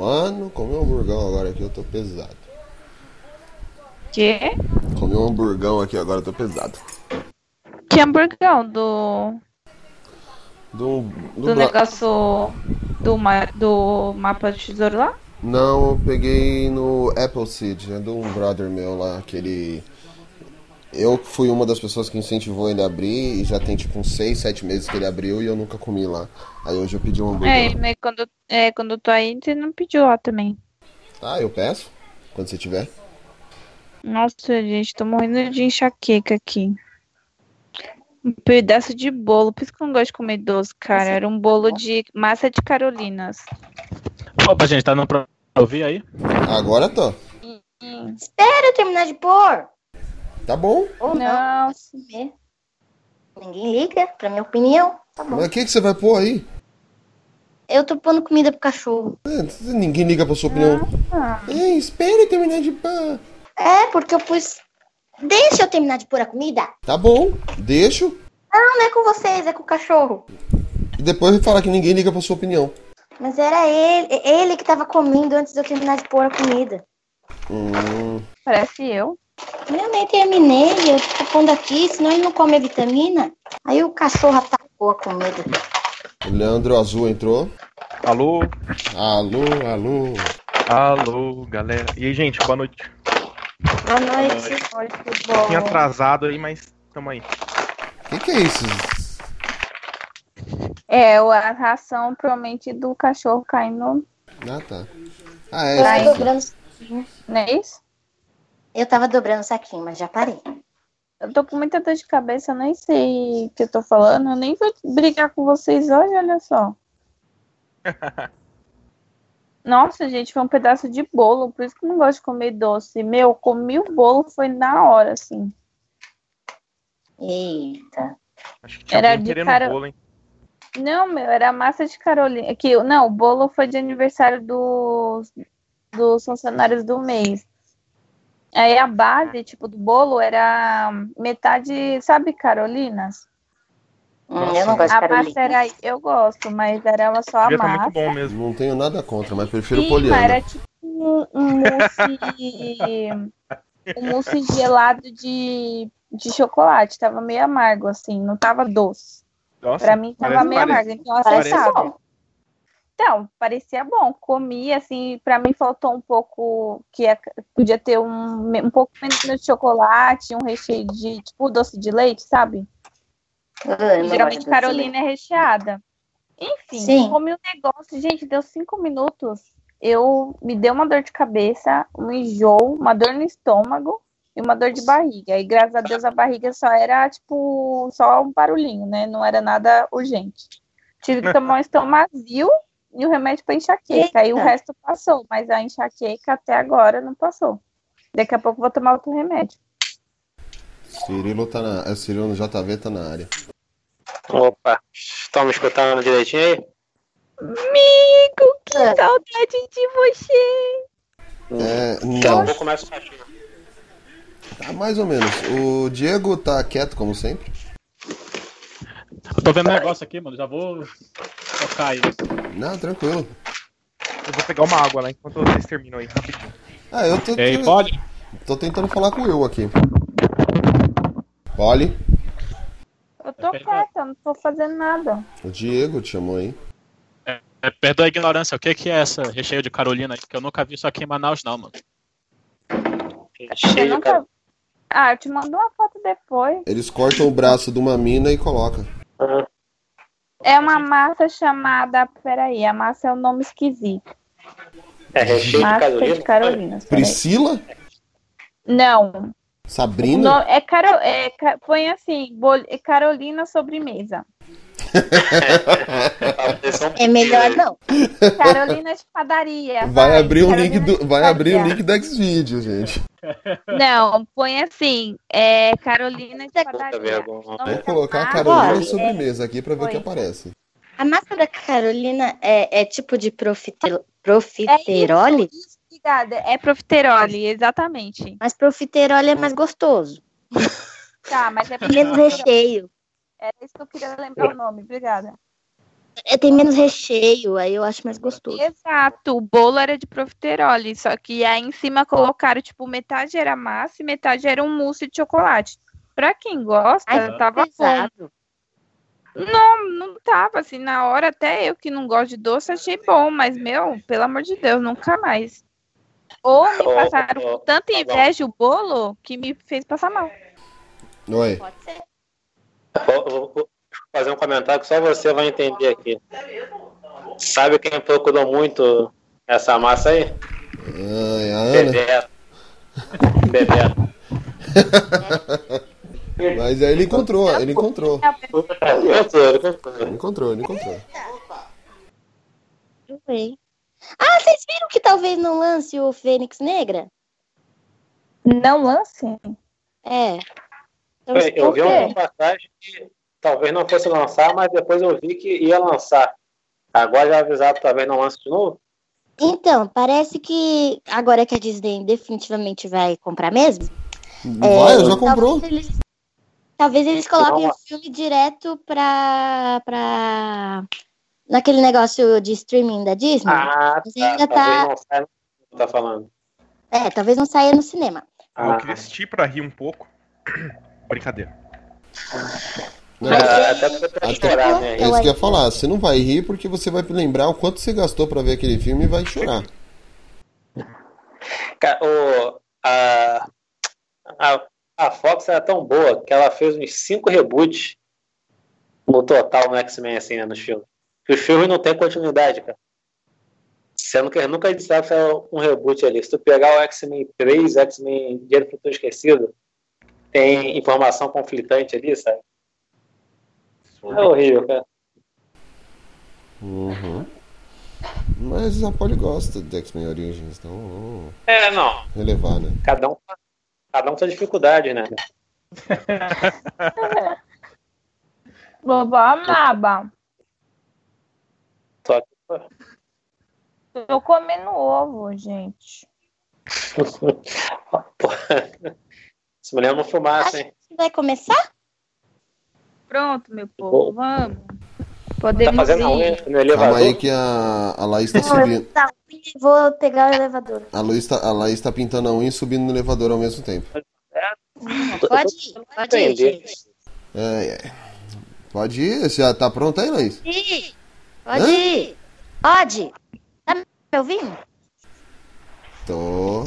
Mano, comi um hamburgão agora aqui, eu tô pesado. Quê? Comi um hamburgão aqui agora, eu tô pesado. Que hamburgão? Do. Do, do, Do negócio. Do, ma... do mapa de tesouro lá? Não, eu peguei no Appleseed, é de um brother meu lá, que ele. Eu fui uma das pessoas que incentivou ele a abrir e já tem tipo uns 6, 7 meses que ele abriu e eu nunca comi lá. Aí hoje eu pedi um hambúrguer. É, mas quando, é, quando eu tô aí, você não pediu lá também. Ah, eu peço? Quando você tiver. Nossa, gente, tô morrendo de enxaqueca aqui. Um pedaço de bolo, por isso que eu não gosto de comer doce, cara. Era um bolo de massa de carolinas. Opa, gente, tá dando pra ouvir aí? Agora tô. Espera eu terminar de pôr. Tá bom. Ou não. Não, Ver. Ninguém liga pra minha opinião. Tá bom. Mas o que, que você vai pôr aí? Eu tô pondo comida pro cachorro. É, ninguém liga pra sua opinião. Ah, Ei, espere terminar de pá. É, porque eu pus. Deixa eu terminar de pôr a comida. Tá bom, deixo. Não, não é com vocês, é com o cachorro. E depois fala que ninguém liga pra sua opinião. Mas era ele, ele que tava comendo antes de eu terminar de pôr a comida. Hum, parece eu. Eu nem terminei, eu tô pondo aqui, senão ele não come a vitamina. Aí o cachorro atacou a comida. o Leandro Azul entrou. Alô? Alô, alô. Alô, galera. E aí, gente, boa noite. Boa noite. Olha que Um pouquinho bom. atrasado aí, mas tamo aí. O que, que é isso? É, a ração provavelmente do cachorro caindo. Ah, tá. Ah, Eu é. tava isso. Não é isso? Eu tava dobrando o saquinho, mas já parei. Eu tô com muita dor de cabeça, eu nem sei o que eu tô falando. Eu nem vou brigar com vocês hoje, olha só. Nossa, gente, foi um pedaço de bolo, por isso que eu não gosto de comer doce. Meu, comi o bolo, foi na hora, assim. Eita. Acho que tinha Era de querendo cara- bolo, hein? Não, meu, era massa de Carolina. Que, não, o bolo foi de aniversário dos, dos funcionários do mês. Aí a base, tipo, do bolo era metade, sabe, Carolinas? Hum, eu não gosto de A massa era, eu gosto, mas era só a Devia tá massa. muito bom mesmo. Não tenho nada contra, mas prefiro Sim, poliana. era tipo um, um mousse, um mousse gelado de, de chocolate. Tava meio amargo, assim, não tava doce. Nossa, Pra mim tava parece- meio parece- amargo, então eu Parece aceitava. Então, parecia bom. Comi, assim, pra mim faltou um pouco, que é- podia ter um, um pouco menos de chocolate, um recheio de, tipo, doce de leite, sabe? Ah, Geralmente Carolina é recheada. Enfim, Sim. comi um negócio, gente, deu cinco minutos. Eu me deu uma dor de cabeça, um enjoo, uma dor no estômago e uma dor de barriga. E graças a Deus a barriga só era tipo só um barulhinho, né? Não era nada urgente. Tive que tomar um estomazil e o remédio para enxaqueca. Aí o Eita. resto passou, mas a enxaqueca até agora não passou. Daqui a pouco eu vou tomar outro remédio. Cirilo tá na. é, Cirilo no JV tá na área. Opa, estão me escutando direitinho aí? Amigo, que É. saudade de você! É, Então, não, vou começar aqui. tá mais ou menos. O Diego tá quieto, como sempre. Eu tô vendo um negócio aqui, mano. Já vou tocar aí. Não, tranquilo. Eu vou pegar uma água lá enquanto vocês terminam aí, rapidinho. Ah, eu tô, E tô, pode? tô tentando falar com o Will aqui. Poli, Eu tô quieta, eu não tô fazendo nada. o Diego te chamou aí. É, perdoa a ignorância, o que que é essa recheio de Carolina aí? Que eu nunca vi isso aqui em Manaus, não, mano. Você Cheio, nunca... cara. Ah, eu te mando uma foto depois. Eles cortam o braço de uma mina e colocam. Ah, É uma massa chamada. Peraí, a massa é um nome esquisito. É recheio de Massa Carolina. de Carolina. Priscila? Não. Sabrina? No- é Caro... é, põe assim: bol- é Carolina sobremesa. É melhor não. Carolina de padaria. Vai abrir o link do, vai abrir o link do Xvideo, gente. Não, põe assim: é Carolina de padaria. Vou da colocar a Carolina de sobremesa aqui pra ver o que aparece. A massa da Carolina é, é tipo de profite- profiterole, É isso, obrigada. É profiterole, exatamente. mas profiterole é mais gostoso. Tá, mas é Menos recheio. Era isso que eu queria lembrar o nome, obrigada. é, tem menos recheio, aí eu acho mais gostoso. Exato, o bolo era de profiterole, só que aí em cima colocaram, tipo, metade era massa e metade era um mousse de chocolate. Pra quem gosta, Ai, tava bom. Não, não tava, assim, na hora até eu que não gosto de doce achei bom, mas, meu, pelo amor de Deus, nunca mais. Ou me passaram ô, com tanta tá inveja o bolo que me fez passar mal. Oi. Pode ser. Vou, fazer um comentário que só você vai entender aqui. Sabe quem procurou muito essa massa aí? Ai, a Ana. Bebeto. Bebeto. Mas aí ele encontrou, ele encontrou. Ele encontrou, ele encontrou. Eu sei. Ah, vocês viram que talvez não lance o Fênix Negra? Não lance? É. Eu, Eu vi uma reportagem que talvez não fosse lançar, mas depois eu vi que ia lançar. Agora já que talvez não lance de novo? Então, parece que agora que a Disney definitivamente vai comprar mesmo. Vai, eu já comprou. Talvez eles, talvez eles coloquem Não. o filme direto pra, pra. naquele negócio de streaming da Disney. Ah, Mas tá. ainda Talvez tá- não saia no tá falando. É, talvez não saia no cinema. Eu Ah, queria assistir pra rir um pouco. Brincadeira. Não, é, até chorar, né? É isso que eu ia falar. Você não vai rir porque você vai lembrar o quanto você gastou pra ver aquele filme e vai chorar. Cara, o, a, a, a Fox era tão boa que ela fez uns cinco reboots no total no X-Men, assim, né, nos filmes. Que os filmes não têm continuidade, cara. Sendo que eles nunca disseram que era um reboot ali. Se tu pegar o X-Men 3, X-Men Dia do Futuro Esquecido, tem informação conflitante ali, sabe? É horrível, cara. Uhum. Mas a Polly gosta de X-Men Origins, então É, não. relevar, né? Cada um, cada um tem dificuldade, né? Vovó amava. Só que, Tô comendo ovo, gente. Essa mulher não fumaça, hein? Você vai começar? Pronto, meu povo, vamos. Tá Podemos fazendo a ir. unha no Calma elevador? aí que a, a Laís tá subindo. vou pegar o elevador. A Laís, tá, a Laís tá pintando a unha e subindo no elevador ao mesmo tempo. Pode ir, pode ir, Entendi. gente. É, é. Pode ir? Você já tá pronta aí, Laís? Pode Hã? ir. Pode. Tá me ouvindo? Tô.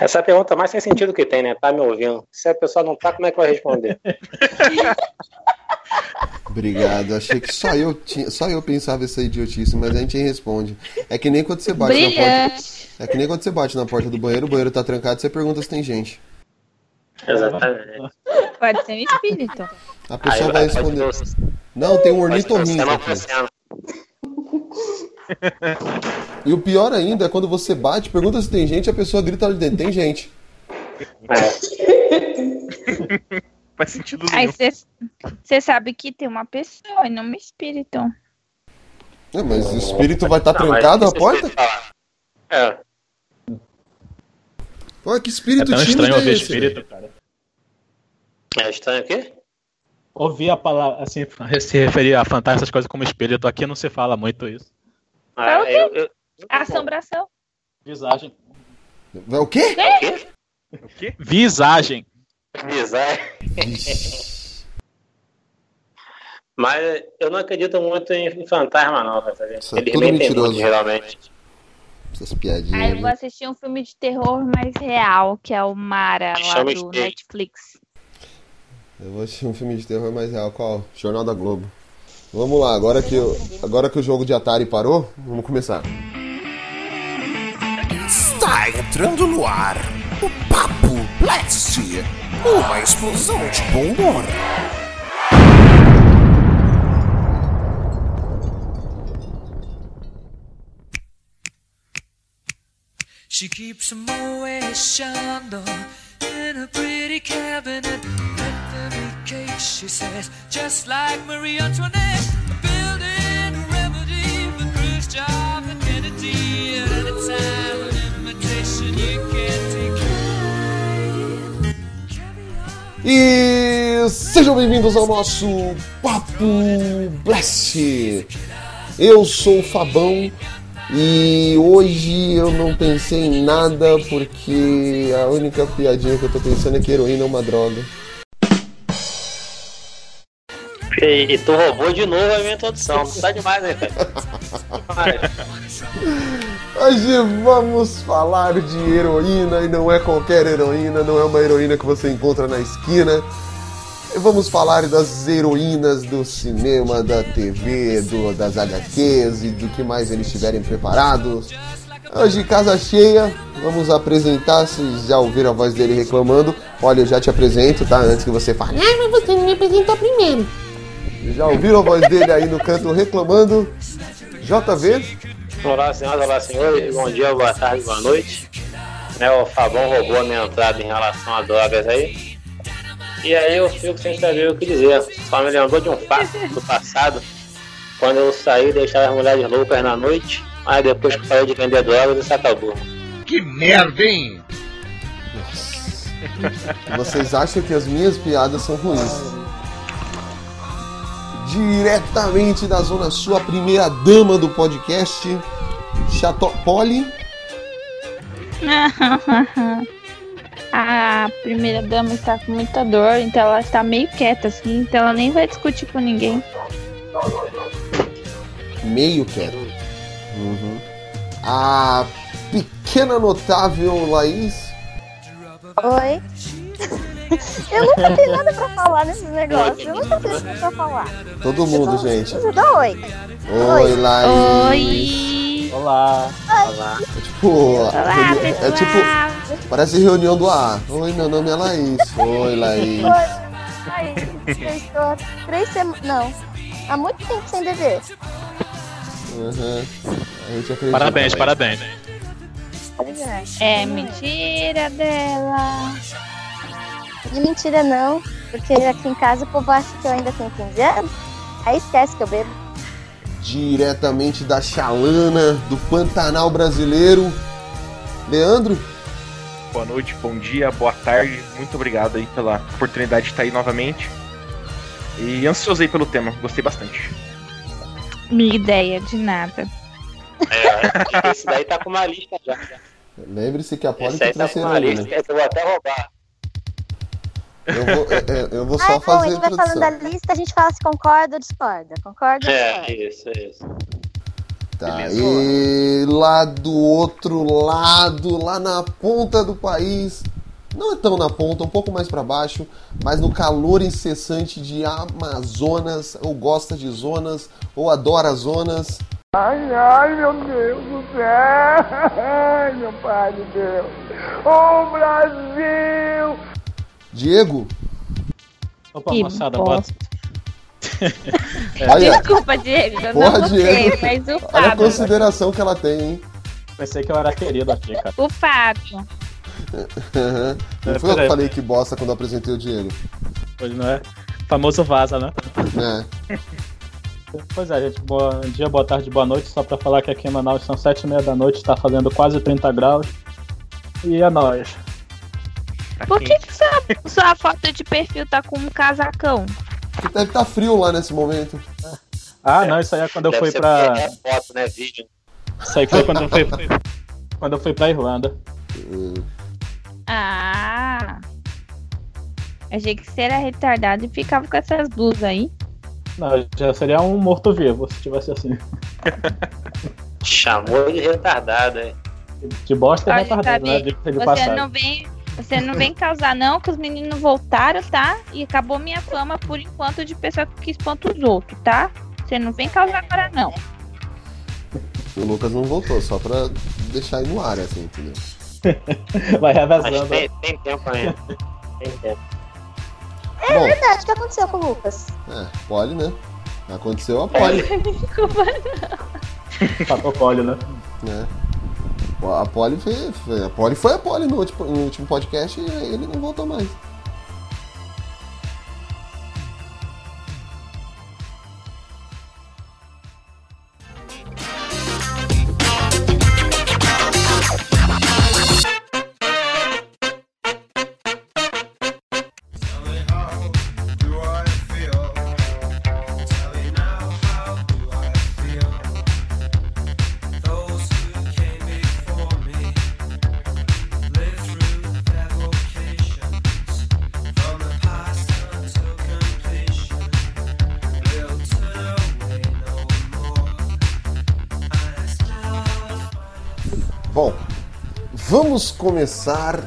Essa é a pergunta mais sem sentido que tem, né? Tá me ouvindo? Se a pessoa não tá, como é que vai responder? Obrigado. Achei que só eu tinha, só eu pensava essa idiotice, mas a gente responde. É que nem quando você bate na porta. Brilhante. É que nem quando você bate na porta do banheiro, o banheiro tá trancado, você pergunta se tem gente. Exatamente. Pode ser um espírito. A pessoa vai responder. Não, tem um ornitorrinco aqui. E o pior ainda é quando você bate, pergunta se tem gente, a pessoa grita ali dentro, tem gente. É. Faz sentido Aí nenhum. você sabe que tem uma pessoa e não um espírito. É, mas o espírito vai estar mas trancado a isso porta? É. Pô, que É espírito tão tímido estranho é ouvir esse? espírito, cara. É estranho aqui? Ouvir a palavra, assim, se referir a fantasma, essas coisas como espírito, aqui não se fala muito isso. Ah, o quê? eu, eu, Assombração. Visagem. Vai O quê? o quê? O quê? Visagem. Vixe. Mas eu não acredito muito em fantasma, não, sabe? Isso é Eles tudo mentiroso. muito, geralmente. Essas Aí eu piadinhas. vou né? assistir um filme de terror mais real, que é o Mara, lá Chama do. Netflix. Eu vou assistir um filme de terror mais real. Qual? Jornal da Globo. Vamos lá, agora que, o- agora que o jogo de Atari parou, vamos começar. Está entrando no ar o Papo Blast, uma explosão de bom humor. She keeps a in a pretty cabinet. She says, just like Marie Antoinette. Building a remedy for Khrushchev and Kennedy. At time, invitation you can't. E sejam bem-vindos ao nosso Papo Blast. Eu sou o Fabão e hoje eu não pensei em nada porque a única piadinha que eu tô pensando é que heroína é uma droga. E, e tu roubou de novo a minha introdução. Não tá demais, né? Demais. Hoje vamos falar de heroína e não é qualquer heroína, não é uma heroína que você encontra na esquina. Vamos falar das heroínas do cinema, da TV, do, das HQs e do que mais eles tiverem preparados. Hoje, casa cheia, vamos apresentar. Vocês já ouviram a voz dele reclamando? Olha, eu já te apresento, tá? Antes que você fale, ah, mas você me apresentou primeiro. Já ouviram a voz dele aí no canto reclamando? JV? Olá, senhoras, olá, senhores. Bom dia, boa tarde, boa noite. Né, o Fabão roubou a minha entrada em relação a drogas aí. E aí eu fico sem saber o que dizer. Só me lembrou de um fato do passado. Quando eu saí deixava as mulheres loucas na noite. Mas depois que eu parei de vender drogas, isso acabou. Que merda, hein? Vocês acham que as minhas piadas são ruins? Diretamente da Zona Sul, a primeira dama do podcast, Chato Poli. A primeira dama está com muita dor, então ela está meio quieta assim, então ela nem vai discutir com ninguém. Meio quero. Uhum. A pequena notável Laís. Oi. Eu nunca tenho nada pra falar nesses negócios. Eu nunca tenho nada pra falar. Todo mundo, gente. Você dá oi. Oi, Laís. Oi! Olá. Olá. É tipo. Olá, reuni- pessoal! É tipo. Parece reunião do A. Oi, meu nome é Laís. Oi, Laís. Oi. Aí, eu estou três semanas. Não. Há muito tempo sem beber. Uhum. Gente acredita. Parabéns, parabéns. É. É mentira dela. De mentira não. Porque aqui em casa o povo acha que eu ainda tenho 15 anos. Aí esquece que eu bebo. Diretamente da Chalana, do Pantanal brasileiro. Leandro? Boa noite, bom dia, boa tarde. Muito obrigado aí pela oportunidade de estar aí novamente. E ansioso aí pelo tema, gostei bastante. Minha ideia de nada. É, esse daí tá com uma lista já. Lembre-se que a Poli que tá trouxe com uma lista. Esse eu vou até roubar. Eu vou, é, é, eu vou Ah, só não, a fazer a gente vai falando da lista, a gente fala se concorda ou discorda. Concorda É, discorda? isso, isso. Tá, Beleza. e lá do outro lado, lá na ponta do país, não é tão na ponta, um pouco mais pra baixo, mas no calor incessante de Amazonas, ou gosta de zonas, ou adora zonas. Ai, ai, meu Deus do céu! Ai, meu pai de Deus! Ô, Brasil! Diego, Opa, Que moçada, bosta. olha, Desculpa, Diego, eu Porra, não gostei, Diego. mas o olha a Fábio. consideração que ela tem, hein? pensei que eu era querido aqui, cara. O Fábio. Uhum. Não É, fui eu que falei que bosta quando eu apresentei o Diego. Hoje não é? Famoso vaza, né? É. Pois é, gente. Bom dia, boa tarde, boa noite. Só pra falar que aqui em Manaus são sete e meia da noite, tá fazendo quase 30 graus. E é nóis. Tá Por que, que sua, sua foto de perfil tá com um casacão? Que deve estar frio lá nesse momento. Ah, não, isso aí é quando eu Deve fui ser pra. porque É foto, né? Vídeo. Isso aí foi quando eu fui. Quando eu fui pra Irlanda. Hum, Ah. Achei que você era retardado e ficava com essas blusas aí. Não, já seria um morto-vivo se tivesse assim. Chamou de retardado, hein? De bosta é retardado, né? De, de Você passagem. não vem. Você não vem causar, não, que os meninos voltaram, tá? E acabou minha fama por enquanto de pessoa que espanta os outros, tá? Você não vem causar agora, não. O Lucas não voltou, só pra deixar aí no ar, assim, entendeu? Vai Mas revezando. tem, tem tempo ainda. Tem tempo. Bom, Verdade, o que aconteceu com o Lucas? é, pole, né? Aconteceu a pole, Protocolo, né? né? A pole foi, foi- a pole foi a pole no último, no último podcast e ele não voltou mais. Vamos começar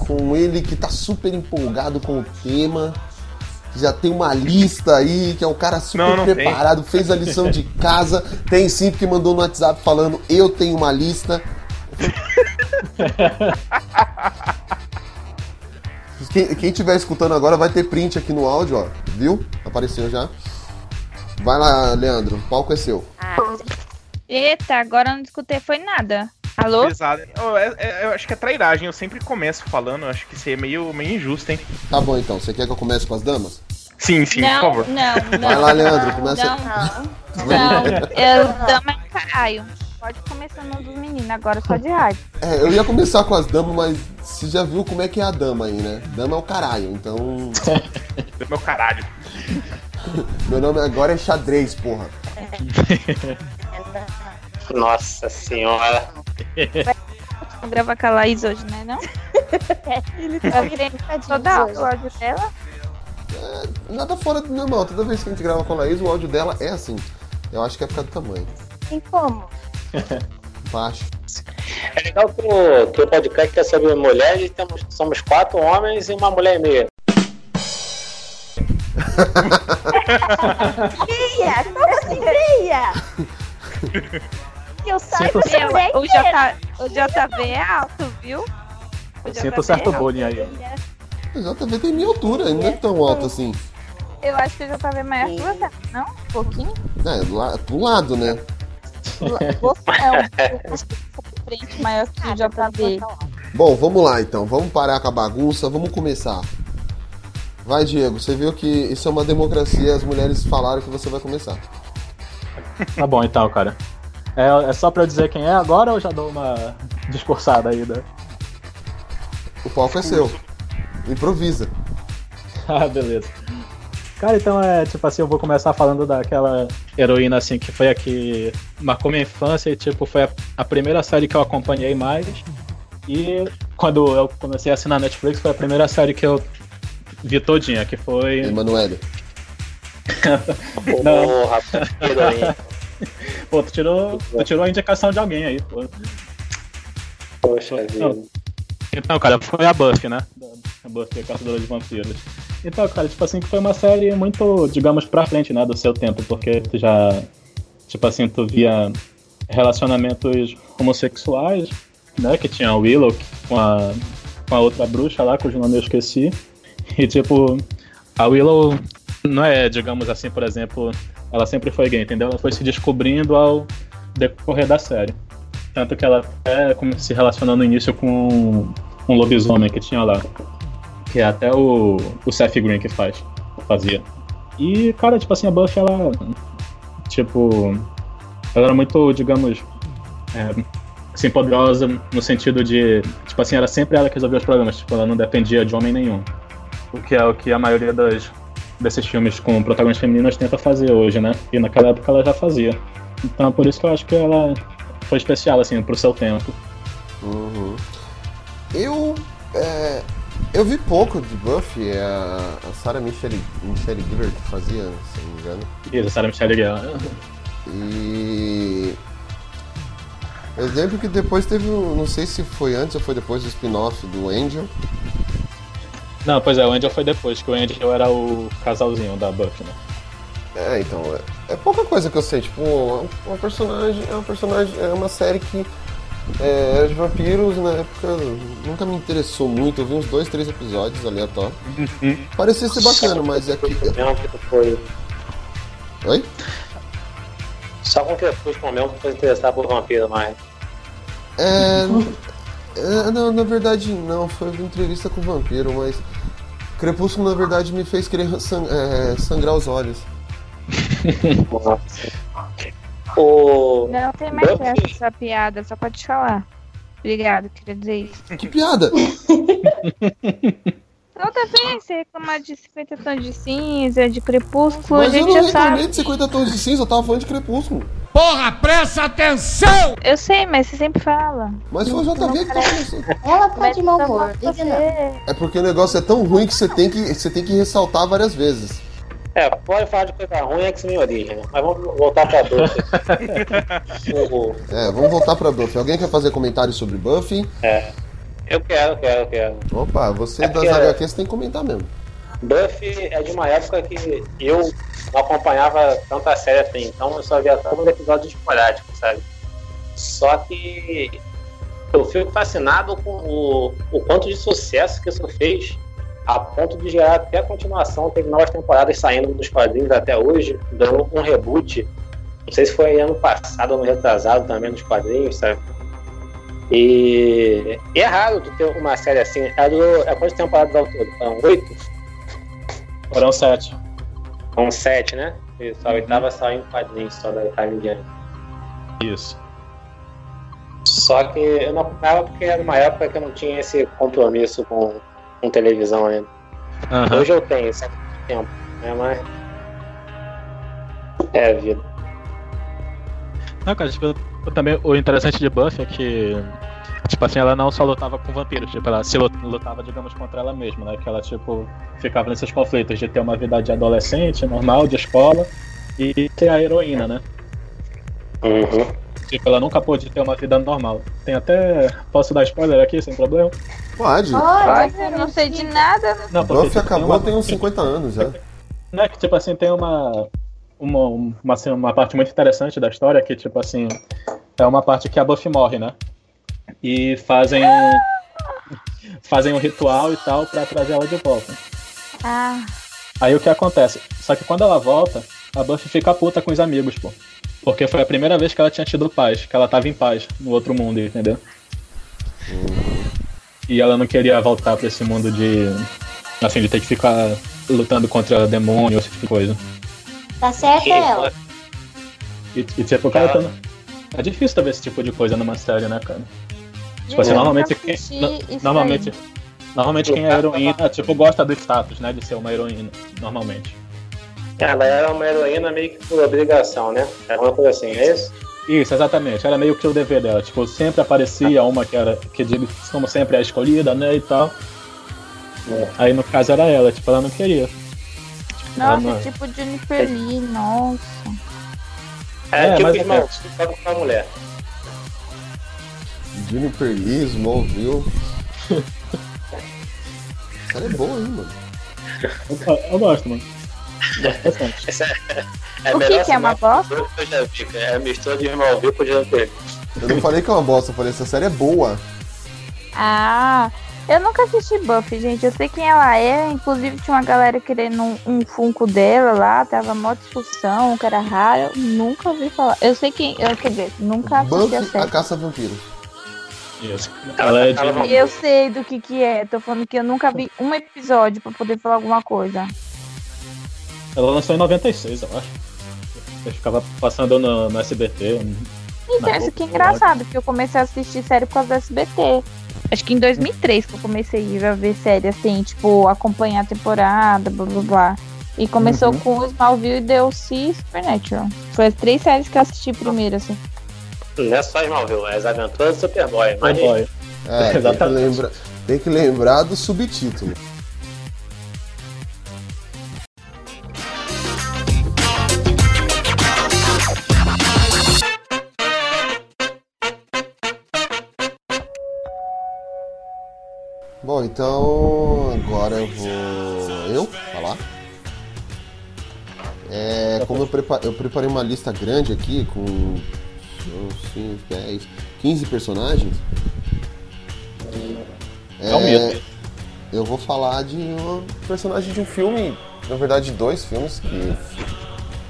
com ele que tá super empolgado com o tema. que Já tem uma lista aí, que é um cara super Não, não tem. preparado, fez a lição de casa. Tem sim, porque mandou no WhatsApp falando: Eu tenho uma lista. Quem, quem tiver escutando agora vai ter print aqui no áudio, ó. Viu? Apareceu já. Vai lá, Leandro. O palco é seu. Eita, agora eu não escutei foi nada. Alô? Pesado. Oh, é- é- eu acho que é trairagem. Eu sempre começo falando. eu Acho que isso aí é meio, meio injusto, hein? Tá bom então. Você quer que eu comece com as damas? Sim, sim, não, por favor. não, não. Vai lá, Leandro. Começa. Não, não. Eu dama é caralho. Pode começar um dos meninos, agora só de rádio. É, eu ia começar com as damas, mas você já viu como é que é a dama aí, né? Dama é o caralho, então. Meu caralho. Meu nome agora é xadrez, porra. Nossa senhora. Vou gravar com a Laís hoje, né? Não? Ele tá querendo toda o áudio dela. Nada fora do normal. Toda vez que a gente grava com a Laís, o áudio dela é assim. Eu acho que é por causa do tamanho. Tem como? Baixo. É legal que o, que o podcast é sobre mulheres e temos, somos quatro homens e uma mulher e meia. Meia! Como assim, meia? Que eu saiba, você é o, J, o JV é alto, viu? O Sinto JV certo é bullying aí. O JV tem minha altura, ele não é tão alto assim. Eu acho que o JV é maior que você, não? Um pouquinho? É, do la- pro lado, né? Você é um pouco frente maior que o JV. Bom, vamos lá então. Vamos parar com a bagunça, vamos começar. Vai, Diego. Você viu que isso é uma democracia, as mulheres falaram que você vai começar. Tá bom então, cara. É, é só pra eu dizer quem é agora ou eu já dou uma discursada aí, né? O palco é seu. Improvisa. Ah, beleza. Cara, então é tipo assim, eu vou começar falando daquela heroína assim que foi a que marcou minha infância e tipo foi a, a primeira série que eu acompanhei mais. E quando eu comecei a assinar Netflix foi a primeira série que eu vi todinha, que foi. Emanuele. Não. Porra, heroína. Pô, tu tirou, tu tirou a indicação de alguém aí, pô. Poxa vida. Não. Então, cara, foi a Buffy, né? A Buffy, a Caçadora de Vampiros. Então, cara, tipo assim, que foi uma série muito, digamos, pra frente, né, do seu tempo, porque tu já, tipo assim, tu via relacionamentos homossexuais, né, que tinha a Willow com a, com a outra bruxa lá, cujo nome eu esqueci, e tipo, a Willow não é, digamos assim, por exemplo, ela sempre foi gay, entendeu? Ela foi se descobrindo ao decorrer da série. Tanto que ela até se relacionou no início com um lobisomem que tinha lá. Que é até o, o Seth Green que faz. Fazia. E, cara, tipo assim, a Buffy, ela. Tipo. Ela era muito, digamos. É, assim, poderosa no sentido de. Tipo assim, era sempre ela que resolvia os problemas. Tipo, ela não dependia de homem nenhum. O que é o que a maioria das, desses filmes com protagonistas femininas tenta fazer hoje, né? E naquela época ela já fazia. Então, por isso que eu acho que ela foi especial, assim, pro seu tempo. Uhum. Eu. é, eu vi pouco de Buffy, é a, a Sarah Michelle, Michelle Gellar que fazia, se não me engano. Isso, Sarah Michelle Gellar. E. Eu lembro que depois teve, não sei se foi antes ou foi depois do spin-off do Angel. Não, pois é, o Angel foi depois, que o Angel era o casalzinho da Buffy, né? É, então, é, é pouca coisa que eu sei, tipo, é uma personagem, é uma personagem, é uma série que é, era de vampiros, na época nunca me interessou muito, eu vi uns dois, três episódios aleatórios. Parecia ser bacana, mas é que. Foi. Oi? Só com Crepúsculo mesmo que foi interessar por vampiro, mas. É, é, não, na verdade não, foi uma entrevista com o vampiro, mas Crepúsculo na verdade me fez querer sang- é, sangrar os olhos. O. Não tem mais essa, essa piada, só pode falar. Obrigado, queria dizer isso. Que piada! Toda vez você reclamar de 50 tons de cinza, de crepúsculo, a Mas eu gente não já sabe. reclamei de 50 tons de cinza, eu tava falando de Crepúsculo. Porra, presta atenção! Eu sei, mas você sempre fala. Mas foi o JV que tá começando. Ela tá Mas de mau tá humor, não. É porque o negócio é tão ruim que você tem que, você tem que ressaltar várias vezes. É, pode falar de coisa ruim, X-Men Origem, né? Mas vamos voltar pra Buffy. É, vamos voltar pra Buffy. Alguém quer fazer comentário sobre Buffy? é. Eu quero, quero, quero. Opa, você É das HQs tem que comentar mesmo. Buffy é de uma época que eu não acompanhava tanta série assim, então eu só via todos os episódios esporádicos, sabe? Só que eu fico fascinado com o, o quanto de sucesso que isso fez, a ponto de gerar até a continuação, teve novas temporadas saindo dos quadrinhos até hoje, dando um reboot. Não sei se foi ano passado ou ano retrasado também nos quadrinhos, sabe? E, é raro ter uma série assim. É, do, é quantas temporadas ao todo? São oito? Foram sete. São sete, né? Isso, a oitava só em quadrinhos, só da oitava em diante. Isso. Só que eu não acompanhava porque era uma época que eu não tinha esse compromisso com, com televisão ainda. Aham. Hoje eu tenho, há muito tempo, né? Mas. É a vida. Não, cara, tipo, também o interessante de Buffy é que, tipo assim, ela não só lutava com vampiros, tipo, ela se lut- lutava, digamos, contra ela mesma, né? Que ela, tipo, ficava nesses conflitos de ter uma vida de adolescente, normal, de escola, e ser a heroína, né? Uhum. Tipo, ela nunca pôde ter uma vida normal. Tem até. Posso dar spoiler aqui, sem problema? Pode. Pode, eu não sei de nada. Não, porque, Buffy tipo, tem acabou uma- tem uns 50 anos já. Não é que, tipo assim, tem uma, uma, uma, assim, uma parte muito interessante da história que, tipo assim, é uma parte que a Buffy morre, né? E fazem um, fazem um ritual e tal pra trazer ela de volta. Ah, Aí o que acontece? Só que quando ela volta, a Buffy fica puta com os amigos, pô. Porque foi a primeira vez que ela tinha tido paz, que ela tava em paz no outro mundo, entendeu? E ela não queria voltar pra esse mundo de. Assim, de ter que ficar lutando contra demônio, esse tipo de coisa. Tá certa ela. E, e tipo, cara, tá- é difícil ver esse tipo de coisa numa série, né, cara? Tipo assim, normalmente quem, normalmente, normalmente quem é heroína, tipo, gosta do status, né, de ser uma heroína, normalmente. Ela era uma heroína meio que por obrigação, né? Era uma coisa assim, é isso? Isso, exatamente. Era meio que o dever dela. Tipo, sempre aparecia uma que era, que como sempre é a escolhida, né, e tal. Aí no caso era ela, tipo, ela não queria. Tipo, Nossa, não- tipo Jennifer Lee, nossa. É, É, tipo mas é irmão, só com uma mulher. Juniper Lee, Smallville. Essa série é boa, hein, mano. eu, eu gosto, mano. Gosto bastante. Essa é, é O que que é uma sinopse bosta? que eu já vi, cara. É a mistura de Smallville com Jumper. Eu não falei que é uma bosta, eu falei essa série é boa. Ah, eu nunca assisti Buffy, gente. Eu sei quem ela é. Inclusive tinha uma galera querendo um, um Funko dela lá. Tava mó discussão, que era raro. Nunca ouvi falar. Eu sei quem. Eu, quer dizer, nunca assisti a Buffy, a série. caça a vampiros. Isso. Ela é de. Ela- Eu sei do que que é. Tô falando que eu nunca vi um episódio pra poder falar alguma coisa. Ela lançou em 96, eu acho. Eu ficava passando no, no SBT. Então, isso que é engraçado, porque eu comecei a assistir série por causa do SBT. Acho que em 2003 que eu comecei a ver série assim, tipo, acompanhar a temporada, blá blá blá. E começou Uhum. com Smallville, e Supernatural. Foi as três séries que eu assisti primeiro, assim. Não é só Smallville, é as aventuras do Superboy. Mas Superboy. É, tem que, Exatamente. lembra... tem que lembrar do subtítulo. Bom, então agora eu vou eu falar. É, como eu, prepa- eu preparei uma lista grande aqui com 5, 10, 15 personagens. É um medo. eu vou falar de um personagem de um filme, na verdade dois filmes, que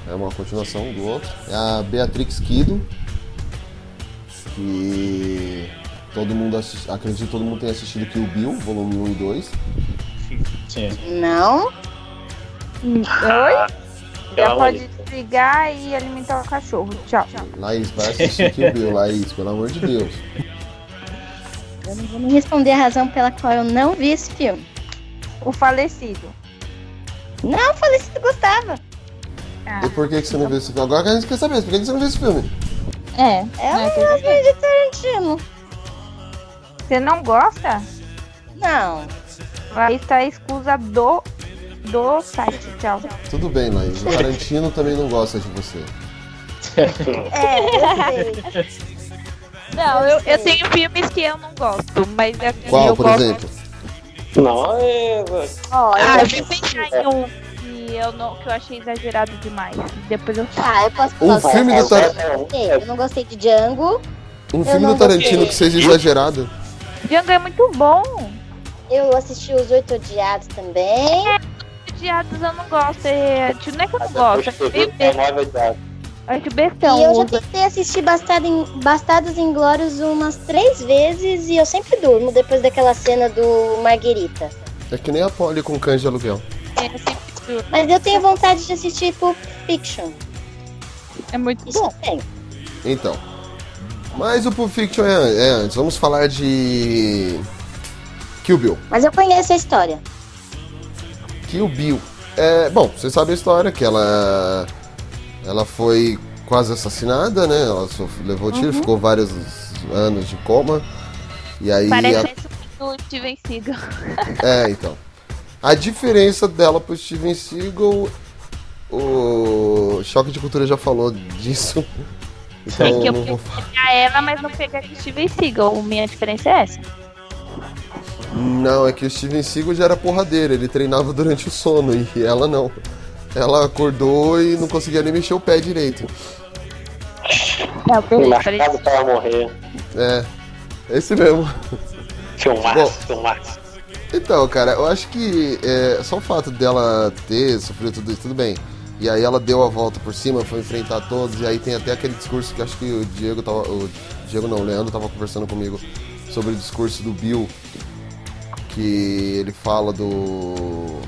é uma continuação do outro. É a Beatrix Kido, que todo mundo assis- acredito que todo mundo tenha assistido Kill Bill, volume 1 e 2. Sim. Não? Oi? Já amor pode desligar e alimentar o cachorro. Tchau. Laís, vai assistir Kill Bill, Laís, pelo amor de Deus. Eu não vou me responder a razão pela qual eu não vi esse filme. O falecido. Não, se tu gostava. Ah, E por que, que você não viu esse filme? Agora que a gente quer saber, por que, que você não viu esse filme? é. É um dizer, filme de Tarantino. Você não gosta? Não. Aí está a escusa do do site. Tchau. Tudo bem, Laís. O Tarantino também não gosta de você. É, eu sei. Não, eu, eu tenho filmes que eu não gosto, mas assim, Qual, eu por gosto. exemplo? Não, é. Ó, Ah, eu eu vim pensar em um que eu, não, que eu achei exagerado demais. Depois eu falo. Ah, eu posso Um falar. filme do Tar... gostei. eu não gostei de Django. Um filme não do Tarantino gostei. que seja exagerado. Django é muito bom. Eu assisti Os Oito Odiados também. Odiados eu não gosto. É, não é que eu não gosto. Depois que É. Acho bestão. e eu já tentei assistir Bastardo em, Bastardos Inglórios umas três vezes e eu sempre durmo depois daquela cena do Marguerita. É que nem a Polly com cães de aluguel. É, eu sempre durmo. Mas eu tenho vontade de assistir Pulp Fiction. É muito Isso bom. tenho. Então. Mas o Pulp Fiction é, é antes. Vamos falar de. Kill Bill. Mas eu conheço a história. Kill Bill. É, bom, você sabe a história que ela. Ela foi quase assassinada, né? Ela levou tiro, ficou vários anos de coma. E aí. Parece a- do Steven Seagal. É, então. A diferença dela pro Steven Seagal. O Choque de Cultura já falou disso. Então, É que eu não pegaria ela, mas não pegaria Steven Seagal. Minha diferença é essa. Não, é que o Steven Seagal já era porradeiro, ele treinava durante o sono e ela não. Ela acordou e não conseguia nem mexer o pé direito. É, beleza, Marcado pra ela morrer. É, esse mesmo. Filmaço, Bom. filmaço. Então, cara, eu acho que é, só o fato dela ter sofrido tudo isso, tudo bem. E aí ela deu a volta por cima, foi enfrentar todos, e aí tem até aquele discurso que acho que o Diego tava. O Diego não, o Leandro tava conversando comigo sobre o discurso do Bill. Que ele fala do.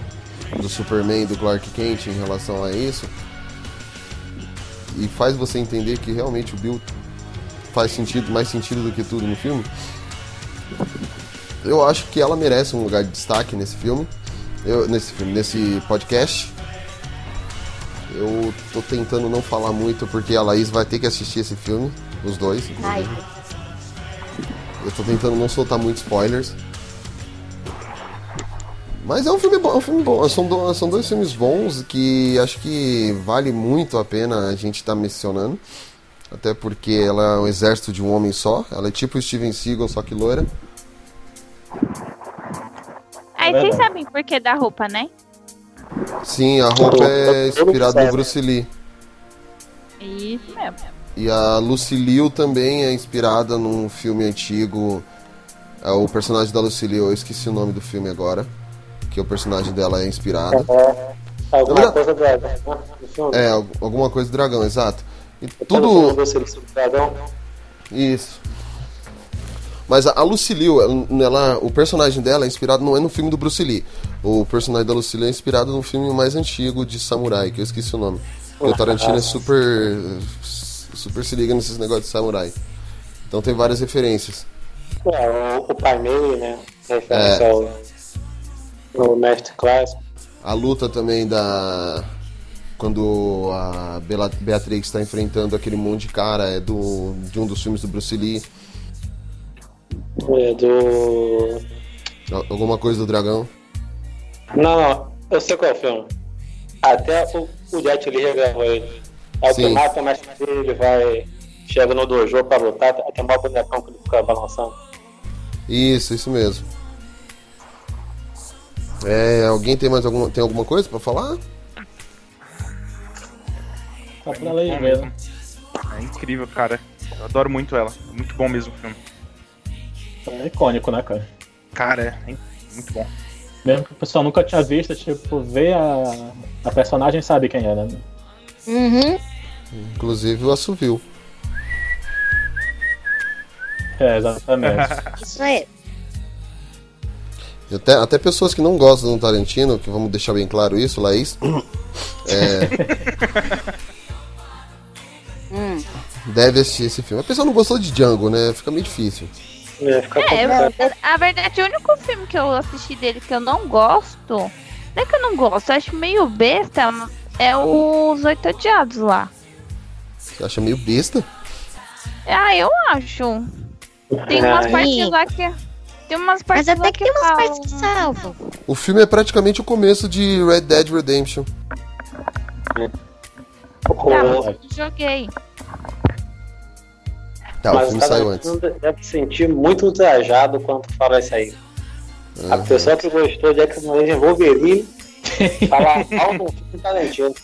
do Superman e do Clark Kent em relação a isso. E faz você entender que realmente o Bill faz sentido, mais sentido do que tudo no filme. Eu acho que ela merece um lugar de destaque nesse filme. Eu, nesse filme, nesse podcast. Eu tô tentando não falar muito porque a Laís vai ter que assistir esse filme, os dois. inclusive. Eu tô tentando não soltar muitos spoilers. Mas é um filme bom, é um filme bom. São, do- são dois filmes bons que acho que vale muito a pena a gente estar mencionando. Até porque ela é um exército de um homem só. Ela é tipo Steven Seagal, só que loira. Aí verdade. vocês sabem por que da roupa, né? Sim, a roupa é inspirada no Bruce Lee. Isso mesmo. E a Lucy Liu também é inspirada num filme antigo. É o personagem da Lucy Liu, eu esqueci o nome do filme agora. Que o personagem dela é inspirado. Alguma Não, coisa do dragão, né? No. É, al- alguma coisa do dragão, exato. E no tudo. dragão. Isso. Mas a, Lucy Liu, ela, o personagem dela é inspirado, não é no filme do Bruce Lee. O personagem da Lucy Liu é inspirado num filme mais antigo de samurai, que eu esqueci o nome. Porque o Tarantino é super. super se liga nesses negócios de samurai. Então tem várias referências. É, o, o Pai Mei, né? Referência É. ao no Mestre Clássico. A luta também da. Quando a Bela- Beatrix está enfrentando aquele monte de cara é do, de um dos filmes do Bruce Lee. É do. Al- Alguma coisa do dragão. Não, não, eu sei qual é o filme. Até o, o Jet Li gravou ele. É o que Sim. mata o mestre dele, ele vai. Chega no dojo pra lutar, até mó bonecão que ele fica balançando. Isso, isso mesmo. É, alguém tem mais alguma, tem alguma coisa pra falar? Só pra ler mesmo. É incrível, cara. Eu adoro muito ela. É muito bom mesmo o filme. É icônico, né, cara? Cara, é muito bom. Mesmo que o pessoal nunca tinha visto, tipo, ver a, a personagem sabe quem é, né? Uhum. Inclusive o assovio. É, exatamente. Isso aí. Até, até pessoas que não gostam do Tarantino, que vamos deixar bem claro isso, Laís. É, Hum. deve assistir esse filme. A pessoa não gostou de Django, né? Fica meio difícil. É, fica É, eu, a verdade, o único filme que eu assisti dele que eu não gosto, não é que eu não gosto, eu acho meio besta, é os Oito Odiados lá. Você acha meio besta? Ah, eu acho. Tem umas É. partes lá que. Tem umas Mas partes até lá que tem umas falam- partes que salvam. O filme é praticamente o começo de Red Dead Redemption. Tá, O- mas eu joguei. Tá, o mas filme cada saiu antes. deve se sentir muito ultrajado quando fala isso aí. A Aham. pessoa que gostou de X-Men Legend Wolverine fala mal do filme Tarantino.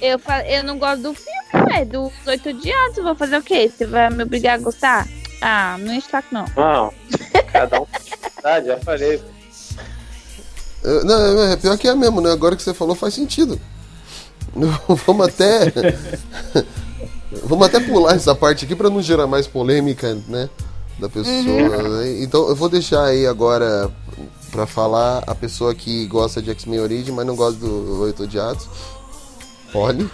Eu, eu não gosto do filme, é dos oito dias. Vou fazer o quê? Você vai me obrigar a gostar? Ah, não o saco, não. Não, cada um tem verdade, já falei. Eu- Não, é pior que é mesmo, né? Agora que você falou faz sentido. Vamos até. Vamos até pular essa parte aqui pra não gerar mais polêmica, né? Da pessoa. né? Então eu vou deixar aí agora pra falar a pessoa que gosta de X-Men Origin, mas não gosta do Oito Odiados. Olhe.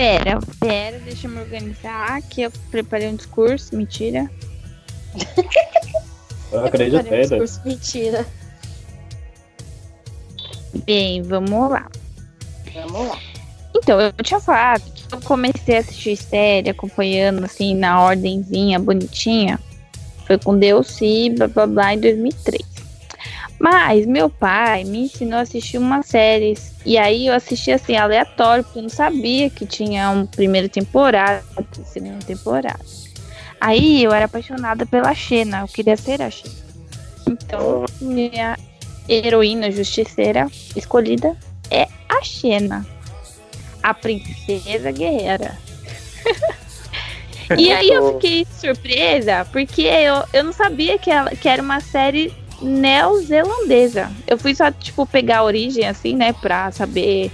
Pera, pera, deixa eu me organizar. Que eu preparei um discurso. Mentira. Eu acreditei, Parei um discurso, Mentira. Bem, vamos lá. Vamos lá. Então, eu tinha falado que eu comecei a assistir série acompanhando assim na ordenzinha bonitinha. Foi com Deus e blá blá blá em 2003. Mas meu pai me ensinou a assistir umas séries. E aí eu assisti assim, aleatório, porque eu não sabia que tinha uma primeira temporada, segunda temporada. Aí eu era apaixonada pela Xena, eu queria ser a Xena. Então, minha heroína justiceira escolhida é a Xena a princesa guerreira. e aí eu fiquei surpresa, porque eu, eu não sabia que, ela, que era uma série neozelandesa. Eu fui só, tipo, pegar a origem, assim, né, pra saber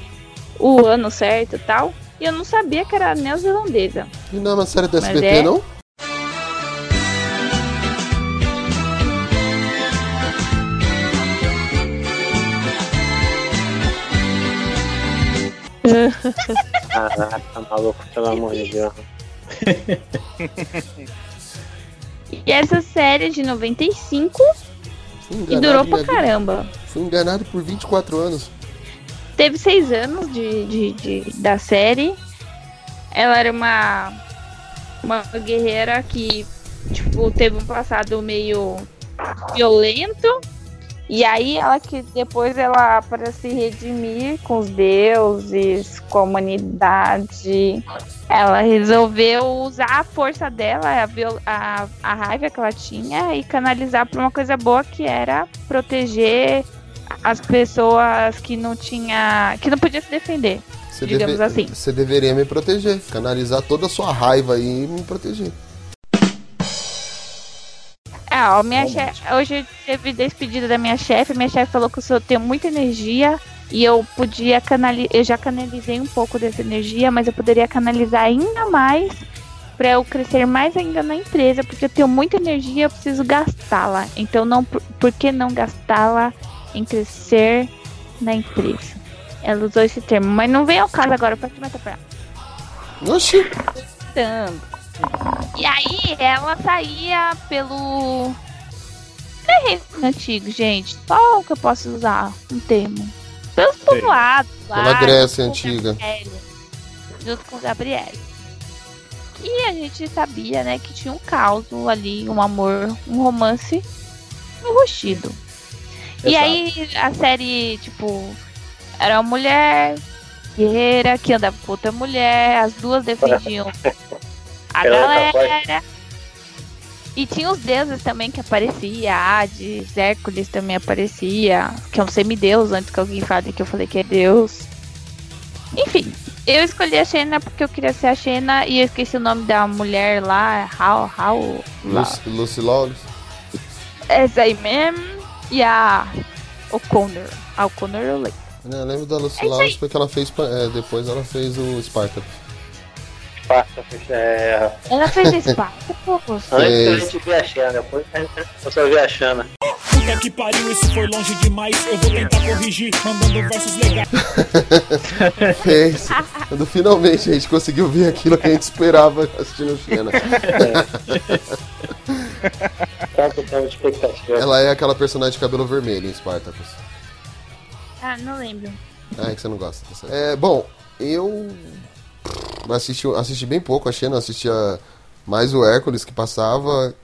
o ano certo e tal. E eu não sabia que era neozelandesa. E não é uma série do SBT, é? não? Caraca, tá maluco, pelo amor de Deus. E essa série é de 95 Fui e durou pra caramba. Fui enganado por 24 anos. teve seis anos de, de, de- da série. Ela era uma, uma guerreira que, tipo, teve um passado meio violento. E aí ela que depois ela para se redimir com os deuses, com a humanidade, ela resolveu usar a força dela, a, viol- a, a raiva que ela tinha e canalizar para uma coisa boa que era proteger as pessoas que não tinha, que não podia se defender. Você, Digamos assim. você deveria me proteger. Canalizar toda a sua raiva aí e me proteger. Ah, minha chefe, hoje teve despedida da minha chefe, minha chefe falou que eu tenho muita energia e eu podia canalizar, eu já canalizei um pouco dessa energia, mas eu poderia canalizar ainda mais para eu crescer mais ainda na empresa, porque eu tenho muita energia, eu preciso gastá-la. Então não, por por que não gastá-la em crescer na empresa? Ela usou esse termo, mas não vem ao caso agora, pode mais pra Oxi. tanto. E aí ela saía pelo. Terreno antigo, gente. Qual que eu posso usar um termo? Pelos povoados lá. Pela Grécia junto com antiga. Gabriele, junto com Gabriele. E a gente sabia, né, que tinha um caos ali, um amor, um romance enrustido. E Exato. aí a série, tipo, era uma mulher guerreira que andava com outra mulher, as duas defendiam a Ela é capaz. galera. E tinha os deuses também que aparecia, Hades, Hércules também aparecia, que é um semideus, antes que alguém fale que eu falei que é deus. Enfim, eu escolhi a Xena porque eu queria ser a Xena e eu esqueci o nome da mulher lá, Hal, Hal, lá. Lucy, Lucy Lawless. Essa aí mesmo. E a O'Connor. A O'Connor eu lembro. Eu lembro da Lucy É Lawless porque ela fez. é, depois ela fez o Spartacus. Spartacus. É... Ela fez Spartacus? Antes a Fez. gente via a Xana, depois eu só vi a Xana. Puta que pariu, isso foi longe demais. Eu vou tentar corrigir, mandando versos legais. Fez. Quando finalmente a gente conseguiu ver aquilo que a gente esperava assistindo Xena. Tempo de expectativa. Ela é aquela personagem de cabelo vermelho em Spartacus. Ah, não lembro. Ah, é que você não gosta. É, bom, eu assisti, assisti bem pouco a Xena, assistia mais o Hércules que passava,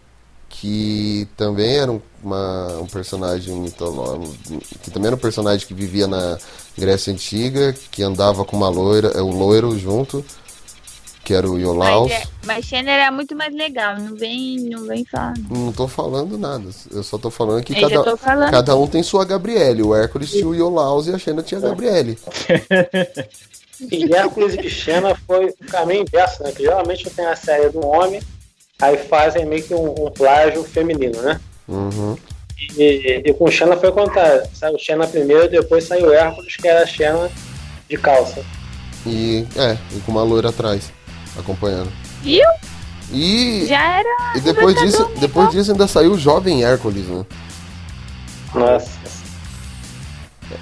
que também era um, uma- um personagem mitológico, que também era um personagem que vivia na Grécia Antiga, que andava com uma loira, é, o loiro junto, que era o Iolaus. Mas, é, mas Xena era muito mais legal. Não vem, não vem falar. não. Tô falando nada, eu só tô falando que Eu cada, falando. cada um tem sua Gabriele. O Hércules tinha o Iolaus e a Xena tinha a Gabriele. E Hércules e Xena foi o caminho inverso, né? Que geralmente tem a série do homem, aí fazem meio que um, um plágio feminino, né? Uhum. E, e com Xena foi o contrário. Saiu Xena primeiro, depois saiu Hércules, que era a Xena de calça. E é, e com uma loira atrás, acompanhando. Viu? E, Já era. e depois disso, depois disso ainda saiu o jovem Hércules, né? Nossa.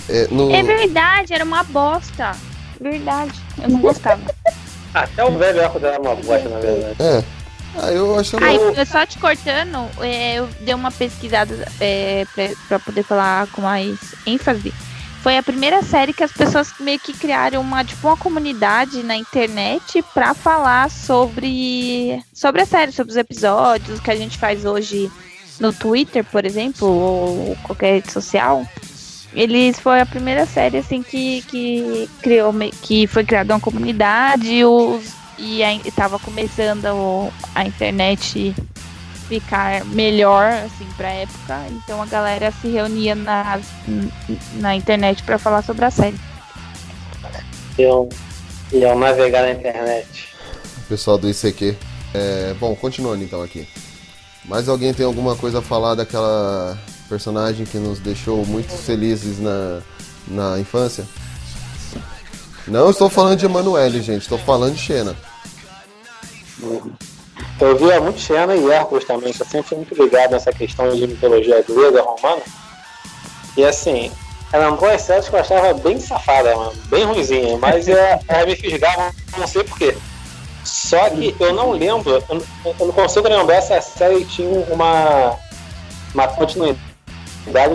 É, no, É verdade, era uma bosta. Verdade. Eu não gostava. Até o velho Hércules era uma bosta, na verdade. é. Ah, eu acho Ai, eu só te cortando, é, eu dei uma pesquisada é, pra, pra poder falar com mais ênfase. Foi a primeira série que as pessoas meio que criaram uma, tipo, uma comunidade na internet pra falar sobre, sobre a série, sobre os episódios que a gente faz hoje no Twitter, por exemplo, ou qualquer rede social. Eles foi a primeira série assim que, que criou que foi criada uma comunidade os, e estava começando a internet ficar melhor assim para época, então a galera se reunia nas, na internet para falar sobre a série. Iam, iam navegar na internet. pessoal do ICQ. É, bom, continuando então aqui. Mais alguém tem alguma coisa a falar daquela personagem que nos deixou muito felizes na, na infância? Não estou falando de Emanuele, gente, estou falando de Xena. Eu via muito Xena e Hércules também, eu sempre fui muito ligado nessa questão de mitologia grega, romana. E assim, eram duas séries que eu achava bem safada, mano, bem ruimzinha, mas é, ela me fisgava, não sei porquê. Só que eu não lembro, eu não consigo lembrar se a série tinha uma, uma continuidade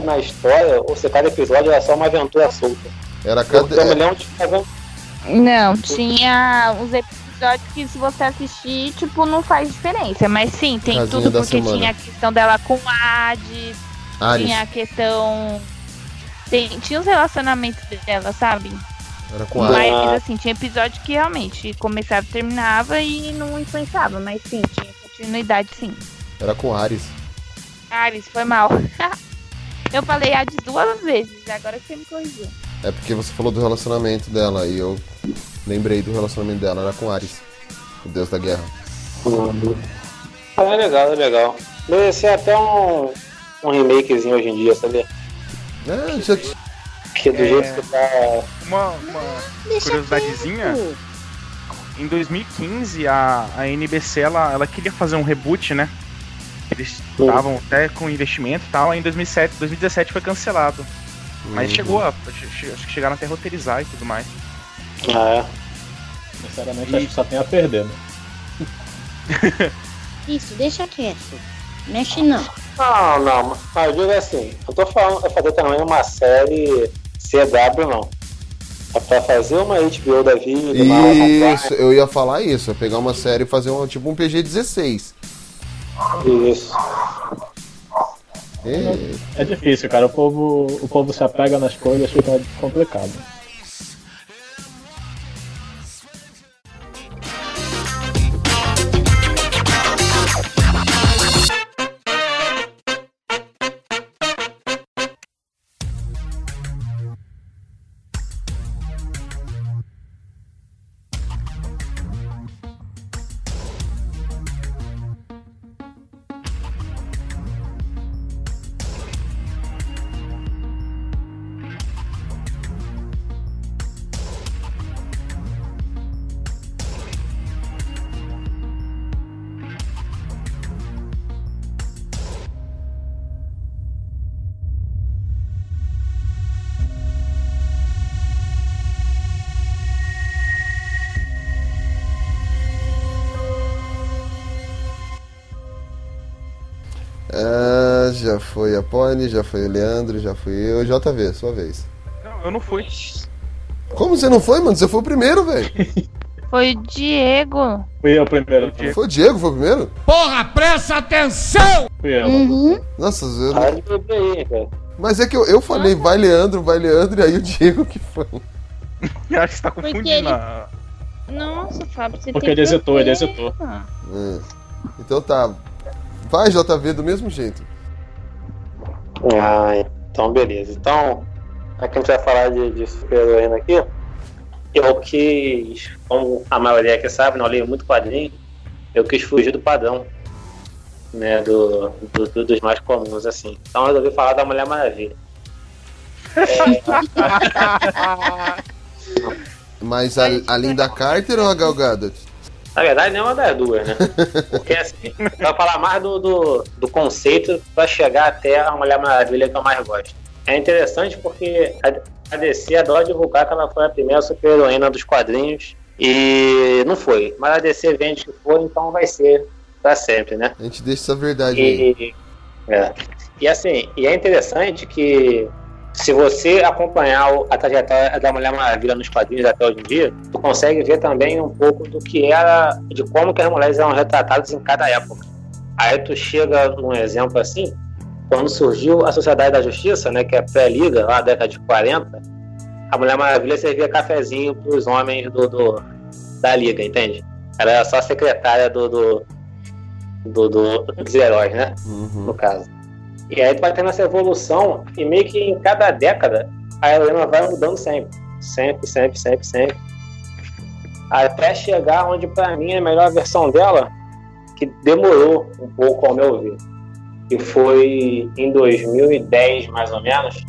na história ou se cada episódio era só uma aventura solta. Era cada. eu me lembro de fazer Não, tinha uns episódios que se você assistir, tipo, não faz diferença. Mas sim, tem Casinha tudo porque semana. tinha a questão dela com Hades, Ares. tinha a questão. Tem, tinha os relacionamentos dela, sabe? Era com Mas Ares. assim, tinha episódio que realmente começava e terminava e não influenciava, mas sim, tinha continuidade sim. Era com Ares. Ares, foi mal. Eu falei Hades duas vezes, agora que você me corrigiu. É porque você falou do relacionamento dela e eu lembrei do relacionamento dela, era com Ares, o deus da guerra. Ah, é legal, é legal. Merecia até um, um remakezinho hoje em dia, sabia? É, já... Que do É. jeito que tá. Uma, uma curiosidadezinha. Em 2015, a, a NBC ela, ela queria fazer um reboot, né? Eles estavam até com investimento e tal. Aí em 2007, 2017 foi cancelado. Mas Uhum. chegou a. Acho que chegaram até a roteirizar e tudo mais. Ah, Sinceramente, acho que só tem a perder, né? Isso, deixa quieto. Mexe não. Não, não, mas eu digo assim, eu tô falando pra fazer também uma série CW, não. É pra fazer uma HBO da vida, uma Isso, eu ia falar isso, eu pegar uma série e fazer um, tipo um PG-16. Isso. É, É difícil, cara. O povo, o povo se apega nas coisas, fica complicado. Foi a Pony, já foi o Leandro, já fui eu. JV, sua vez. Não, eu não fui. Como você não foi, mano? Você foi o primeiro, velho. Foi o Diego. Fui eu primeiro. Foi o Diego, foi o primeiro? Porra, presta atenção! Fui eu. Uhum. Nossa, eu não- Aí cara. Mas é que eu, eu falei, vai Leandro, vai Leandro, e aí o Diego que foi. Eu acho que você tá confundindo. ele- a- Nossa, Fábio, você Porque tem ele hesitou, ele hesitou. É. Então tá. Vai, JV, do mesmo jeito. Ah, então beleza. Então, aqui a gente vai falar de, de super-heroína aqui. Eu quis, como a maioria aqui sabe, não leio muito quadrinho, eu quis fugir do padrão, né, do, do- do- dos mais comuns, assim. Então eu resolvi falar da Mulher Maravilha. Mas a, a Linda Carter ou a Gal Gadot? Na verdade, nenhuma das duas, né? Porque assim, vai falar mais do, do, do conceito para chegar até a Mulher Maravilha que eu mais gosto. É interessante porque a, a DC adora divulgar que ela foi a primeira super-heroína dos quadrinhos e não foi. Mas a DC vende que foi, então vai ser para sempre, né? A gente deixa essa verdade aí. E, é. e assim, e é interessante que se você acompanhar o- a trajetória da Mulher Maravilha nos quadrinhos até hoje em dia, tu consegue ver também um pouco do que era, de como que as mulheres eram retratadas em cada época. Aí tu chega num exemplo assim, quando surgiu a Sociedade da Justiça, né, que é pré-liga, lá na década de 40, a Mulher Maravilha servia cafezinho pros homens do, do- da liga, entende? Ela era só secretária do, do, do- do- dos heróis, né? Uhum. no caso. E aí vai tendo essa evolução e meio que em cada década a Helena vai mudando sempre. Sempre, sempre, sempre, sempre. Até chegar onde pra mim é a melhor versão dela, que demorou um pouco ao meu ver. Que foi em 2010, mais ou menos,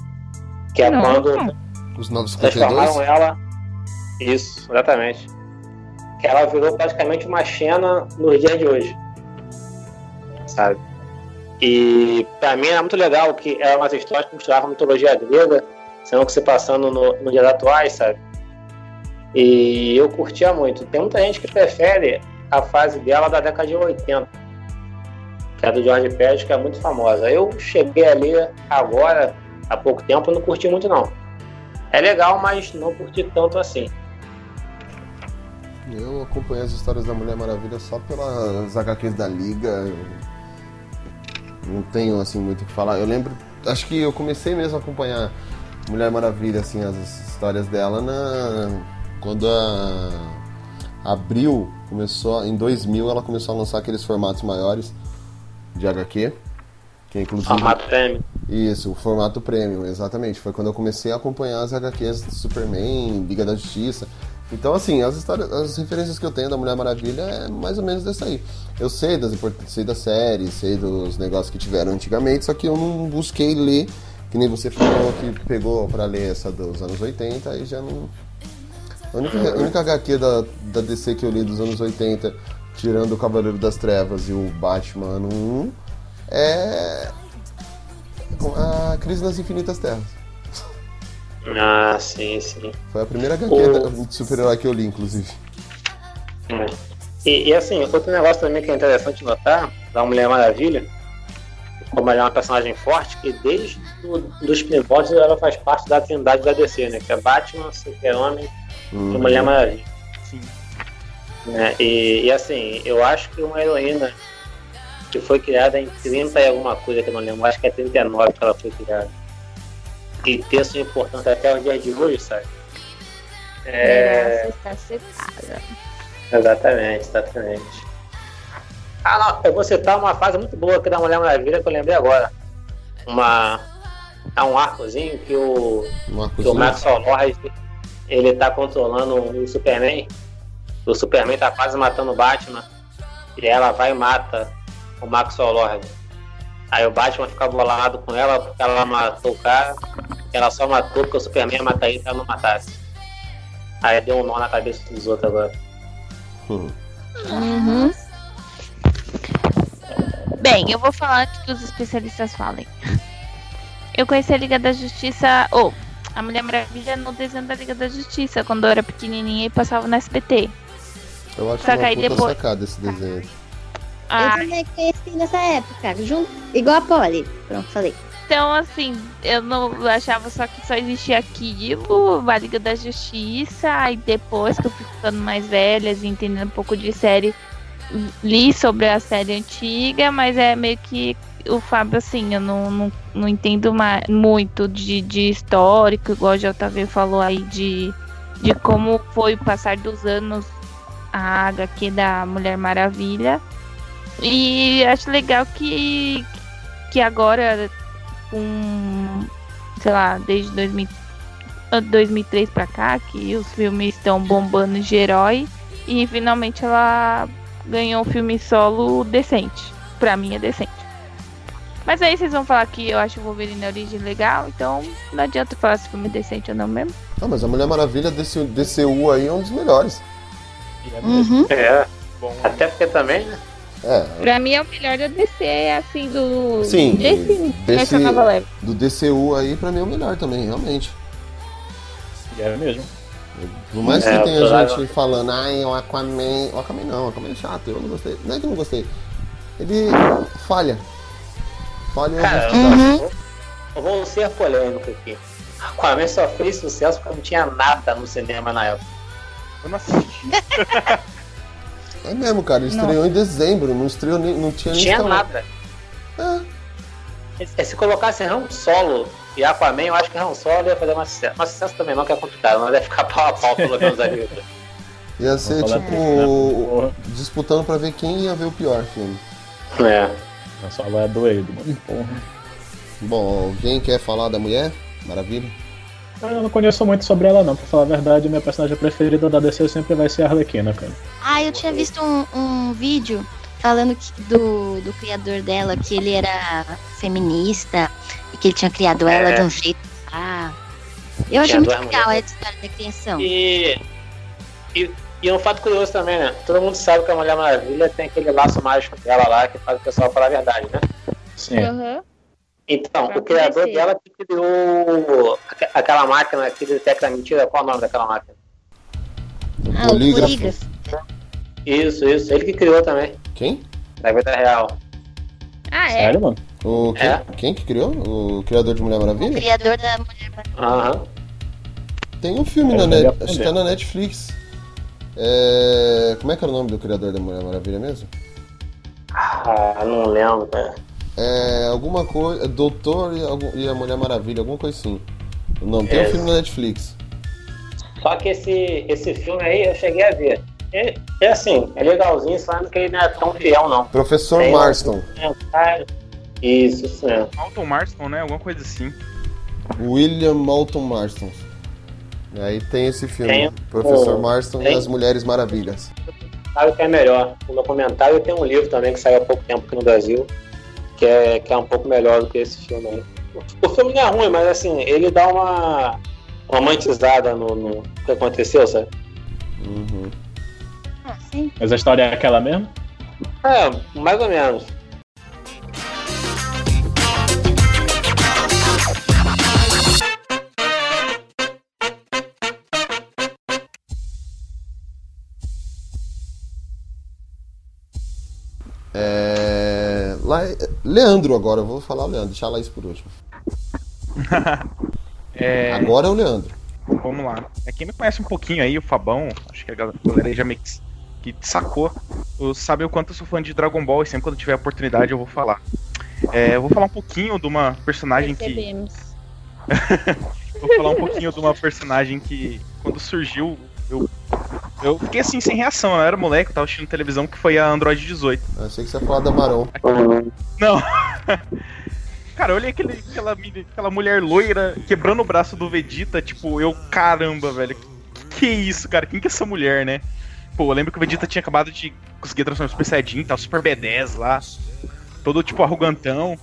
que é Nossa. quando Os 952? transformaram ela. Isso, exatamente. Que ela virou praticamente uma Xena nos dias de hoje. Sabe? E pra mim era muito legal que eram umas histórias que misturavam mitologia grega, sendo que se passando no, no dias atuais, sabe? E eu curtia muito. Tem muita gente que prefere a fase dela da década de 80, que é do George Pérez, que é muito famosa. Eu cheguei a ler agora, há pouco tempo, não curti muito não. É legal, mas não curti tanto assim. Eu acompanhei as histórias da Mulher Maravilha só pelas HQs da Liga. Não tenho assim muito o que falar. Eu lembro, acho que eu comecei mesmo a acompanhar Mulher Maravilha, assim, as histórias dela na quando a Abril começou, em 2000 ela começou a lançar aqueles formatos maiores de HQ, que é inclusive Formato prêmio. isso, o formato premium, exatamente. Foi quando eu comecei a acompanhar as HQs do Superman, Liga da Justiça. Então, assim, as histórias, as referências que eu tenho da Mulher Maravilha é mais ou menos dessa aí. Eu sei das sei da série, sei dos negócios que tiveram antigamente, só que eu não busquei ler, que nem você falou que pegou pra ler essa dos anos 80, aí já não. A única, a única HQ da, da DC que eu li dos anos 80, tirando o Cavaleiro das Trevas e o Batman ano 1, é a Crise nas Infinitas Terras. Ah, sim, sim. Foi a primeira HQ O- de super-herói que eu li, inclusive. É. E, e, assim, outro negócio também que é interessante notar da Mulher Maravilha, como ela é uma personagem forte, que desde do, os primórdios ela faz parte da trindade da DC, né? Que é Batman, Super-Homem e Uhum. Mulher Maravilha. Sim. né? E, e, assim, eu acho que uma heroína que foi criada em 30 e alguma coisa que eu não lembro, acho que é 39 que ela foi criada. E ter sua importância até os dias de hoje, sabe? É. Está. Exatamente, exatamente. Ah, não, eu vou citar uma fase muito boa aqui da Mulher Maravilha que eu lembrei agora. Uma. Há um arcozinho que o, Marcos que o Maxwell Lord ele tá controlando o Superman. O Superman tá quase matando o Batman. E ela vai e mata o Maxwell Lord. Aí o Batman fica bolado com ela porque ela matou o cara. Ela só matou porque o Superman ia matar ele se ela não matasse. Aí deu um nó na cabeça dos outros agora. Uhum. Bem, eu vou falar antes que os especialistas falem. Eu conheci a Liga da Justiça, ou a Mulher Maravilha no desenho da Liga da Justiça, quando eu era pequenininha e passava no SBT. Eu acho Só uma puta depois- sacada esse desenho. Ah, Eu também conheci nessa época, junto, igual a Polly. Pronto, falei. Então, assim, eu não achava só que só existia aquilo, a Liga da Justiça, e depois que eu fui ficando mais velha e entendendo um pouco de série, li sobre a série antiga, mas é meio que o Fábio, assim, eu não, não, não entendo ma- muito de, de histórico, igual o JV falou aí, de, de como foi o passar dos anos a HQ da Mulher Maravilha. E acho legal que, que agora, com, sei lá, desde 2000, ah, 2003 pra cá, que os filmes estão bombando de herói, e finalmente ela ganhou um filme solo decente. Pra mim é decente. Mas aí vocês vão falar que eu acho o Wolverine a origem legal, então não adianta falar se o filme é decente ou não mesmo. Ah, mas a Mulher Maravilha desse DCU aí é um dos melhores. Uhum. É. Até porque também, né? É, Pra mim é o melhor da DC, assim, do. Sim, desse, desse- dessa nova leva. do DCU aí pra mim é o melhor também, realmente. E é mesmo. Por mais que É, tenha gente falando, ai, o Aquaman. O Aquaman não, o Aquaman é chato, eu não gostei. Não é que eu não gostei. Ele falha. Falha Cara, eu, eu vou ser polêmico aqui. Aquaman só fez sucesso porque não tinha nada no cinema na época. Eu não assisti. É mesmo, cara, ele estreou em dezembro, não estreou nem. Não tinha nem tinha nada. É. Se- Se colocasse Han Solo e Aquaman, eu acho que Han Solo ia fazer mais sucesso. Mas sucesso também não, que é complicado, mas ia ficar pau a pau pelo menos ali. Ia ser tipo. disso, né? Disputando pra ver quem ia ver o pior filme. É. A sala é doido, mano. Porra. Bom, alguém quer falar da mulher? Maravilha. Eu não conheço muito sobre ela, não. Pra falar a verdade, minha personagem preferida da DC sempre vai ser a Arlequina, cara. Ah, eu tinha visto um, um vídeo falando que- do, do criador dela, que ele era feminista e que ele tinha criado ela É. de um jeito. Ah. Eu achei muito duas legal essa história da criação. E, e, e um fato curioso também, né? Todo mundo sabe que a Mulher Maravilha tem aquele laço mágico dela lá que faz o pessoal falar a verdade, né? Sim. Aham. Então, Pra o criador acontecer. dela que criou aque- aquela máquina que detecta mentira. Qual é o nome daquela máquina? Ah, o Polígrafo. Isso, isso. Ele que criou também, Quem? da vida real. Ah, é? Sério, mano? O quem, É. quem que criou? O criador de Mulher O Maravilha? criador da Mulher Maravilha. Aham. Tem um filme É, na net, acho que tá na Netflix. É, Como é que era o nome do criador da Mulher Maravilha mesmo? Ah, não lembro, cara. É alguma coisa. Doutor e, algum- e a Mulher Maravilha, alguma coisa assim. O nome. Tem um É. filme na Netflix. Só que esse, esse filme aí eu cheguei a ver. É, é assim, é legalzinho, falando que ele não é tão fiel, não. Professor Tem um Marston. comentário. Isso, isso mesmo. Alton Marston, né? Alguma coisa assim. William Moulton Marston. Aí tem esse filme. Tem. Professor Oh, Marston tem. e as Mulheres Maravilhas. Sabe o que é melhor? O documentário tem um livro também que saiu há pouco tempo aqui no Brasil, que é, que é um pouco melhor do que esse filme aí. O filme não é ruim, mas assim, ele dá uma romantizada no, no que aconteceu, sabe? Uhum. Ah, sim. Mas a história é aquela mesmo? É, mais ou menos. Leandro agora, eu vou falar o Leandro, deixar lá isso por último. É, Agora é o Leandro. Vamos lá. É, quem me conhece um pouquinho aí, o Fabão, acho que a gal- galera aí já meio que, que sacou, eu- sabe o quanto eu sou fã de Dragon Ball e sempre quando tiver oportunidade eu vou falar. É, eu vou falar um pouquinho de uma personagem que. Percebemos. Vou falar um pouquinho de uma personagem que, quando surgiu, eu. Eu fiquei assim, sem reação. Eu era moleque, eu tava assistindo televisão, que foi a Android 18. Eu achei que você ia falar da Maron. Não. Cara, eu olhei aquele, aquela, aquela mulher loira quebrando o braço do Vegeta, tipo, eu, caramba, velho. Que, que isso, cara? Quem que é essa mulher, né? Pô, eu lembro que o Vegeta tinha acabado de conseguir transformar Super Saiyajin, tava super B10 lá. Todo, tipo, arrogantão.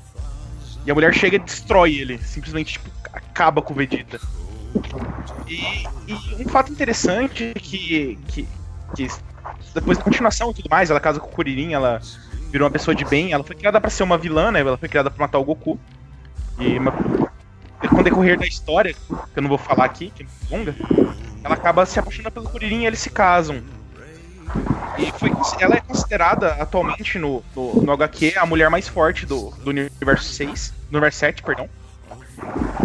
E a mulher chega e destrói ele. Simplesmente, tipo, acaba com o Vegeta. E, e um fato interessante que, que, que depois da continuação e tudo mais, ela casa com o Kuririn, ela virou uma pessoa de bem. Ela foi criada pra ser uma vilã, né? Ela foi criada pra matar o Goku. E uma- com o decorrer da história, que eu não vou falar aqui, que é muito longa, ela acaba se apaixonando pelo Kuririn e eles se casam. E foi, ela é considerada atualmente no, no, no HQ a mulher mais forte do, do universo 6, do universo 7, perdão.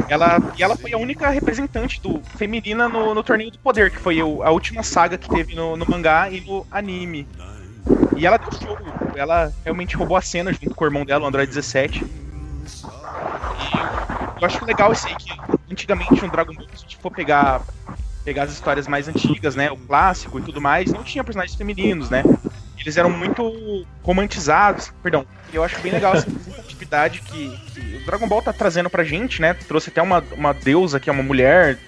Ela, e ela foi a única representante do feminina no, no Torneio do Poder, que foi o- a última saga que teve no, no mangá e no anime. E ela deu show, ela realmente roubou a cena junto com o irmão dela, o Android 17. E eu acho legal isso aí que antigamente no Dragon Ball, se a gente for pegar, pegar as histórias mais antigas, né? O clássico e tudo mais, não tinha personagens femininos, né? Eles eram muito romantizados, perdão. E eu acho bem legal essa representatividade que, que o Dragon Ball tá trazendo pra gente, né? Trouxe até uma, uma deusa que é uma mulher,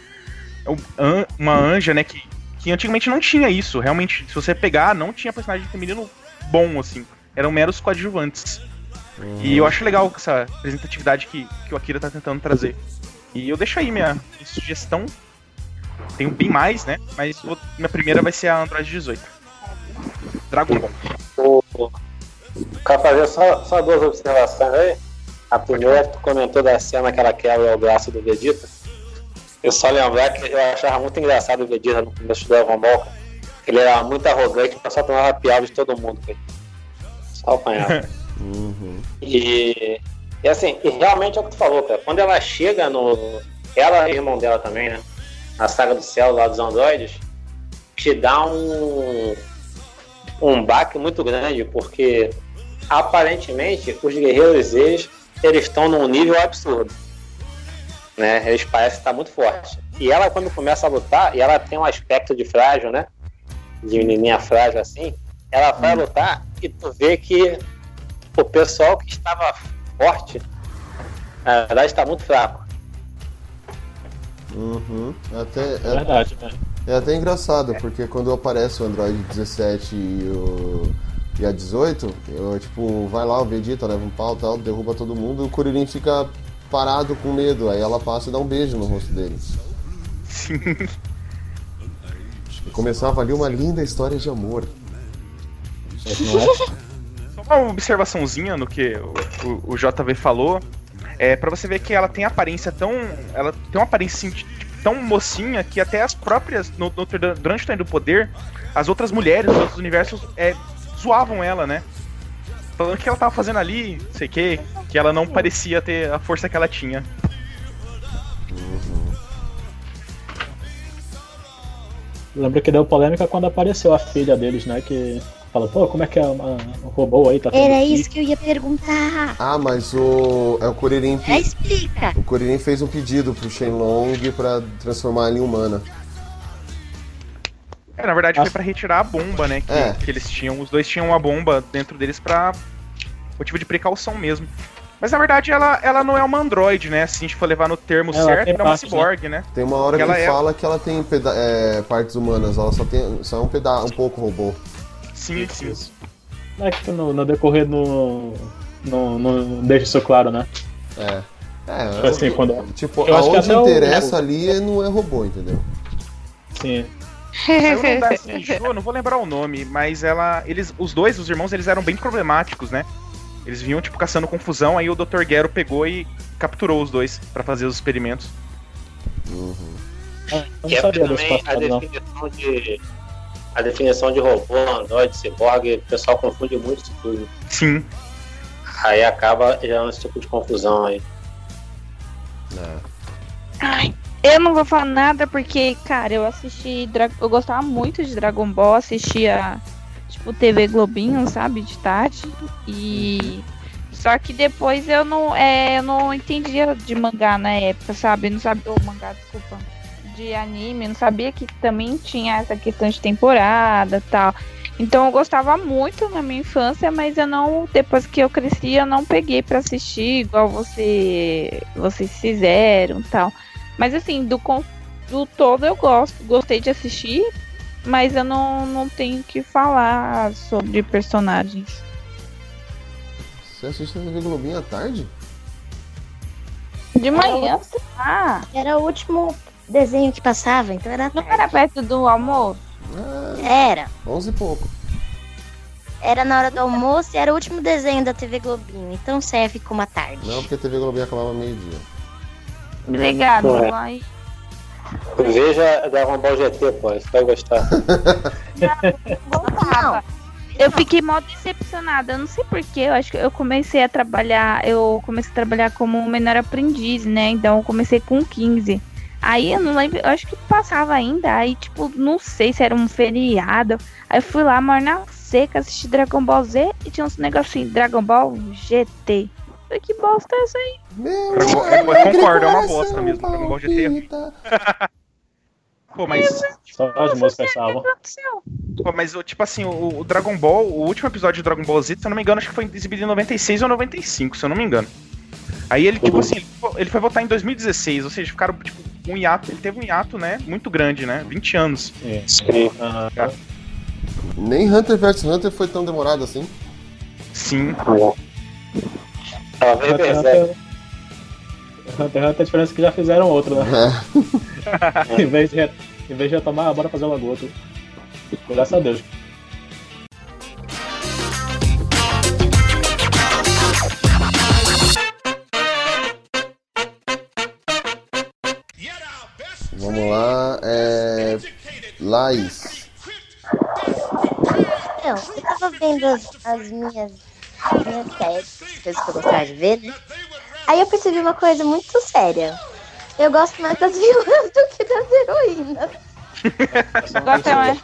uma anja, né? Que, que antigamente não tinha isso. Realmente, se você pegar, não tinha personagem feminino bom, assim. Eram meros coadjuvantes. E eu acho legal essa representatividade que, que o Akira tá tentando trazer. E eu deixo aí minha, minha sugestão. Tenho bem mais, né? Mas vou- minha primeira vai ser a Android 18. Dragon Ball. O, quero fazer só, só duas observações aí. A primeira que tu comentou da cena que ela quebra o braço do Vegeta. Eu só lembrar que eu achava muito engraçado o Vegeta no começo do Dragon Ball. Ele era muito arrogante, mas só tomava piada de todo mundo. cara. Só apanhava. Uhum. E, e assim, e realmente é o que tu falou, cara. Quando ela chega no. Ela e o irmão dela também, né? Na saga do céu lá dos androides, te dá um. Um baque muito grande, porque aparentemente os guerreiros eles eles estão num nível absurdo. Né? Eles parecem estar muito fortes. E ela, quando começa a lutar, e ela tem um aspecto de frágil, né? De menininha frágil assim, ela vai lutar e tu vê que o pessoal que estava forte, na verdade, está muito fraco. Uhum. Até, É verdade, né? É até engraçado, porque quando aparece o Android 17 e, o, e a 18, eu, tipo, vai lá, o Vegeta leva um pau tal, derruba todo mundo, e o Kuririn fica parado com medo, aí ela passa e dá um beijo no rosto dele. E começava ali uma linda história de amor. Só uma observaçãozinha no que o, o, o JV falou. É para você ver que ela tem aparência tão. Ela tem uma aparência tão mocinha que até as próprias. No, no- durante o Torneio do Poder, as outras mulheres dos outros universos é, zoavam ela, né? Falando que ela tava fazendo ali, sei que, que ela não parecia ter a força que ela tinha. Lembro que deu polêmica quando apareceu a filha deles, né? Que fala, pô, como é que é uma, um robô aí tá Era filho?" isso que eu ia perguntar. Ah, mas o. É o Kuririn. Já explica. O Kuririn fez um pedido pro Shenlong pra transformar ela em humana. É, na verdade foi pra retirar a bomba, né? Que, É. que eles tinham. Os dois tinham uma bomba dentro deles pra motivo de precaução mesmo. Mas na verdade ela, ela não é uma androide, né? Se a gente for levar no termo Ela certo, ela é uma né? ciborgue, né? Tem uma hora que, ela é- fala que ela tem peda- é, partes humanas, ela só tem só é um peda um pouco robô. Sim, sim. É que no, no decorrer no, no, no- deixa isso claro, né? É. É, Tipo assim, quando. Tipo, eu acho que aonde até o- interessa ali não é robô, entendeu? Sim. Seiju, eu não vou lembrar o nome, mas ela. Eles, os dois, os irmãos, eles eram bem problemáticos, né? Eles vinham, tipo, caçando confusão, aí o Dr. Gero pegou e capturou os dois pra fazer os experimentos. Eu não Que é sabia desse também a passado, não. definição de. A definição de robô, android, ciborgue, o pessoal confunde muito isso tudo. Sim. Aí acaba gerando esse tipo de confusão aí. Ai, eu não vou falar nada porque, cara, eu assisti. Eu gostava muito de Dragon Ball, assistia, tipo, TV Globinho, sabe? De tarde. E. Só que depois eu não, é, eu não entendia de mangá na época, sabe? Não sabia. Ô, mangá, desculpa. De anime, não sabia que também tinha essa questão de temporada e tal. Então eu gostava muito na minha infância, mas eu não, depois que eu cresci, eu não peguei pra assistir igual você, vocês fizeram, e tal. Mas assim, do do todo eu gosto, gostei de assistir, mas eu não, não tenho que falar sobre personagens. Você assiste a TV Globinho à tarde? De manhã, ah, Era o último desenho que passava, então era não era perto do almoço? Era. 11 e pouco. Era na hora do almoço e era o último desenho da TV Globinho, então serve como a tarde. Não, porque a TV Globinho acabava meio-dia. Obrigado, É. vai. Veja Dragon Ball GT, pô, você vai gostar. Gostava. Eu fiquei mal decepcionada. Eu não sei porquê. Eu acho que eu comecei a trabalhar. Eu comecei a trabalhar como menor aprendiz, né? Então eu comecei com 15. Aí eu não lembro. Eu acho que passava ainda. Aí, tipo, não sei se era um feriado. Aí eu fui lá, maior na seca, assisti Dragon Ball Z e tinha uns negocinhos Dragon Ball GT. Falei, que bosta é essa aí? Meu, Dragon- eu alegre concordo, é uma bosta mesmo, Dragon Ball GT é. Pô, mas, Só as músicas salvam. pô, mas o- tipo assim, o, o Dragon Ball, o último episódio de Dragon Ball Z, se eu não me engano, acho que foi exibido em 96 ou 95, se eu não me engano. Aí ele, tipo assim, ele fo- ele foi votar em 2016, ou seja, ficaram, tipo, um hiato, ele teve um hiato, né, muito grande, né, 20 anos. É. Sim. Nem Hunter vs Hunter foi tão demorado assim. Sim. Talvez Hunter x Berserk. Hunter. Hunter Hunter, a diferença é que já fizeram outro, né? É. em, vez de, em vez de retomar, bora fazer logo outro. Graças a Deus. Vamos lá, é. Laís. Então, eu tava vendo as, as minhas, as minhas séries, as coisas que eu gostava de ver, né? Aí eu percebi uma coisa muito séria. Eu gosto mais das vilãs do que das heroínas. Gosta mais?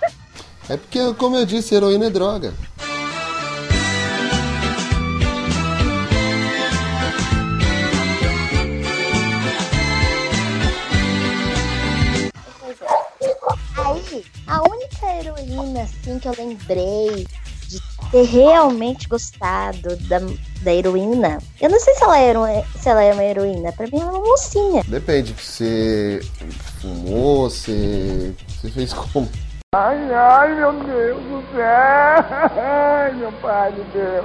É porque, como eu disse, heroína é droga. Aí, a única heroína, assim, que eu lembrei de ter realmente gostado da, da heroína. Eu não sei se ela, era uma, se ela é uma heroína, pra mim ela é uma mocinha. Depende, você fumou, você. Você fez como? Ai, ai, meu Deus do céu! Ai, meu pai de Deus!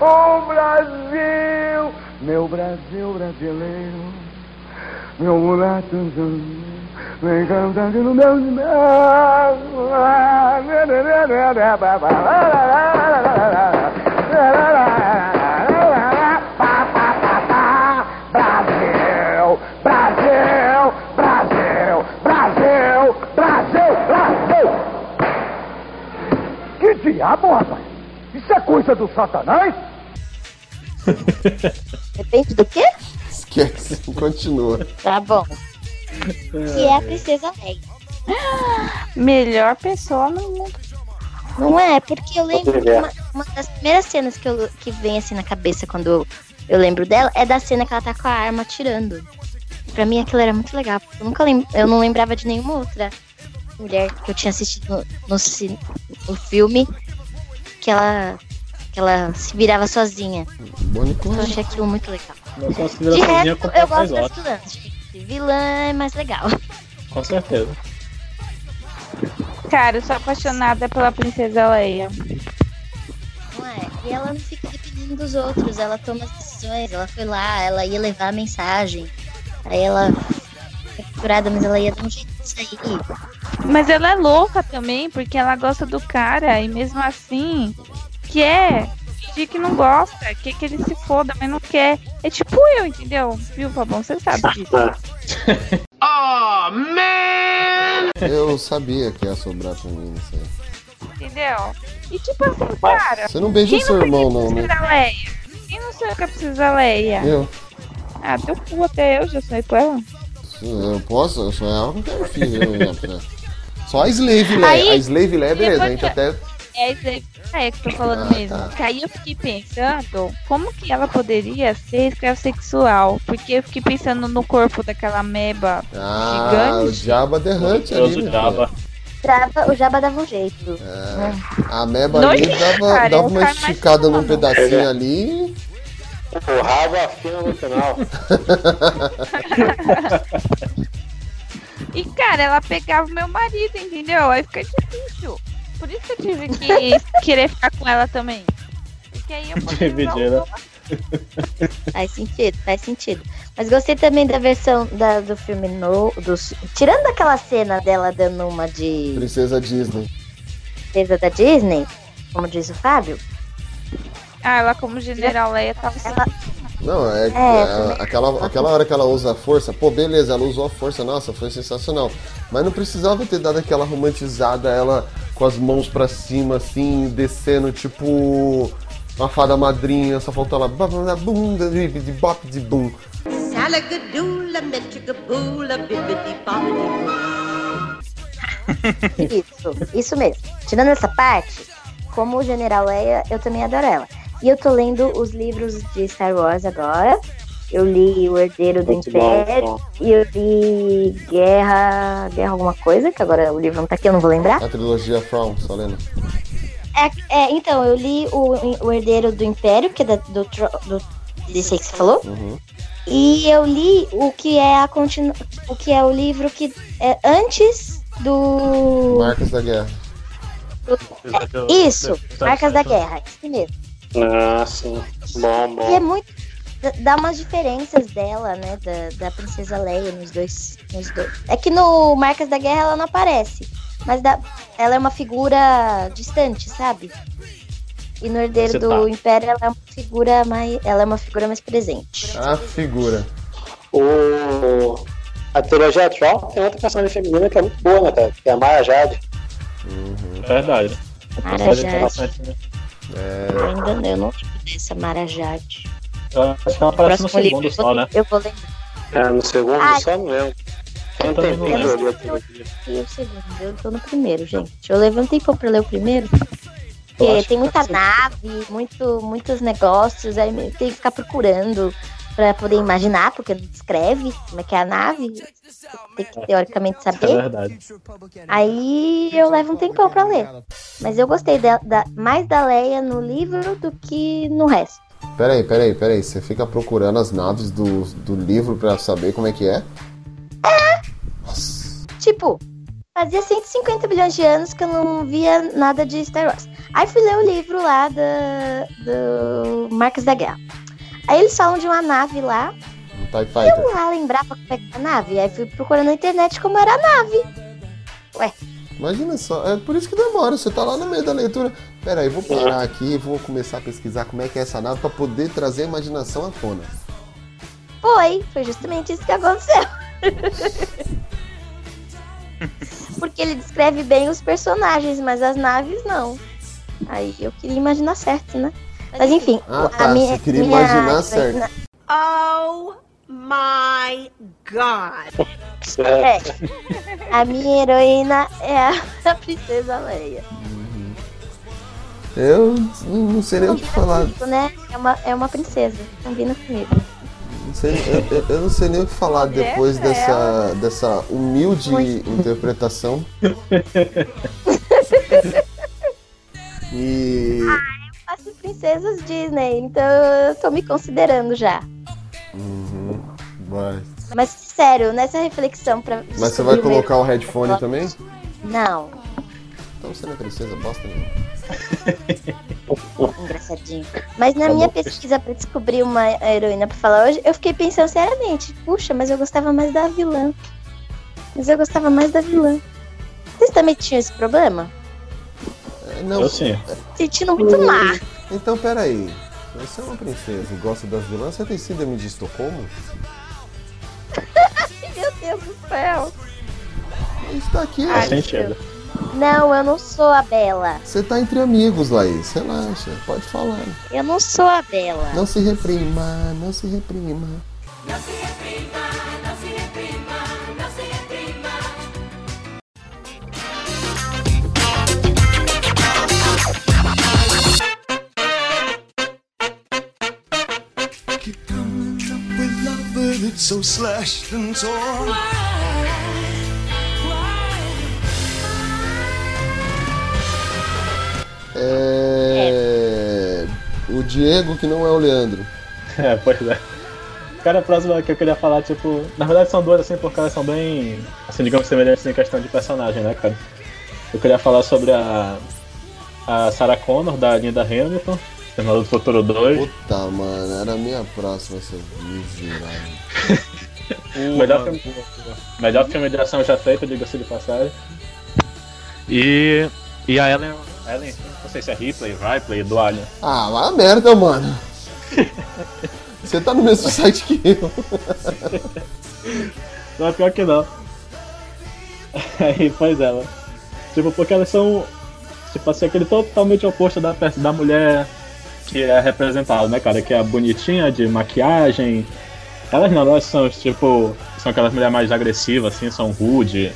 Ô Brasil! Meu Brasil brasileiro, meu mulato vem cantando no meu Brasil! Brasil! Brasil! Brasil! Brasil! Brasil! Que diabo, rapaz? Isso é coisa do satanás? Depende do quê? Esquece, continua. Tá bom. Que é a Princesa Leia. Melhor pessoa no mundo. Não é, porque eu lembro Pois é. uma, uma das primeiras cenas que, eu, que vem assim na cabeça quando eu, eu lembro dela é da cena que ela tá com a arma atirando. Pra mim aquilo era muito legal, porque eu nunca lem eu não lembrava de nenhuma outra mulher que eu tinha assistido no, no, no filme que ela, que ela se virava sozinha. Então eu Clyde. achei aquilo muito legal. De resto, eu gosto das vilãs. gente. Vilã é mais legal. Com certeza. Cara, eu sou apaixonada pela Princesa Leia. Não é? E ela não fica dependendo dos outros, ela toma as decisões, ela foi lá, ela ia levar a mensagem. Aí ela foi capturada, mas ela ia dar um jeito de sair. Mas ela é louca também, porque ela gosta do cara e mesmo assim quer fingir que não gosta, quer que ele se foda, mas não quer. É tipo eu, entendeu? Viu, Fabão? Você sabe disso. Eu sabia que ia sobrar pra mim, não sei. Entendeu? E tipo assim, cara. Você não beija seu não irmão, não, né? Leia? Quem não sonhou com a Princesa Leia? Eu. Ah, teu cu até eu já sonhei com ela. Eu posso, eu sonhava com qualquer filho. né? Só a Slave Leia. Aí, a Slave Leia, beleza. A gente até. É isso aí é que eu tô falando Ah, mesmo. tá. Que aí eu fiquei pensando como que ela poderia ser escravo sexual. Porque eu fiquei pensando no corpo daquela meba Ah, o gigante. Jabba the Hutt ali. Poderoso meu Jabba. Jabba, o Jabba dava um jeito. É. A meba ali Nojento, dava, cara, dava é o uma esticada num pedacinho ali. O rabo afina no final. E, cara, ela pegava o meu marido, entendeu? Aí fica difícil. Por isso que eu tive que querer ficar com ela também. Porque aí eu usar né? Faz sentido, faz sentido. Mas gostei também da versão da- do filme no. Dos, tirando aquela cena dela dando uma de Princesa Disney. princesa da Disney, como diz o Fábio, Ah, ela como General Leia tava ela, Não, é, É, é, aquela, aquela hora que ela usa a força, pô, beleza, ela usou a força, nossa, foi sensacional. Mas não precisava ter dado aquela romantizada, ela com as mãos pra cima, assim, descendo, tipo uma fada madrinha, só faltou ela. bum, de bop de bum. Isso, isso mesmo. Tirando essa parte, como o General Leia, eu também adoro ela. E eu tô lendo os livros de Star Wars agora. Eu li O Herdeiro do Muito Império bom. e eu li Guerra. Guerra alguma coisa, que agora o livro não tá aqui, eu não vou lembrar. A trilogia From, só lendo. É, é, então, eu li o, o Herdeiro do Império, que é da- do, do desse aí que você falou. Uhum. E eu li o que é a continu... o que é o livro que é antes do Marcas da Guerra. Isso, Marcas da Guerra, isso mesmo. Ah, sim. Bom, E é bom. muito. dá- umas diferenças dela, né? Da, da Princesa Leia nos dois, nos dois. É que no Marcas da Guerra ela não aparece. Mas dá, ela é uma figura distante, sabe? E no Herdeiro Você do tá. Império ela é uma figura mais. Ela é uma figura mais presente. A figura. O... A trilogia Troll tem outra personagem feminina que é muito boa, né, cara? Que é a Maya Jade. É verdade. A Mara Jade. Né? Eu ainda não, eu não tive dessa Marajade. Eu Acho que ela aparece no segundo livro só, né? eu vou ler É, no segundo Ai. só não lembro. Não eu lembro. tô no primeiro, gente. Eu levantei um pra ler o primeiro. Porque tem muita ser. nave, muito, muitos negócios, aí tem que ficar procurando pra poder imaginar, porque não descreve como é que é a nave. Tem que teoricamente É saber. verdade. Aí eu levo um tempão pra ler. Mas eu gostei da, da- mais da Leia no livro do que no resto. Peraí, peraí, peraí. Você fica procurando as naves do, do livro pra saber como é que é? Tipo, fazia 150 bilhões de anos que eu não via nada de Star Wars. Aí fui ler o livro lá da, do Marcas da Guerra. Aí eles falam de uma nave lá. Um TIE Fighter. Eu lá lembrava como é que era a nave. Aí fui procurando na internet como era a nave. Ué, Imagina só, é por isso que demora, você tá lá no meio da leitura. Pera aí, vou parar aqui e vou começar a pesquisar como é que é essa nave pra poder trazer a imaginação à tona. foi. Foi justamente isso que aconteceu. Porque ele descreve bem os personagens, mas as naves não. Aí eu queria imaginar certo, né? Mas enfim, Ah, a tá, minha, você queria minha- imaginar certo. Oh my god. É. A minha heroína é a, princesa Leia. Eu não sei nem o que falar. Comigo, né? É uma, é uma princesa. Combina comigo. Não sei- eu, eu- eu não sei nem o que falar depois dessa, dessa humilde interpretação. E. Faço princesas Disney, então eu tô me considerando já. Uhum, vai. Mas sério, nessa reflexão pra. Mas você vai colocar o headphone também? Não, Então você não é princesa bosta nenhuma. engraçadinho. Mas Tá na minha pesquisa pra descobrir uma heroína pra falar hoje, eu fiquei pensando seriamente, puxa, mas eu gostava mais da vilã. Mas eu gostava mais da vilã. Vocês também tinham esse problema? Não, Eu sim. Sentindo muito má. Então peraí. Você é uma princesa e gosta das vilãs, você tem síndrome de Estocolmo? Meu Deus do céu. Está aqui, ó. sentido. Não, eu não sou a Bela. Você tá entre amigos, Laís. Relaxa, pode falar. Eu não sou a Bela. Não se reprima, não se reprima. with so slashed and torn. É. O Diego, que não é o Leandro. É, pois é. Cara, a próxima que eu queria falar, tipo. Na verdade são duas assim, porque elas são bem. Assim, digamos, semelhantes em questão de personagem, né, cara? Eu queria falar sobre a. A Sarah Connor, da Linda Hamilton, Terminador do Futuro 2. Puta, mano, era a minha próxima, seu miserável. Melhor filme, melhor filme de ação já feito, diga-se de passagem. E. E a Ellen. Ellen, não sei se é Ripley, Ripley, do Alien. Ah, vai a merda, mano. Você tá no mesmo site que eu. Não é pior que não. Aí, pois é, mano. Tipo, porque elas são. Tipo assim, aquele totalmente oposto da, da mulher que é representada, né, cara? Que é a bonitinha de maquiagem. Elas não, elas são, tipo. São aquelas mulheres mais agressivas, assim, são rude.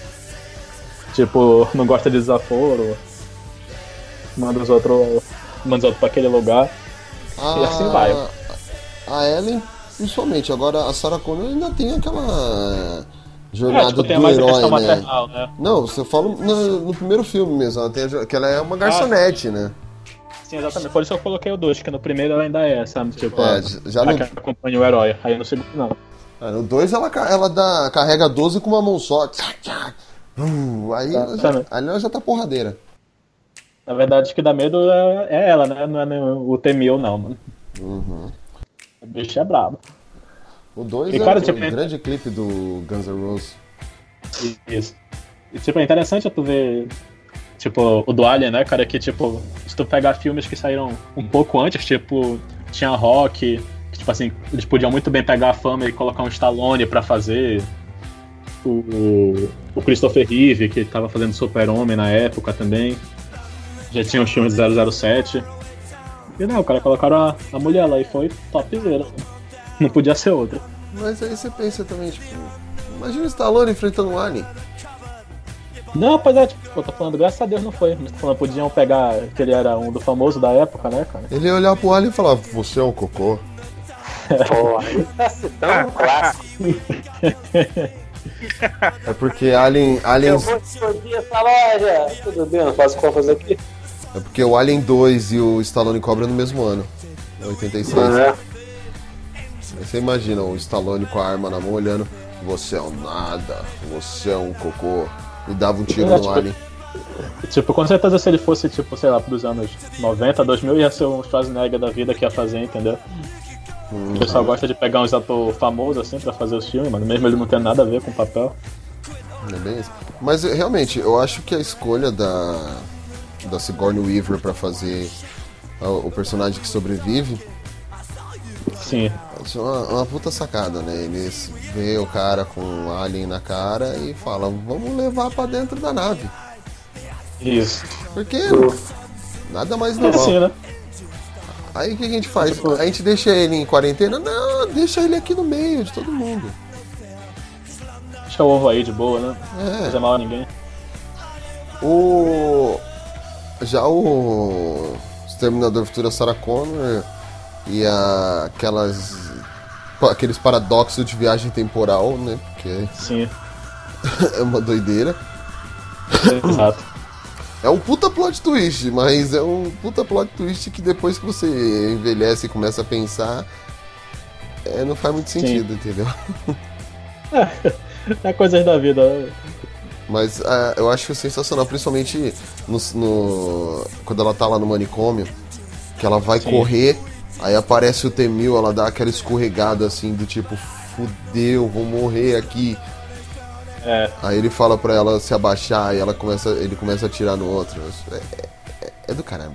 Tipo, não gosta de desaforo. Manda os outros. Manda os outros pra aquele lugar. E assim vai. A Ellen, principalmente. Agora, a Sarah Connor ainda tem aquela jornada É, tipo, do a herói, né? maternal, né? Não, você fala no, no primeiro filme mesmo. Ela tem a que ela é uma garçonete, né? Sim, exatamente. Por isso eu coloquei o 2, que no primeiro ela ainda é, sabe? Tipo, É, já a não- que acompanha o herói. Aí no segundo não. Ah, no 2 ela, ela dá, carrega 12 com uma mão só. Uh, aí, ela já, aí ela já tá porradeira. Na verdade, o que dá medo é, é ela, né? Não é o Temil, não, mano. Uhum. O bicho é brabo. O 2 E, é cara, o tipo, grande clipe do Guns N' Roses. Isso. E, tipo, é interessante tu ver, tipo, o do Alien, né, cara, que, tipo, se tu pegar filmes que saíram um pouco antes, tipo, tinha Rock, que, tipo assim, eles podiam muito bem pegar a fama e colocar um Stallone pra fazer. O, o Christopher Reeve, que tava fazendo Super-Homem na época também. Já tinha os filmes de 007. E não, cara, colocaram a, a mulher lá e foi topzera. Não podia ser outra. Mas aí você pensa também, tipo, imagina o Stallone enfrentando um Alien. Não, pois é, tipo, eu tô falando, graças a Deus não foi. Mas tô falando, podiam pegar, que ele era um do famoso da época, né, cara? Ele ia olhar pro Alien e falar, você é um cocô. Porra, ele tá citando um clássico. É porque Alien, Eu Aliens, vou explodir essa loja. Tudo bem, eu não faço compras aqui. é porque o Alien 2 e o Stallone Cobra no mesmo ano, em 86. É. Aí você imagina o Stallone com a arma na mão olhando, você é um nada, você é um cocô. E dava um tiro É, no tipo, Alien. Tipo, com certeza se ele fosse, tipo, sei lá, dos anos 90, 2000, ia ser um Schwarzenegger da vida que ia fazer, entendeu? O pessoal gosta de pegar uns atores famosos assim pra fazer os filmes, mano, mesmo ele não tendo nada a ver com o papel. É bem isso. Mas realmente, eu acho que a escolha da, da Sigourney Weaver pra fazer o, o personagem que sobrevive Sim. é uma, uma puta sacada, né? Eles vê o cara com um alien na cara e falam, vamos levar pra dentro da nave. Isso. Porque nada mais É normal. assim, né? Aí o que a gente faz? A gente deixa ele em quarentena? Não, deixa ele aqui no meio de todo mundo. Deixa o ovo aí de boa, né? É. Não fazer mal a ninguém. O. Já o. Exterminador Futuro, a Sarah Connor e a... aquelas. Aqueles paradoxos de viagem temporal, né? Porque Sim. é uma doideira. Exato. É um puta plot twist, mas é um puta plot twist que depois que você envelhece e começa a pensar, é, não faz muito sentido, entendeu? É coisas da vida. Mas ah, eu acho sensacional, principalmente no, no- quando ela tá lá no manicômio, que ela vai Sim. correr, aí aparece o Temil, ela dá aquela escorregada assim, do tipo, fudeu, vou morrer aqui. É. Aí ele fala pra ela se abaixar e ela começa, ele começa a atirar no outro. É, é- é do caramba.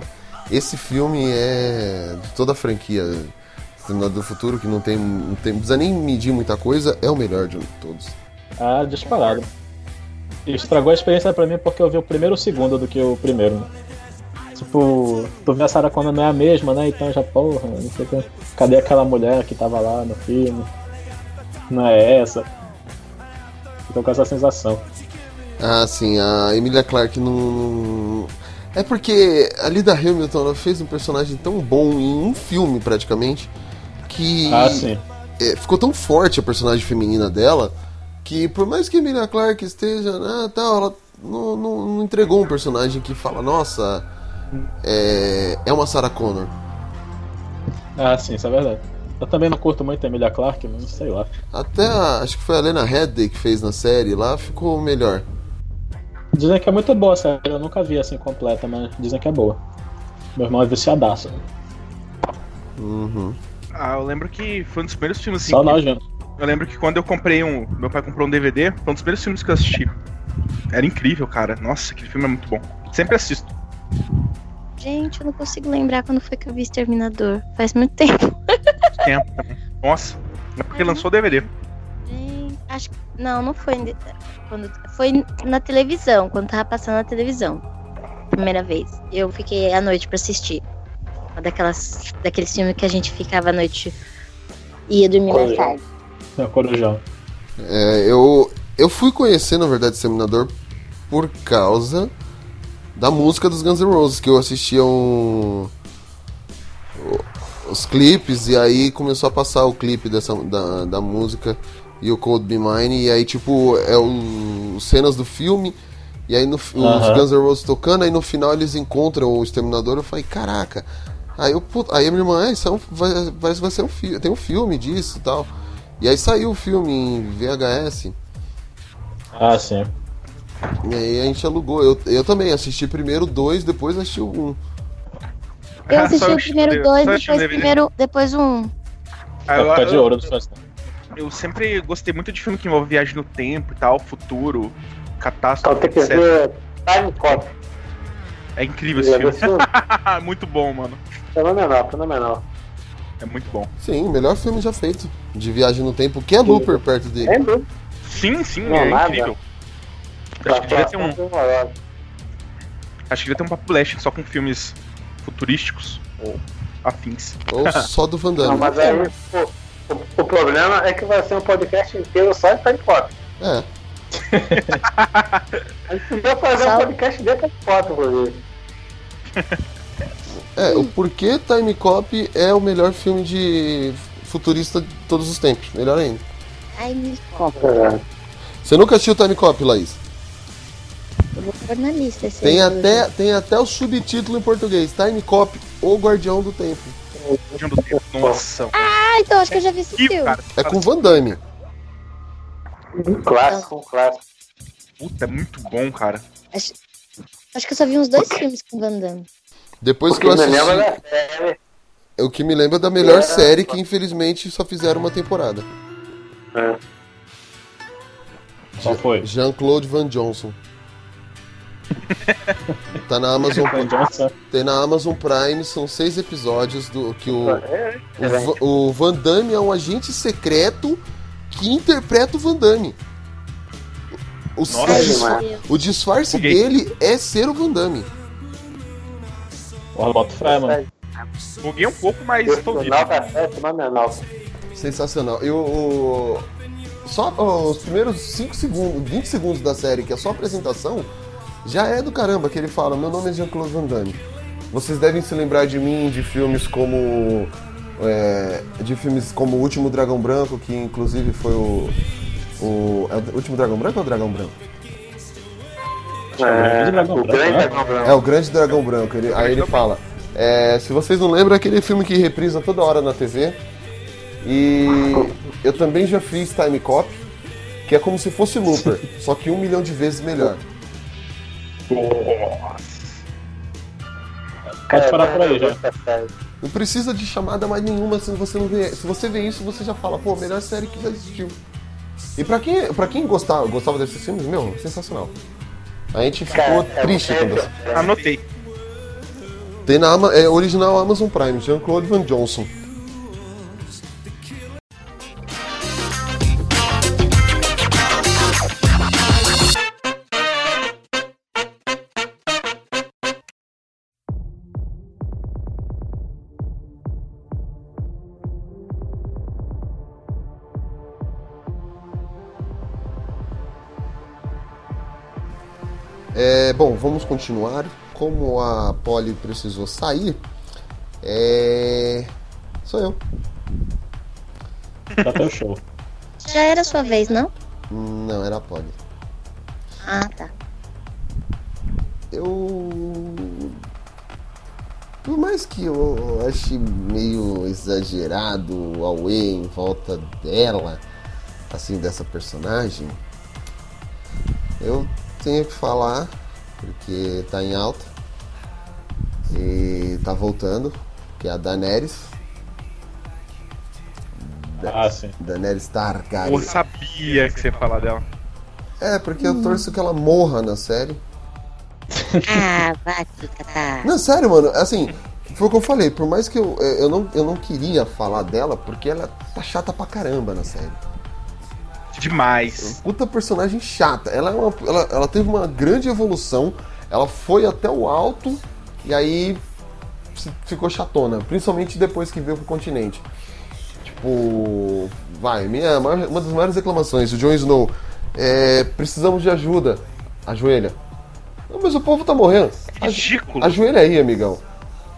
Esse filme é de toda a franquia do Futuro, que não tem, não tem. Não precisa nem medir muita coisa, é o melhor de todos. Ah, disparado. Estragou a experiência pra mim porque eu vi o primeiro o segundo do que o primeiro. né? Tipo, tu vê a Sarah Connor não é a mesma, né? Então já, porra, não sei o que. Cadê aquela mulher que tava lá no filme? Não é essa. Tô com essa sensação. Ah, sim, a Emilia Clarke não. É porque a Lida Hamilton ela fez um personagem tão bom em um filme, praticamente, que. Ah, sim. é, ficou tão forte a personagem feminina dela que, por mais que a Emilia Clarke esteja. Ah, tal, ela não, não- não entregou um personagem que fala, nossa, é, é uma Sarah Connor. Ah, sim, isso é verdade. Eu também não curto muito a Emilia Clarke, mas sei lá. Até a- acho que foi a Lena Headey que fez na série lá, ficou melhor. Dizem que é muito boa, sério. Eu nunca vi assim completa, mas dizem que é boa. Meu irmão é viciadaço. Uhum. Ah, eu lembro que foi um dos primeiros filmes assim. Só que- nós juntos. Eu lembro que quando eu comprei um. Meu pai comprou um DVD, foi um dos primeiros filmes que eu assisti. Era incrível, cara. Nossa, aquele filme é muito bom. Sempre assisto. Gente, eu não consigo lembrar quando foi que eu vi Exterminador. Faz muito tempo. Tempo também. Nossa, é porque lançou DVD. Gente, acho que. Não, não foi. em- Quando, foi na televisão, quando tava passando na televisão. Primeira vez. Eu fiquei à noite pra assistir. Uma daquelas, daqueles filmes que a gente ficava à noite e ia dormir mais tarde. É o Corujão. É, eu, eu fui conhecer, na verdade, Exterminador por causa da música dos Guns N' Roses, que eu assistia um, os clipes, e aí começou a passar o clipe dessa, da, da música e o Cold Be Mine, e aí, tipo, é o, cenas do filme, e aí no, os. Guns N' Roses tocando, aí no final eles encontram o Exterminador, eu falei, caraca. Aí, eu, aí a minha irmã, ah, isso é um, vai, vai, vai ser um filme, tem um filme disso e tal. E aí saiu o filme em VHS. Ah, sim. E aí a gente alugou. Eu, eu também assisti primeiro o dois, depois assisti o um. Eu Ah, assisti só o eu primeiro dois, eu depois primeiro, depois um. Ah, eu- Época de eu- ouro fãs. Eu sempre gostei muito de filme que envolve viagem no tempo e tal, futuro, Então catástrofe, tem que etc. ver Time Cop. É incrível esse filme. muito bom, mano. Fenomenal, fenomenal. É muito bom. Sim, o melhor filme já feito. De viagem no tempo, que é Looper perto dele. É. Sim, sim, Não, é nada. incrível. Acho que devia ter um, Fenomenal. acho que devia ter um papo leste só com filmes futurísticos ou afins. Ou só do Van Não, Damme. mas aí o, o, o problema é que vai ser um podcast inteiro só de Time Cop. É. A gente podia fazer um podcast de Time Cop, inclusive. É, o porquê Time Cop é o melhor filme de futurista de todos os tempos. Melhor ainda. Ai, me É. Você nunca assistiu Time Cop, Laís? Eu vou pôr na lista esse Tem até, tem até o subtítulo em português. Time Cop, o Guardião do Tempo. Guardião do Tempo. Nossa. Ah, então acho que eu já vi esse filme. É com Van Damme. Um clássico, um clássico. Puta, é muito bom, cara. Acho, acho que eu só vi uns dois filmes com Van Damme. Depois que eu lembra assisti, da é o que me lembra da melhor Era- série que infelizmente só fizeram uma temporada. É. Qual foi? Jean-Claude Van Johnson. Tá na Amazon. Tem na Amazon Prime, são seis episódios do que o, É, o, o Van Damme é um agente secreto que interpreta o Van Damme. O, Nossa, o disfa- mano. o disfarce dele é ser o Van Damme. Porra, bota fé, mano. Buguei um pouco, mas vivo. é fenomenal. Sensacional. E o, o- só os primeiros 5 segundos, 20 segundos da série, que é só apresentação, já é do caramba que ele fala: Meu nome é Jean-Claude Van Damme. Vocês devem se lembrar de mim de filmes como. é, de filmes como O Último Dragão Branco, que inclusive foi o. o é o Último Dragão Branco ou o Dragão Branco? É, Dragão o grande né? dragão branco. É o Grande Dragão Branco. Ele- aí ele fala: é, Se vocês não lembram, é aquele filme que reprisa toda hora na TV. E eu também já fiz Time Cop, que é como se fosse Looper, só que um milhão de vezes melhor. Pode parar por aí já. Essa série. Não precisa de chamada mais nenhuma se você não vê. Se você vê isso, você já fala, pô, melhor série que já existiu. E pra quem, pra quem gostava, gostava desses filmes, meu, sensacional. A gente ficou Cara, é- triste é- quando. é- Anotei. Tem na Ama- é original Amazon Prime, Jean-Claude Van Johnson. Vamos continuar. Como a Polly precisou sair, é. Sou eu. Tá teu show. Já era sua vez, não? Não, era a Polly. Ah, tá. Eu. Por mais que eu ache meio exagerado o Aue em volta dela, assim, dessa personagem, eu tenho que falar, porque tá em alta e tá voltando, que é a Daenerys. Ah, sim. Daenerys Targaryen. Eu sabia que você ia falar dela. É, porque eu torço que ela morra na série. Ah, vai te catar. Não, sério, mano, assim, Foi o que eu falei, por mais que eu, eu, não, eu não queria falar dela, porque ela tá chata pra caramba na série. Demais. Puta personagem chata. Ela, é uma, ela, ela teve uma grande evolução, ela foi até o alto e aí ficou chatona, principalmente depois que veio pro continente. Tipo, vai, minha, uma das maiores reclamações, o Jon Snow, é, precisamos de ajuda. Ajoelha. Não, mas o povo tá morrendo. Ridículo. Ajoelha aí, amigão.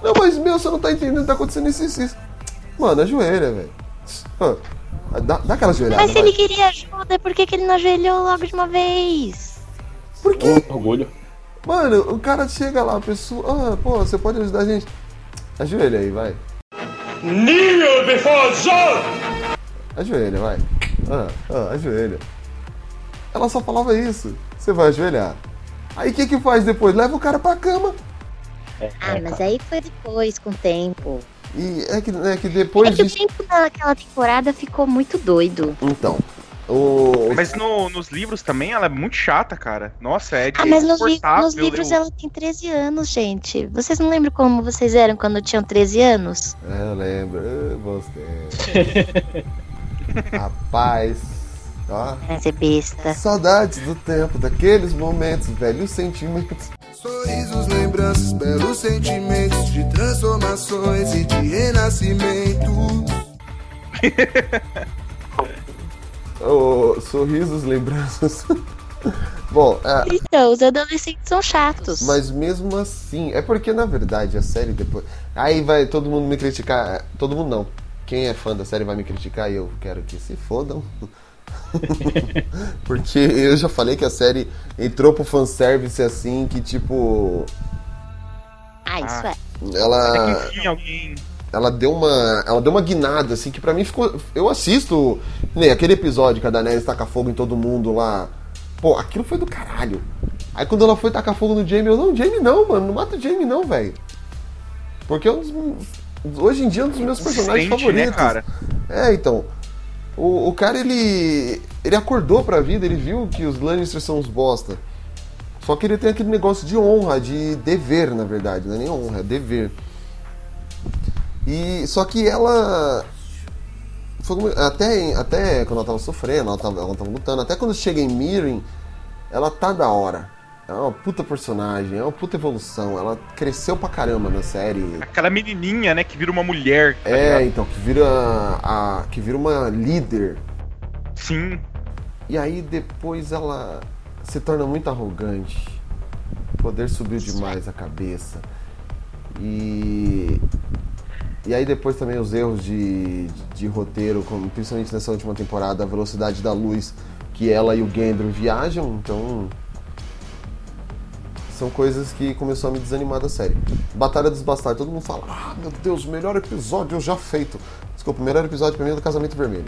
Não, mas meu, você não tá entendendo o que tá acontecendo isso, isso, isso. Mano, ajoelha, velho. Ah, Dá, dá aquela ajoelhada. Mas se vai. ele queria ajuda, por que, que ele não ajoelhou logo de uma vez? Por quê? Orgulho. Mano, o cara chega lá, a pessoa. Ah, pô, você pode ajudar a gente? Ajoelha aí, vai. Kneel before Zod! Ajoelha, vai. Ah, ah, ajoelha. Ela só falava isso. Você vai ajoelhar. Aí o que que faz depois? Leva o cara pra cama. Ah, mas aí foi depois, com o tempo. E é que, é que depois É que o disso. tempo daquela temporada ficou muito doido. Então. O... Mas no- nos livros também ela é muito chata, cara. Nossa, é Ah, mas nos, li- nos livros o- ela tem 13 anos, gente. Vocês não lembram como vocês eram quando tinham 13 anos? É, eu lembro. Ah, tempos. Rapaz. Ó. Pra ser besta. Saudades do tempo, daqueles momentos, velhos sentimentos. Sorrisos, lembranças, belos sentimentos de transformações e de renascimento. Oh, sorrisos, lembranças. Bom, é, Então, os adolescentes são chatos. mas mesmo assim, é porque na verdade a série depois. Aí vai todo mundo me criticar. Todo mundo não. Quem é fã da série vai me criticar e eu quero que se fodam. porque eu já falei que a série entrou pro fanservice assim que tipo. Ah, isso é. Ela. É alguém. ela deu uma ela deu uma guinada assim que pra mim ficou eu assisto nem aquele episódio que a Daenerys taca fogo em todo mundo lá pô aquilo foi do caralho aí quando ela foi tacar fogo no Jaime eu não Jaime não mano não mata o Jaime não velho porque é um dos, hoje em dia é um dos meus personagens Consistente, né, favoritos cara? é então o, o cara ele ele acordou pra vida ele viu que os Lannisters são uns bosta só que ele tem aquele negócio de honra de dever na verdade não é nem honra é dever e só que ela foi até até quando ela tava sofrendo, ela tava, ela tava lutando, até quando chega em Mirin, ela tá da hora. É uma puta personagem, é uma puta evolução. Ela cresceu pra caramba na série. Aquela menininha, né, que vira uma mulher. tá É, ligado? então, que vira a que vira uma líder. Sim. E aí depois ela se torna muito arrogante. O poder subiu demais a cabeça. E e aí depois também os erros de, de, de roteiro, como, principalmente nessa última temporada, a velocidade da luz que ela e o Gendry viajam, então são coisas que começou a me desanimar da série. Batalha dos Bastardos, todo mundo fala, ah meu Deus, o melhor episódio já feito. Desculpa, o melhor episódio pra mim é do Casamento Vermelho.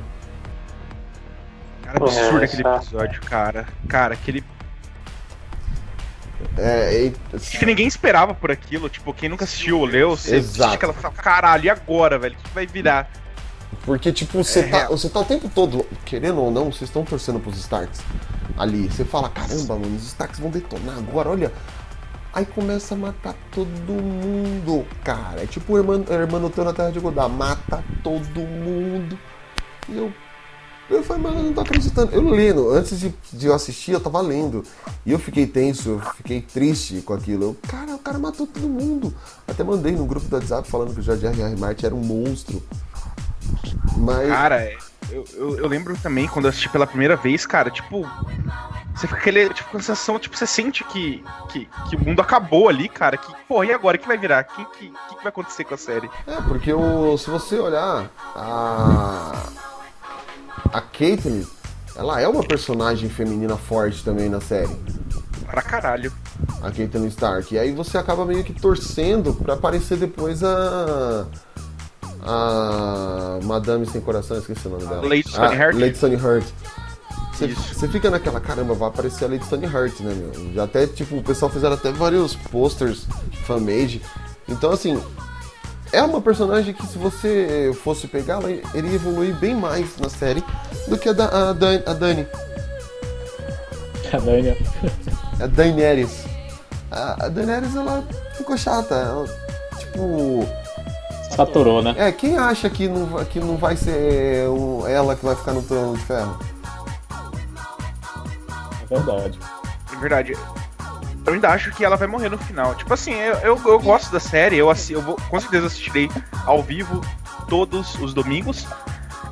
Cara, absurdo É, aquele tá. episódio, cara. Cara, aquele. É, é- Que ninguém esperava por aquilo. Tipo, quem nunca assistiu ou leu, você Exato. assiste aquela fala, caralho, e agora, velho? O que vai virar? Porque, tipo, você É tá, real. você tá o tempo todo, querendo ou não, vocês estão torcendo pros Starks ali. Você fala, caramba, mano, os Starks vão detonar agora, olha. Aí começa a matar todo mundo, cara. É tipo o irmão, irmão na Terra de Godá, mata todo mundo. E eu. Eu falei, mano, eu não tô acreditando. Eu lendo, antes de, de eu assistir, eu tava lendo. E eu fiquei tenso, eu fiquei triste com aquilo. Eu, cara, o cara matou todo mundo. Até mandei no grupo do WhatsApp falando que o George R. R. Martin era um monstro. Mas. Cara, é, eu, eu, eu lembro também quando eu assisti pela primeira vez, cara, tipo. Você fica aquele, tipo, com sensação, tipo, você sente que, que, que o mundo acabou ali, cara. Que, porra, e agora? O que vai virar? O que, que, que vai acontecer com a série? É, porque o, se você olhar a. A Caitlyn, ela é uma personagem feminina forte também na série. Pra caralho. A Caitlyn Stark. E aí você acaba meio que torcendo pra aparecer depois a. A. Madame Sem Coração, esqueci o nome dela. Lady Ah. Lady Stoneheart. Você, você fica naquela, caramba, vai aparecer a Lady Stoneheart, né, meu? Já até, tipo, o pessoal fizeram até vários posters fan-made. Então, assim, é uma personagem que se você fosse pegar, ela iria evoluir bem mais na série do que a, da, a, Dan- a Dani. A Dani. A Daenerys. A, a Daenerys, ela ficou chata. Ela, tipo. Saturou, né? É, quem acha que não, vai- que não vai ser um- ela que vai ficar no trono de ferro? É verdade. É verdade. Eu ainda acho que ela vai morrer no final. Tipo assim, eu, eu, eu gosto da série, eu, assi- eu vou, com certeza assistirei ao vivo todos os domingos.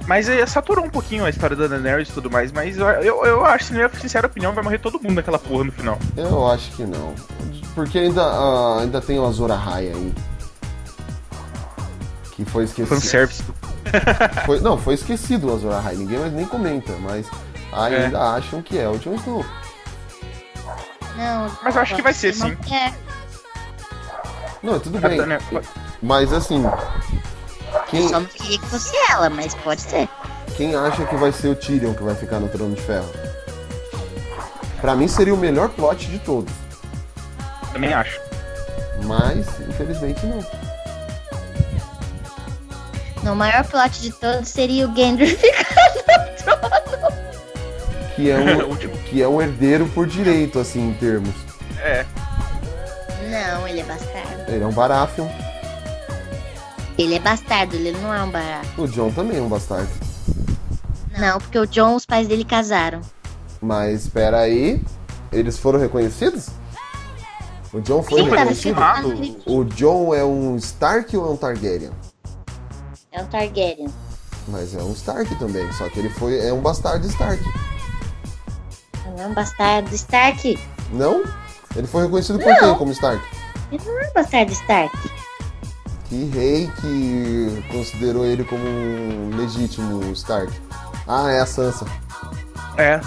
Mas é, saturou um pouquinho a história da Daenerys e tudo mais. Mas eu, eu, eu acho, na minha sincera opinião, vai morrer todo mundo naquela porra no final. Eu acho que não. Porque ainda, ah, ainda tem o Azor Ahai aí. Que foi esquecido. Fanservice. Foi, não, foi esquecido o Azor Ahai. Ninguém mais nem comenta, mas ainda acham que é o Jon Snow. Não. Mas eu acho que vai ser, sim. É. Não, tudo bem. Mas assim, quem, Só não queria que fosse ela, mas pode ser. quem acha que vai ser o Tyrion que vai ficar no Trono de Ferro? Pra mim seria o melhor plot de todos. Também acho. Mas, infelizmente, não. Não, o maior plot de todos seria o Gendry ficar no trono. Que é um, que é um herdeiro por direito, assim, em termos. É. Não, ele é bastardo. Ele é um Baratheon. Ele é bastardo, ele não é um barato. O John também é um bastardo. Não, porque o John, os pais dele casaram. Mas espera aí, eles foram reconhecidos? O John foi Sim, reconhecido? O John é um Stark ou é um Targaryen? É um Targaryen. Mas é um Stark também, só que ele foi é um bastardo Stark. Não é um bastardo Stark. Não? Ele foi reconhecido por quem como Stark? Ele não é um bastardo Stark. Que rei que considerou ele como um legítimo Stark? Ah, é a Sansa. É,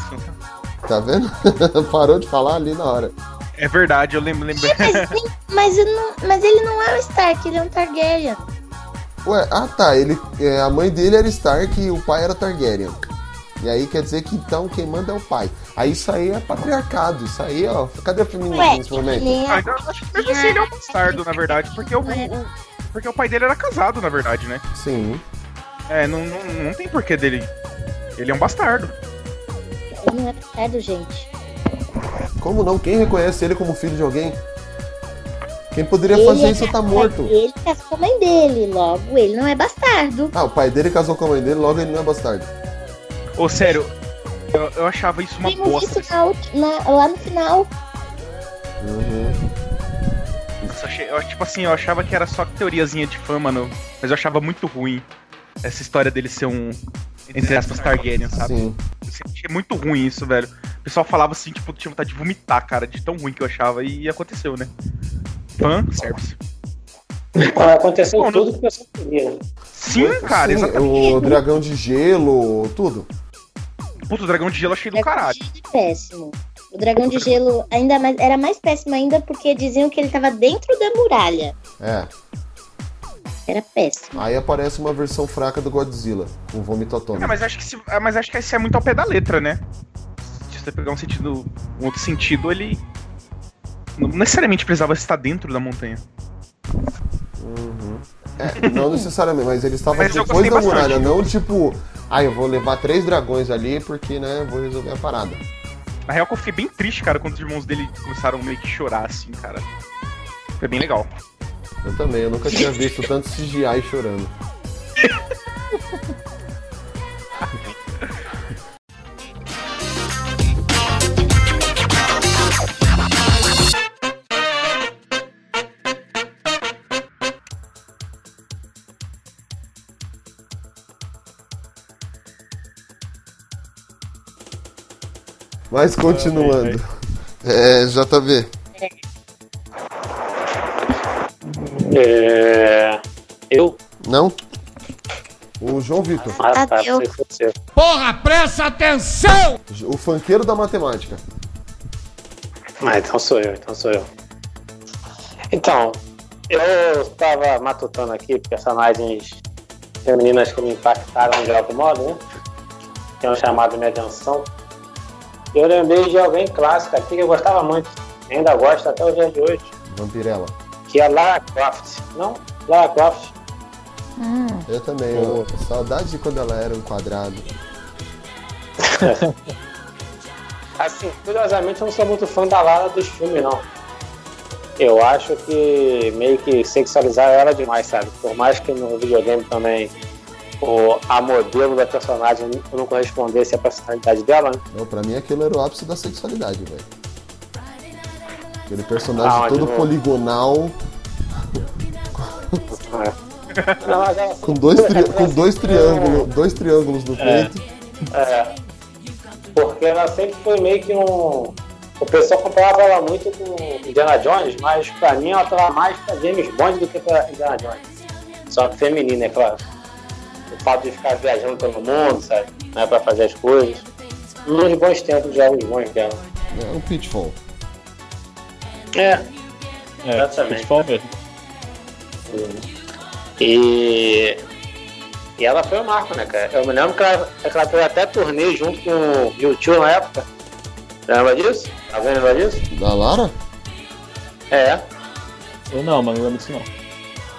Tá vendo? Parou de falar ali na hora. é verdade, eu lembro. lembro... Mas, mas, eu não- mas ele não é o Stark, ele é um Targaryen. Ué, ah tá, ele, é, a mãe dele era Stark e o pai era Targaryen. E aí quer dizer que então quem manda é o pai. Aí isso aí é patriarcado, isso aí, ó. Cadê a feminismo Ué, nesse momento? ele é- Ah, então acho que mesmo assim ele é um bastardo, na verdade, porque o, o- porque o pai dele era casado, na verdade, né? Sim. É, não, não, não tem porquê dele. Ele é um bastardo. Ele não é bastardo, gente. Como não? Quem reconhece ele como filho de alguém? Quem poderia Ele fazer é isso tá morto. Ele casou com a mãe dele, logo ele não é bastardo. Ah, o pai dele casou com a mãe dele, logo ele não é bastardo. Ô, sério, eu, eu achava isso uma Vimos bosta. isso na na- lá no final. Uhum. Eu, tipo assim, eu achava que era só teoriazinha de fã, mano. Mas eu achava muito ruim essa história dele ser um, entre aspas, Targaryen, sabe? Sim. Eu sempre achei muito ruim isso, velho. O pessoal falava assim, tipo, tinha vontade de vomitar, cara, de tão ruim que eu achava. E aconteceu, né? Fã, service. Aconteceu tudo que você queria. Sim, cara, Sim, exatamente. O dragão de gelo, tudo. Puta, o dragão de gelo eu achei do caralho. Péssimo. O dragão de gelo ainda mais, era mais péssimo ainda porque diziam que ele tava dentro da muralha. É. Era péssimo. Aí aparece uma versão fraca do Godzilla, com vômito atômico. É, mas acho que se, é, mas acho que esse é muito ao pé da letra, né? Se você pegar um sentido, um outro sentido, ele não necessariamente precisava estar dentro da montanha. Uhum. É, não necessariamente, mas ele estava Mas depois da muralha, não tipo, ah, eu vou levar três dragões ali porque, né, vou resolver a parada. Na real, que eu fiquei bem triste, cara, quando os irmãos dele começaram meio que chorar, assim, cara. Foi bem legal. Eu também, eu nunca tinha visto tanto CGI chorando. Mas continuando. É, JV. É... Eu? Não? O João Vitor. Ah, tá. Sei que foi você. Porra, presta atenção! O funkeiro da matemática. Ah, então sou eu, então sou eu. Então, eu estava matutando aqui personagens femininas que me impactaram de algum modo, né? Tinham chamado minha atenção. Eu lembrei de alguém clássico aqui que eu gostava muito. Ainda gosto até o dia de hoje. Vampirella. Que é Lara Croft. Não? Lara Croft. Eu também. Eu, saudade de quando ela era um quadrado. Assim, curiosamente eu não sou muito fã da Lara dos filmes, não. eu acho que meio que sexualizar ela demais, sabe? Por mais que no videogame também o, a modelo da personagem não correspondesse à personalidade dela, né? Não, pra mim aquilo era o ápice da sexualidade, velho. Aquele personagem Ah, todo novo. poligonal, Não, mas ela- com dois, tri- com dois triângulos, dois triângulos no É. peito. É, porque ela sempre foi meio que um. O pessoal comparava ela muito com Indiana Jones, mas pra mim ela tava mais pra James Bond do que pra Indiana Jones. Só que feminina, é claro. O fato de ficar viajando pelo mundo, sabe? Né, pra fazer as coisas. Nos bons tempos já os bons dela. É um pitfall. É, É, Exatamente. Pitfall mesmo. E. E ela foi um marco, né, cara? Eu me lembro que ela, que ela fez até turnê junto com o YouTube na época. Lembra disso? Alguém lembra disso? Da Lara? É. Eu não, mas não lembro disso não.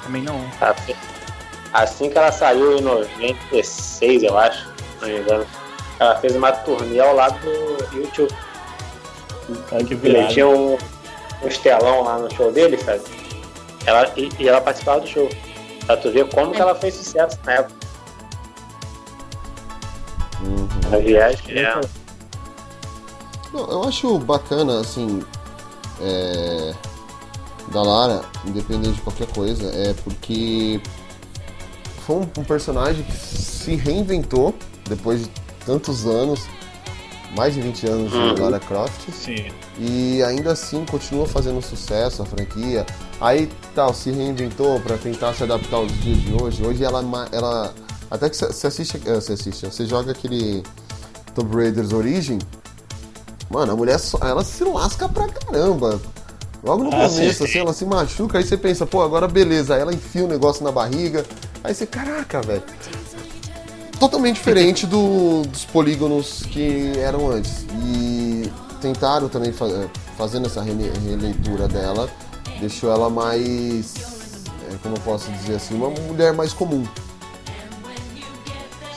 Também não. Assim- Assim que ela saiu em 96, eu acho, se não me engano, ela fez uma turnê ao lado do YouTube. Ai, que Ele tinha um, um estelão lá no show dele, sabe? Ela, e, e ela participava do show. Pra tu ver como que ela fez sucesso na época. Uhum. A viagem é. Não, eu acho bacana, assim, é, da Lara, independente de qualquer coisa, é porque foi um, um personagem que se reinventou depois de tantos anos, mais de 20 anos de Uhum. Lara Croft. Sim. E ainda assim continua fazendo sucesso a franquia. Aí tal, se reinventou pra tentar se adaptar aos dias de hoje. Hoje ela, ma- ela até que você assiste, eh, você assiste, você joga aquele Tomb Raiders Origin, mano, a mulher ela se lasca pra caramba. Logo no Ah, começo, sim. assim, ela se machuca, aí você pensa, pô, agora beleza, aí ela enfia o negócio na barriga, aí você, caraca, velho. Totalmente diferente do- dos polígonos que eram antes. E tentaram também, fa- eh, fazendo essa rele- releitura dela, deixou ela mais, eh, como eu posso dizer assim, uma mulher mais comum.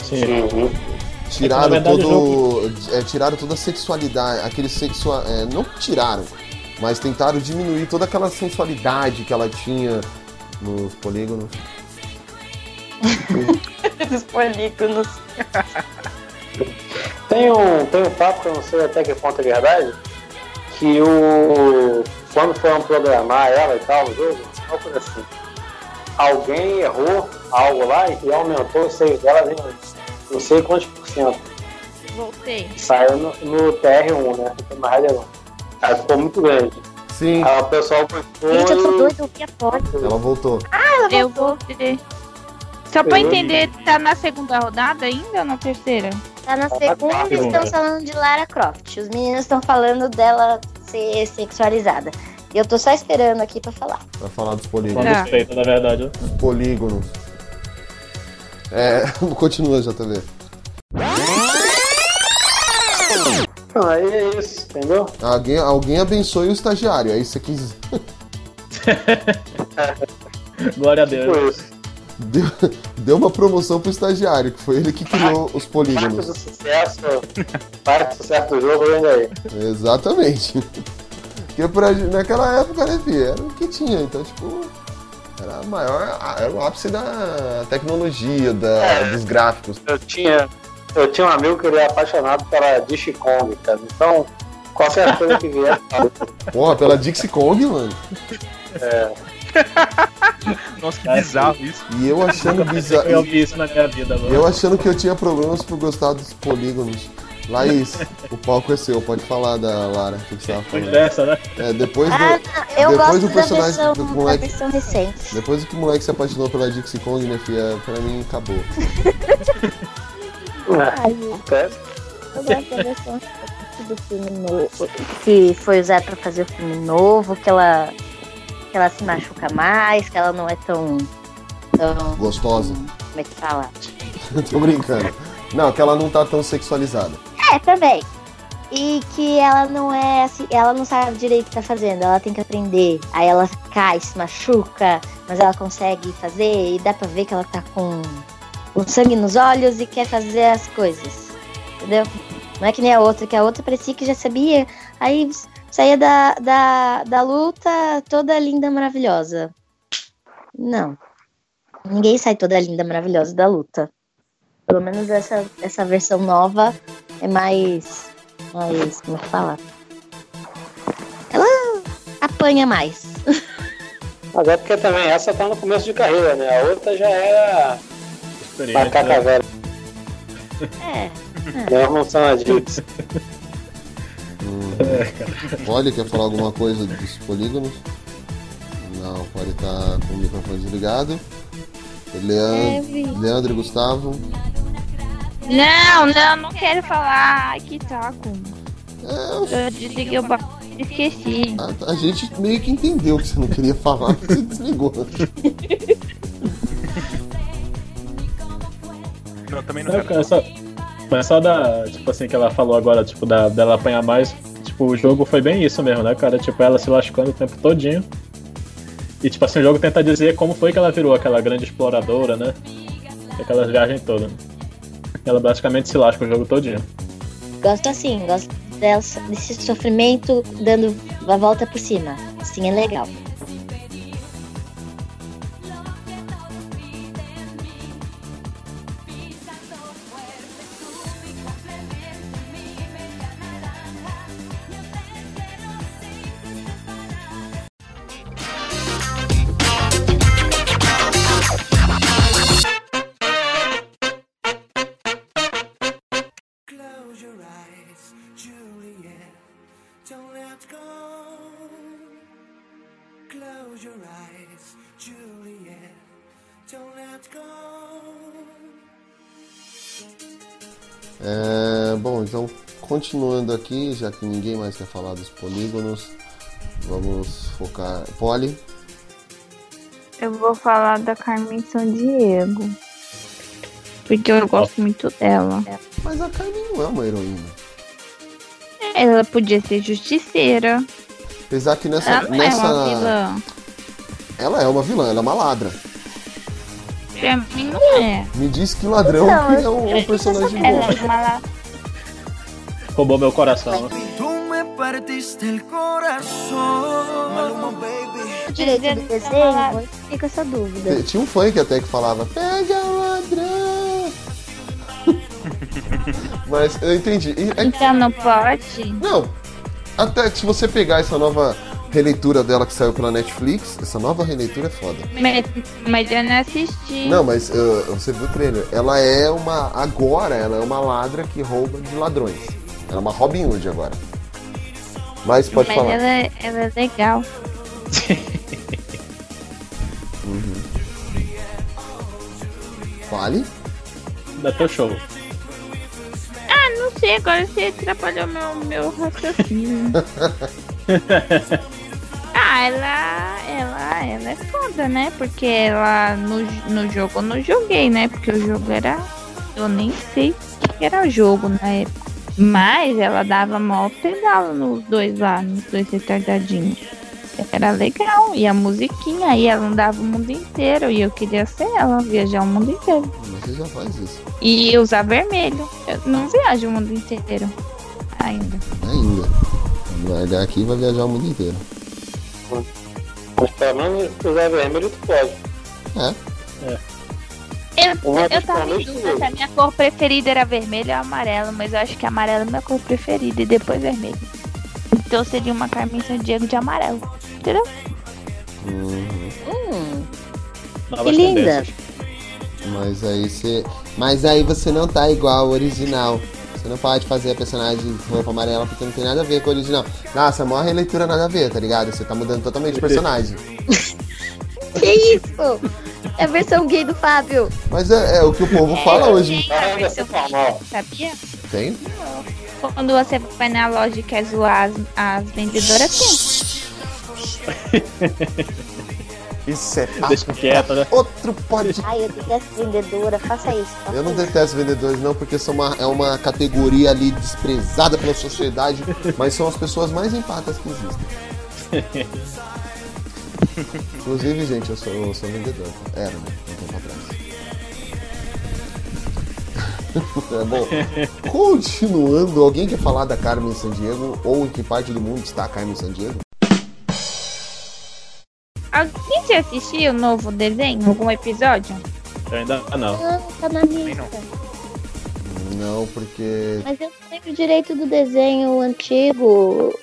Sim. Tiraram É que, na verdade, todo. é, tiraram toda a sexualidade, aquele sexual. é, não tiraram, mas tentaram diminuir toda aquela sensualidade que ela tinha nos polígonos. Os polígonos. Tem um, tem um papo que eu não sei até que ponto é verdade, que o. Quando foram programar ela e tal no jogo, uma coisa assim. Alguém errou algo lá e aumentou o seio dela em não sei quantos por cento. Voltei. Saiu no, no TR1, né? No 1. Ela ficou muito grande. Sim. Aí o pessoal gostou. Gente, eu tô doida, eu vi a foto. Ela voltou. Ah, eu voltei. Só pra Eu- entender, tá na segunda rodada ainda ou na terceira? Tá na segunda e estão falando de Lara Croft. Os meninos estão falando dela ser sexualizada. E eu tô só esperando aqui pra falar. Pra falar dos polígonos. dos peitos, na verdade. Os polígonos. É, continua, JV. Então, aí é isso, entendeu? Alguém, alguém abençoe o estagiário, aí você quis. Glória a Tipo Deus. isso. Deu, deu uma promoção pro estagiário, que foi ele que criou os Parte polígonos. do sucesso, parte do sucesso do jogo vem daí. Exatamente. Porque pra, naquela época, né, filho, era o que tinha. Então, tipo, era a maior. Era o ápice da tecnologia, da, É. dos gráficos. Eu tinha, eu tinha um amigo que ele era apaixonado pela Dixie Kong, cara. Então, qualquer coisa que vier, Porra, pela Dixie Kong, mano. é, Nossa, que bizarro isso. E eu achando bizarro. Eu vi isso na minha vida, mano. Eu achando que eu tinha problemas por gostar dos polígonos. Laís, o palco é seu, pode falar da Lara, que você tava Depois falando. dessa, né? É, depois do. Ah, eu depois gosto do da personagem versão, do da moleque. versão recente. Depois que o moleque se apaixonou pela Dixie Kong, minha filha, pra mim acabou. Ai, acontece. eu gosto da versão recente do filme novo. Que foi usado pra fazer o filme novo, que ela, que ela se machuca mais, que ela não é tão. tão Gostosa. como é que fala? Tô brincando. Não, que ela não tá tão sexualizada. É, também. E que ela não é assim, ela não sabe direito o que tá fazendo, ela tem que aprender. Aí ela cai, se machuca, mas ela consegue fazer e dá pra ver que ela tá com, com sangue nos olhos e quer fazer as coisas. Entendeu? Não é que nem a outra, que a outra parecia que já sabia. Aí Saía da, da, da luta toda linda, maravilhosa. Não. Ninguém sai toda linda, maravilhosa da luta. Pelo menos essa, essa versão nova é mais. mais. como é que fala? Ela apanha mais. Mas é porque também essa tá no começo de carreira, né? A outra já era Experiente, macaca né? velha. É. Não, não são as dicas. Poli, quer falar alguma coisa dos polígonos? Não, Poli tá com o microfone desligado. Leandro, vi. Leandro e Gustavo. Não, não, não quero falar. Ai, que saco. É, Eu desliguei o ba... Esqueci. a, a gente meio que entendeu que você não queria falar, você desligou. Não, também não Não, quero. cara, só, mas só da. Tipo assim, que ela falou agora, tipo, da, dela apanhar mais. Tipo, o jogo foi bem isso mesmo, né, cara? Tipo, ela se lascando o tempo todinho. E, tipo assim, o jogo tenta dizer como foi que ela virou aquela grande exploradora, né? Aquelas viagens todas. Ela basicamente se lasca o jogo todinho. Gosto assim, gosto dela, desse sofrimento dando a volta por cima. Assim é legal. Close your eyes, Juliet. Don't let go. É, bom, então continuando aqui, já que ninguém mais quer falar dos polígonos, vamos focar. Poli, Eu vou falar da Carmen São Diego. Porque eu gosto muito dela. mas a Carmen não é uma heroína. Ela podia ser justiceira. Apesar que nessa. Ela não é nessa uma vilã. Ela é uma vilã, ela é uma ladra. Pra mim não é. Me diz que ladrão Não, que é um, um personagem Ela bom. é uma la- Roubou meu coração. Direito do desenho, eu fiquei com essa dúvida. Tinha um funk até que falava, pega o ladrão. Mas eu entendi. É- Então não pode? Não. Até que se você pegar essa nova releitura dela que saiu pela Netflix, essa nova releitura é foda. Mas, mas eu não assisti. Não, mas uh, você viu o trailer. Ela é uma. Agora ela é uma ladra que rouba de ladrões. Ela é uma Robin Hood agora. Mas pode mas falar. ela, é- ela é legal. Uhum. Fale. Da teu show. Sei, agora você atrapalhou meu, meu raciocínio. ah, ela, ela, ela é foda, né? Porque ela no, no jogo eu não joguei, né? Porque o jogo era. Eu nem sei o que era o jogo na época. Mas ela dava mó pedala nos dois lá, nos dois retardadinhos. Era legal. E a musiquinha, e ela andava o mundo inteiro. E eu queria ser ela, viajar o mundo inteiro. Mas você já faz isso. E usar vermelho. Eu não viajo o mundo inteiro. Ainda. Ainda. Vai olhar aqui e vai viajar o mundo inteiro. Mas pelo menos usar vermelho tu pode. É. Eu, Uma eu tava em dúvida eu. se a minha cor preferida era vermelho ou amarelo, mas eu acho que amarelo é minha cor preferida e depois vermelho. Então seria uma Carmen San Diego de amarelo. Entendeu? Uhum. Hum, que linda. tendências. Mas aí você. Mas aí você não tá igual ao original. Você não pode fazer a personagem de roupa amarela porque não tem nada a ver com o original. Nossa, a maior releitura nada a ver, tá ligado? Você tá mudando totalmente o personagem. Que isso? É a versão gay do Fábio. Mas é, é o que o povo fala hoje. Tem a Ah, versão vai ser normal. sabia? Tem? Quando você vai na loja e quer zoar as, as vendedoras, tem. Isso é papo Deixa quieto, né? Outro pode. Ai, eu detesto vendedora, faça isso. faça Eu não isso. detesto vendedores, não, porque são uma, é uma categoria ali desprezada pela sociedade, mas são as pessoas mais empatas que existem. Inclusive, gente, eu sou, eu sou vendedor. Era, né? Um tempo atrás. É bom. Continuando, alguém quer falar da Carmen Sandiego ou em que parte do mundo está a Carmen Sandiego? Alguém já assistiu o novo desenho? Algum episódio? Eu ainda não. Ah, tá na lista. Não, porque. Mas eu não lembro direito do desenho antigo.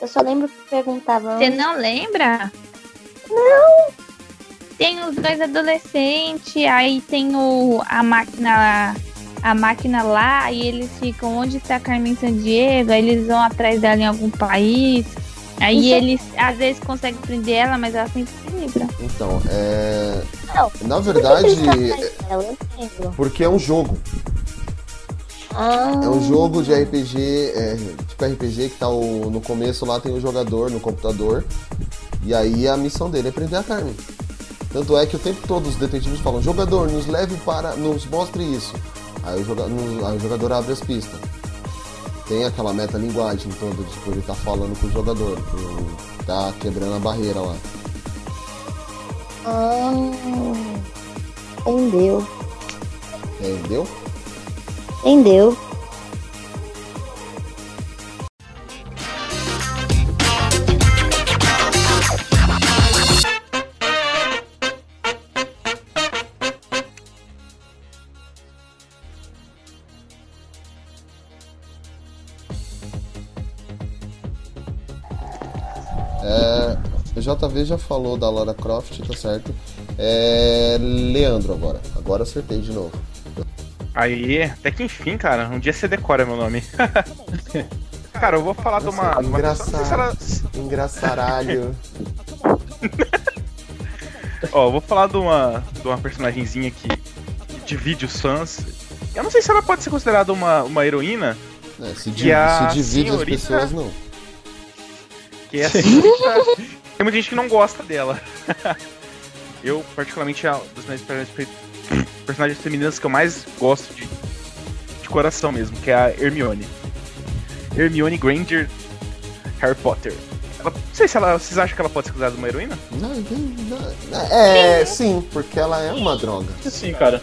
Eu só lembro que perguntavam. Você não lembra? Não! Tem os dois adolescentes, aí tem o, a máquina a máquina lá e eles ficam onde está Carmen Sandiego, aí eles vão atrás dela em algum país. Aí é- eles às vezes conseguem prender ela, mas ela sempre se livra. Então, é. Não. Na verdade, Por porque é um jogo. Ah, É um jogo de RPG, é, tipo RPG que tá o- no começo lá tem o jogador no computador. E aí a missão dele é prender a Carmen. Tanto é que o tempo todo os detetives falam, jogador, nos leve para. nos mostre isso. Aí o, joga, nos- aí o jogador abre as pistas. Tem aquela metalinguagem toda, tipo, ele tá falando com o jogador, pro- tá quebrando a barreira lá. ah, entendeu. Entendeu? Entendeu. JV já falou da Lara Croft, tá certo. É, Leandro agora. Agora acertei de novo. Aí, até que enfim, cara. Um dia você decora meu nome. cara, eu vou falar de uma. de uma se ela- Engraçaralho. Ó, eu vou falar de uma, de uma personagenzinha que, que divide os fãs. Eu não sei se ela pode ser considerada uma, uma heroína. É, se, di- a se divide as senhorita- pessoas, não. Que é a senhorita. Tem muita gente que não gosta dela. Eu, particularmente, é uma das minhas personagens- personagens femininas que eu mais gosto de, de coração mesmo, que é a Hermione. Hermione Granger Harry Potter. Ela- não sei se ela, vocês acham que ela pode ser considerada uma heroína? Não, não, não. É, sim, porque ela é uma droga. Sim, cara.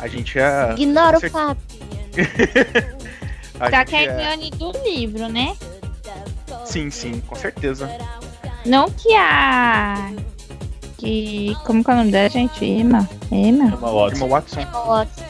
A gente é. Ignora o a Só gente que é é- Hermione do livro, né? Sim, sim, com certeza. Não que a. Que. Como que é o nome dela, gente? Emma? Emma? Emma Watson. Emma Watson.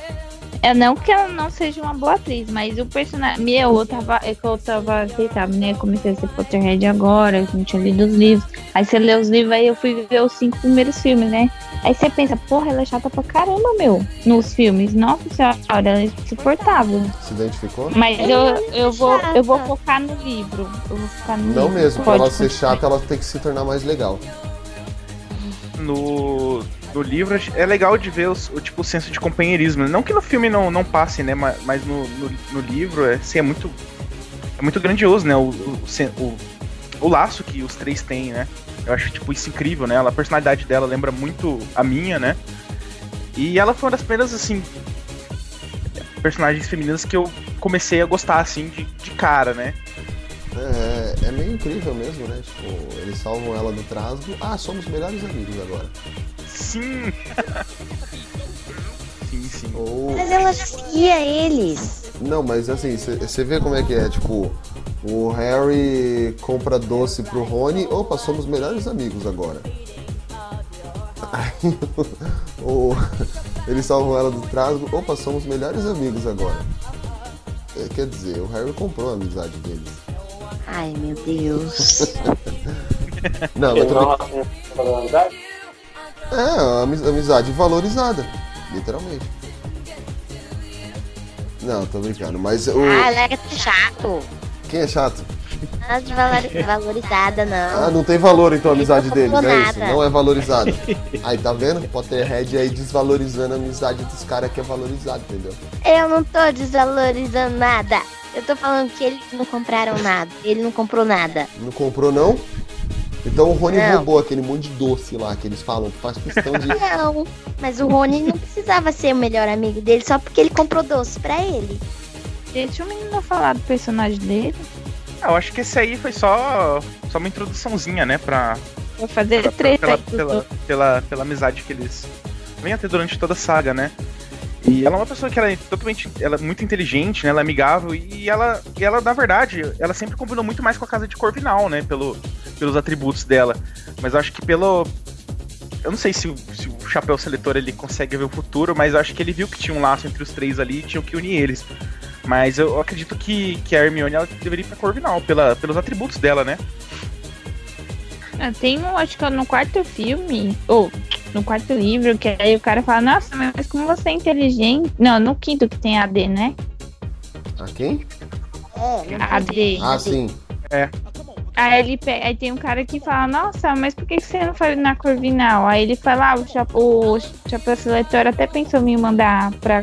É não que ela não seja uma boa atriz, mas o personagem. Meu, eu tava. É que eu tava. Sabem, né? Comecei a ser Potterhead agora, eu não tinha lido os livros. Aí você lê os livros, aí eu fui ver os cinco primeiros filmes, né? Aí você pensa, porra, ela é chata pra caramba, meu. Nos filmes. Nossa senhora, ela é insuportável. Se identificou? Mas eu, eu, vou, eu vou focar no livro. Eu vou focar no Não livro. mesmo, pra ela ser chata, ela tem que se tornar mais legal. no, no livro é legal de ver os- o tipo o senso de companheirismo. Não que no filme não, não passe, né? Mas, no, no, no livro é, assim, é muito é muito grandioso, né? O, o, o, o laço que os três têm, né? Eu acho tipo isso incrível, né? A personalidade dela lembra muito a minha, né? E ela foi uma das primeiras assim personagens femininas que eu comecei a gostar assim de, de cara, né? É, é meio incrível mesmo, né? Tipo, eles salvam ela do trasgo. Ah, somos melhores amigos agora. Sim. sim, sim. Ou... Mas ela já seguia eles. Não, mas assim, você vê como é que é, tipo, o Harry compra doce pro Rony, opa, somos melhores amigos agora. Aí, o, eles salvam ela do trasgo, opa, somos melhores amigos agora. É, quer dizer, o Harry comprou a amizade deles. Ai, meu Deus. Não, mas tô É, ami- amizade valorizada, literalmente. Não, tô brincando, mas o. Ah, ela é chato. Quem é chato? Nada de valor- valorizada, não. Ah, não tem valor então a amizade não deles, é isso? Não é valorizada. Aí, tá vendo? Potterhead aí desvalorizando a amizade dos caras que é valorizado, entendeu? Eu não tô desvalorizando nada. Eu tô falando que eles não compraram nada. Ele não comprou nada. Não comprou, não? Então o Rony Não. roubou aquele monte de doce lá que eles falam, que faz questão de. Não, mas o Rony não precisava ser o melhor amigo dele só porque ele comprou doce pra ele. Deixa o menino falar do personagem dele. Eu acho que esse aí foi só, só uma introduçãozinha, né, pra, Vou fazer pela, treta pela, pela, pela, pela amizade que eles vêm a ter durante toda a saga, né? E ela é uma pessoa que ela é totalmente, ela é muito inteligente, né? Ela é amigável e ela, e ela na verdade, ela sempre combinou muito mais com a casa de Corvinal, né? Pelo, pelos atributos dela. Mas acho que pelo, eu não sei se o, se o chapéu seletor ele consegue ver o futuro, mas acho que ele viu que tinha um laço entre os três ali e tinha que unir eles. Mas eu acredito que, que a Hermione ela deveria ir pra Corvinal, pela, pelos atributos dela, né? Ah, Tem um, acho que é no quarto filme, ou no quarto livro, que aí o cara fala, nossa, mas como você é inteligente. Não, no quinto que tem AD, né? A quem? AD. Ah, sim. É. Aí ele pe- aí tem um cara que fala, nossa, mas por que você não foi na Corvinal? Aí ele fala, ah, o, cha- o chapéu seletor até pensou em me mandar pra,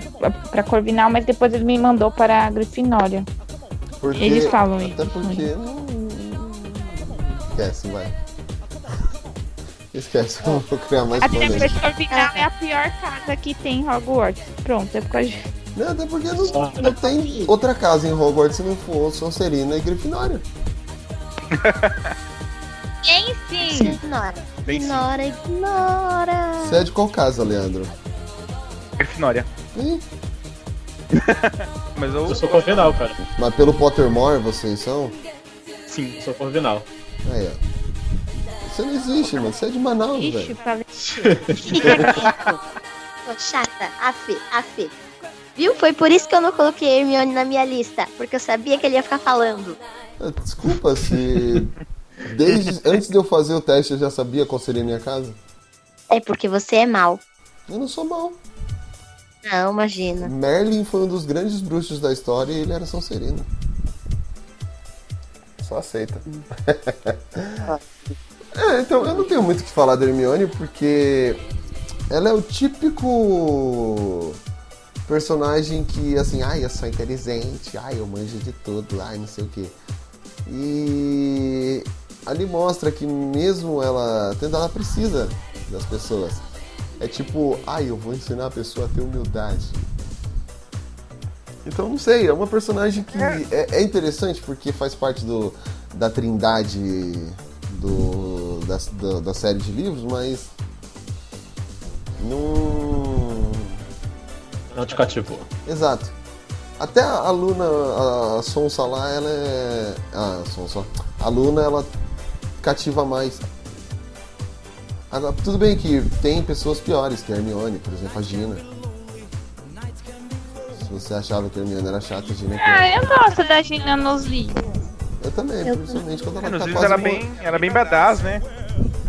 pra Corvinal, mas depois ele me mandou para a Grifinória. Porque, Eles falam Até isso. porque. não- Esquece, vai. Esquece, eu vou criar mais Até porque polêmica. Corvinal é a pior casa que tem em Hogwarts. Pronto, é por causa de... Não, até porque não, não tem outra casa em Hogwarts se não for Sonserina e Grifinória. Quem sim? Ignora. Bem sim. Ignora, ignora. Você é de qual casa, Leandro? Grifinória. Ih, Mas eu, Eu sou Corvinal, cara. mas pelo Pottermore vocês são? sim. Eu sou Corvinal. Aí, ó. Você não existe, mano. Você é de Manaus, Ixi, velho. falei. Tô chata. Afe, afe. Viu? Foi por isso que eu não coloquei Hermione na minha lista. Porque eu sabia que ele ia ficar falando. Ah, Desculpa se. Desde antes de eu fazer o teste eu já sabia qual seria a minha casa. É porque você é mal. Eu não sou mal. Não, imagina. Merlin foi um dos grandes bruxos da história e ele era Sonserino. Só aceita. é, então eu não tenho muito o que falar da Hermione porque ela é o típico personagem que assim, ai, eu sou inteligente, ai, eu manjo de tudo, ai, não sei o que. E ali mostra que mesmo ela tendo, ela precisa das pessoas. É tipo, ai, eu vou ensinar a pessoa a ter humildade. Então, não sei, é uma personagem que é, é interessante porque faz parte do, da trindade do, da, da, da série de livros, mas. Não. Não te cativou. Exato. Até a Luna, a Sonsa lá, ela é. Ah, a Sonsa. A Luna, ela cativa mais. Agora, tudo bem que tem pessoas piores, que a Hermione, por exemplo, a Gina. Se você achava que a Hermione era chata, a Gina é pior. Ah, eu gosto da Gina nos livros. Eu também, principalmente quando É, ela nos tá quase ela é morrendo. bem, ela é bem badass, né?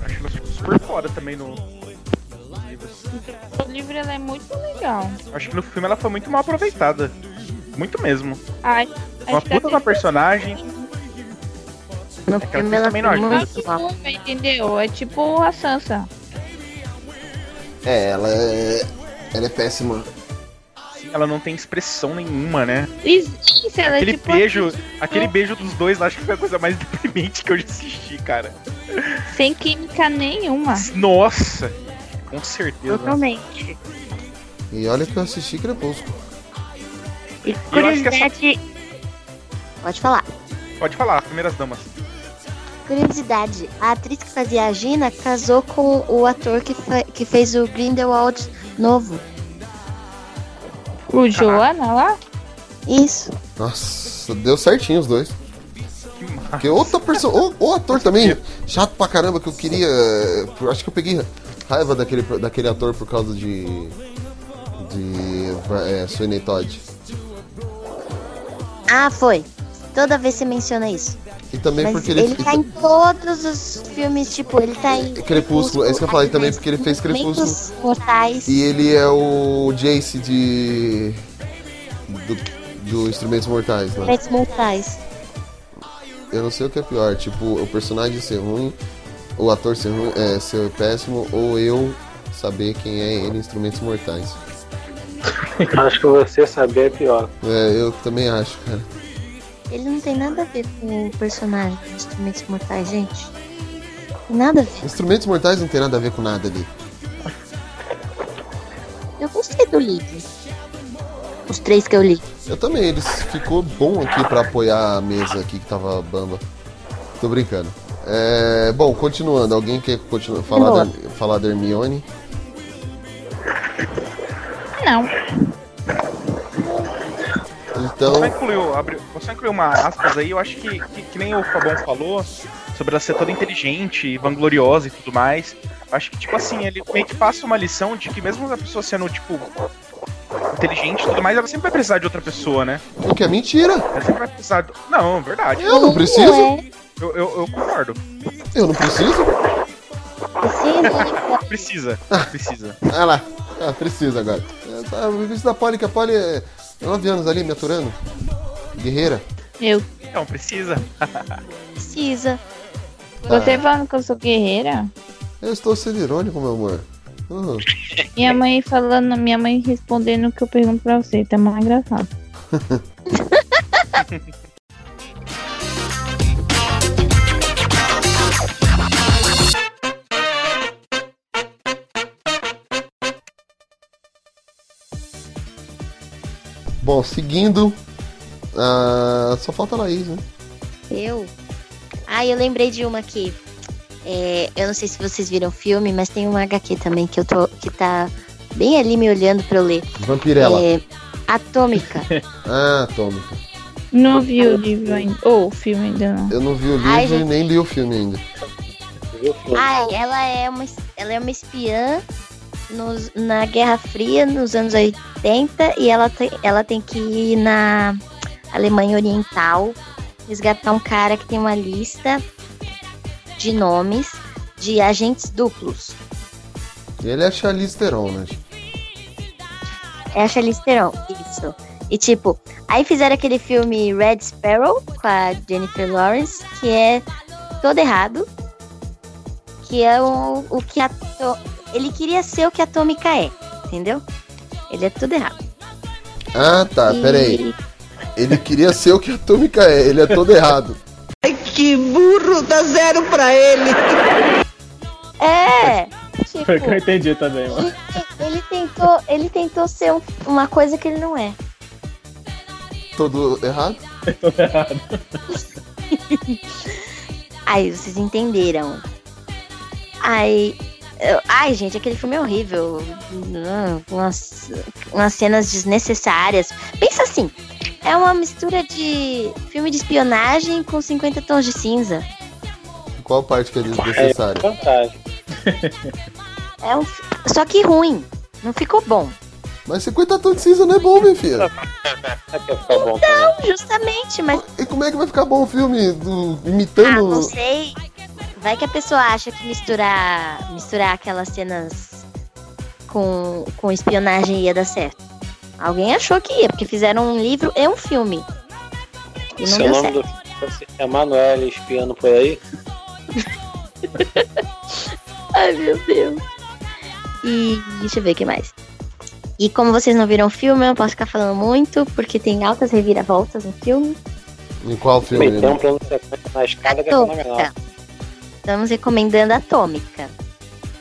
Acho ela super foda também no. O livro ela é muito legal. Acho que no filme ela foi muito mal aproveitada. Muito mesmo. Ai, Uma puta da personagem. No É filme ela também Não mal. desculpa, entendeu? É tipo a Sansa. É, ela é. Ela é péssima. Ela não tem expressão nenhuma, né? Isso, ela Aquele é tipo beijo, aquele beijo dos dois lá, acho que foi a coisa mais deprimente que eu já assisti, cara. sem química nenhuma. Nossa! Com certeza. Totalmente. E olha que eu assisti Crepúsculo. E que essa- curiosidade. Pode falar. Pode falar, primeiras damas. Curiosidade, a atriz que fazia a Gina casou com o ator que, fe- que fez o Grindelwald novo. O Joana lá? Isso. Nossa, deu certinho os dois. Porque outra pessoa, o, o ator também, chato pra caramba, que eu queria. Acho que eu peguei raiva daquele, daquele ator por causa de. De. É, Sweeney Todd. Ah, foi. Toda vez você menciona isso. E também Mas porque ele, ele. tá em todos os filmes, tipo, ele tá em. Crepúsculo, é isso que eu falei também, porque ele fez Crepúsculo. Mortais. E ele é o Jace de. Do, do Instrumentos Mortais, né? Momentos Mortais. Eu não sei o que é pior, tipo, o personagem ser ruim, o ator ser, ruim, é, ser péssimo, ou eu saber quem é ele em Instrumentos Mortais. Acho que você saber é pior. É, eu também acho, cara. Ele não tem nada a ver com o personagem de Instrumentos Mortais, gente. Nada a ver. Instrumentos Mortais não tem nada a ver com nada ali. Eu gostei do livro. Os três que eu li. Eu também, eles ficou bom aqui pra apoiar a mesa aqui que tava bamba. Tô brincando. É, bom, continuando, alguém quer continuar, falar, da, falar da Hermione? Não. Então, Você incluiu, abriu, você incluiu uma aspas aí, eu acho que, que, que nem o Fabão falou, sobre ela ser toda inteligente, vangloriosa e tudo mais. Eu acho que, tipo assim, ele meio que passa uma lição de que mesmo a pessoa sendo, tipo, inteligente e tudo mais, ela sempre vai precisar de outra pessoa, né? o que é mentira? Ela sempre vai precisar. Do... Não, verdade. Eu não preciso. Eu, eu, eu concordo. Eu não preciso. Precisa. Precisa. Ah lá. Ah, precisa agora. É, tá, o vídeo da Polly, que a Polly é 9 anos ali me aturando. Guerreira. Eu. Não, precisa. Precisa. Você Ah. falando que eu sou guerreira? Eu estou sendo irônico, meu amor. Uhum. Minha mãe falando, minha mãe respondendo o que eu pergunto pra você, tá mais engraçado. Bom, seguindo. ah, só falta a Laís, né? Eu? Ah, eu lembrei de uma aqui. É, eu não sei se vocês viram o filme, mas tem uma HQ também que eu tô. que tá bem ali me olhando pra eu ler. Vampirella. É, Atômica. Ah, Atômica. Não vi o livro ainda. Ou o filme ainda não. Eu não vi o livro Ai, e gente. nem li o filme ainda. Ah, ela é uma, ela é uma espiã nos- na Guerra Fria, nos anos 80, e ela tem, ela tem que ir na Alemanha Oriental resgatar um cara que tem uma lista de nomes de agentes duplos. Ele é Charlize Theron, né? É a Charlize Theron, isso. E tipo, aí fizeram aquele filme Red Sparrow com a Jennifer Lawrence, que é todo errado. Que é o, o que a. Ele queria ser o que a Atômica é, entendeu? Ele é tudo errado. Ah, tá, E- peraí. Ele queria ser o que a Atômica é, ele é todo errado. Ai, que burro, dá zero pra ele. É! Foi o que eu entendi também, mano. Ele tentou, ele tentou ser um- uma coisa que ele não é. Todo errado? Tô errado. Aí vocês entenderam. Ai. Eu- ai, gente, aquele filme é horrível. Umas, umas cenas desnecessárias. Pensa assim: é uma mistura de filme de espionagem com 50 tons de cinza. Qual parte que é desnecessária? Fantástico. É um, fi- só que ruim. Não ficou bom. Mas 50 tons de cinza não é bom, minha filha. É Não, justamente, mas. E como é que vai ficar bom o filme do, Ah, imitando. não sei. Vai que a pessoa acha que misturar, misturar aquelas cenas com, com espionagem ia dar certo. Alguém achou que ia, porque fizeram um livro e um filme. E não Se o deu nome certo. do filme é Emanuele espiando por aí. Ai, meu Deus. E deixa eu ver o que mais. E como vocês não viram o filme, eu não posso ficar falando muito, porque tem altas reviravoltas no filme. Em qual filme? Um Né? plano de sequência na escada que é fenomenal. Atômica. Estamos recomendando Atômica.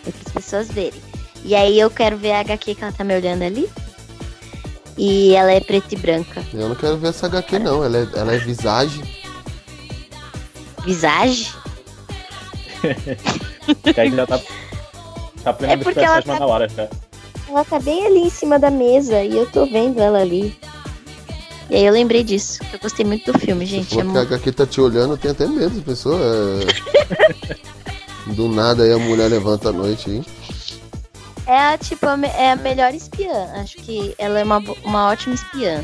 Para as pessoas verem. E aí eu quero ver a HQ que ela tá me olhando ali. E ela é preta e branca. Eu não quero ver essa HQ, não. Ela é, ela é visage. Visage? Que aí já tá. Tá É aprendendo porque as ela peças tá- já. Ela tá bem ali em cima da mesa e eu tô vendo ela ali. E aí eu lembrei disso. que Eu gostei muito do filme, gente. É Porque a. HQ tá te olhando, eu tenho até medo, pessoa. É... Do nada aí a mulher levanta à noite aí. É a, tipo, é a melhor espiã. Acho que ela é uma, uma ótima espiã.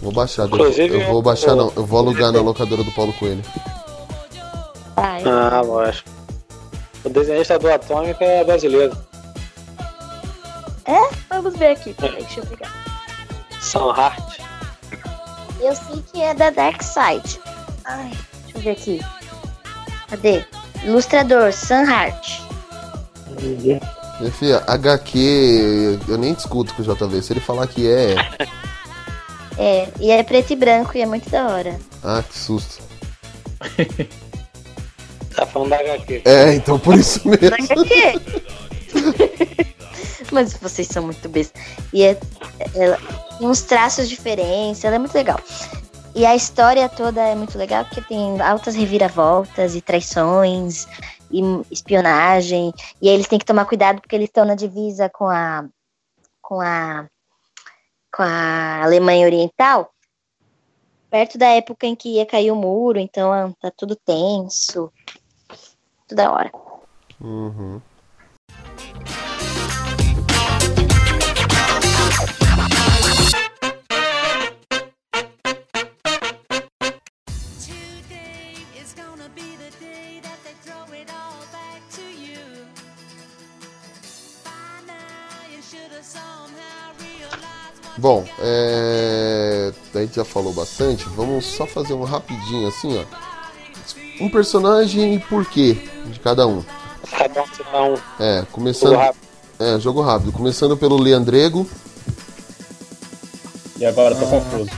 Vou baixar. Eu, Inclusive, eu vou baixar, não. Eu vou alugar na locadora do Paulo Coelho. Ah, lógico. O desenhista do Atômica é brasileiro. É? Vamos ver aqui. Peraí, deixa eu pegar. Sam Hart. Eu sei que é da Dark Side. Ai, deixa eu ver aqui. Cadê? Ilustrador, Sam Hart. Minha filha, HQ, eu nem discuto com o JV. Se ele falar que é. É, e é preto e branco e é muito da hora. Ah, que susto. Tá falando da HQ. É, então por isso mesmo. HQ. Mas vocês são muito bestas. E é, ela tem uns traços diferentes, ela é muito legal. E a história toda é muito legal porque tem altas reviravoltas e traições e espionagem. E aí eles têm que tomar cuidado porque eles estão na divisa com a com a com a Alemanha Oriental, perto da época em que ia cair o muro, então tá tudo tenso. Tudo da hora. Uhum. Bom, é... a gente já falou bastante. Vamos só fazer um rapidinho assim, ó. Um personagem e por quê de cada um. Cada. É, começando. Jogo rápido. É, jogo rápido. Começando pelo Leandrego. E agora tô confuso.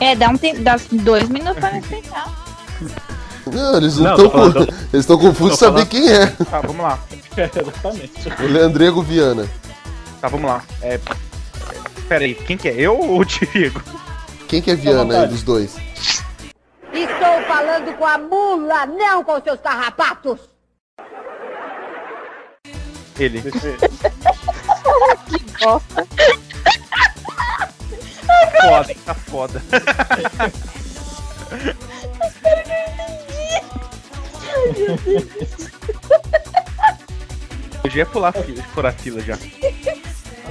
É, dá um tempo, dá dois minutos pra respeitar. Não, eles não estão falando- eles estão confusos de saber falando- quem é. Tá, vamos lá. Exatamente. O Leandrego Viana. Tá, vamos lá. É... Pera aí, quem que é? Eu ou o Diego? Quem que é Viana aí dos dois? Estou falando com a mula, não com seus carrapatos. Ele. Que bosta. Foda? Tá foda. Eu já ia pular, furar a fila já.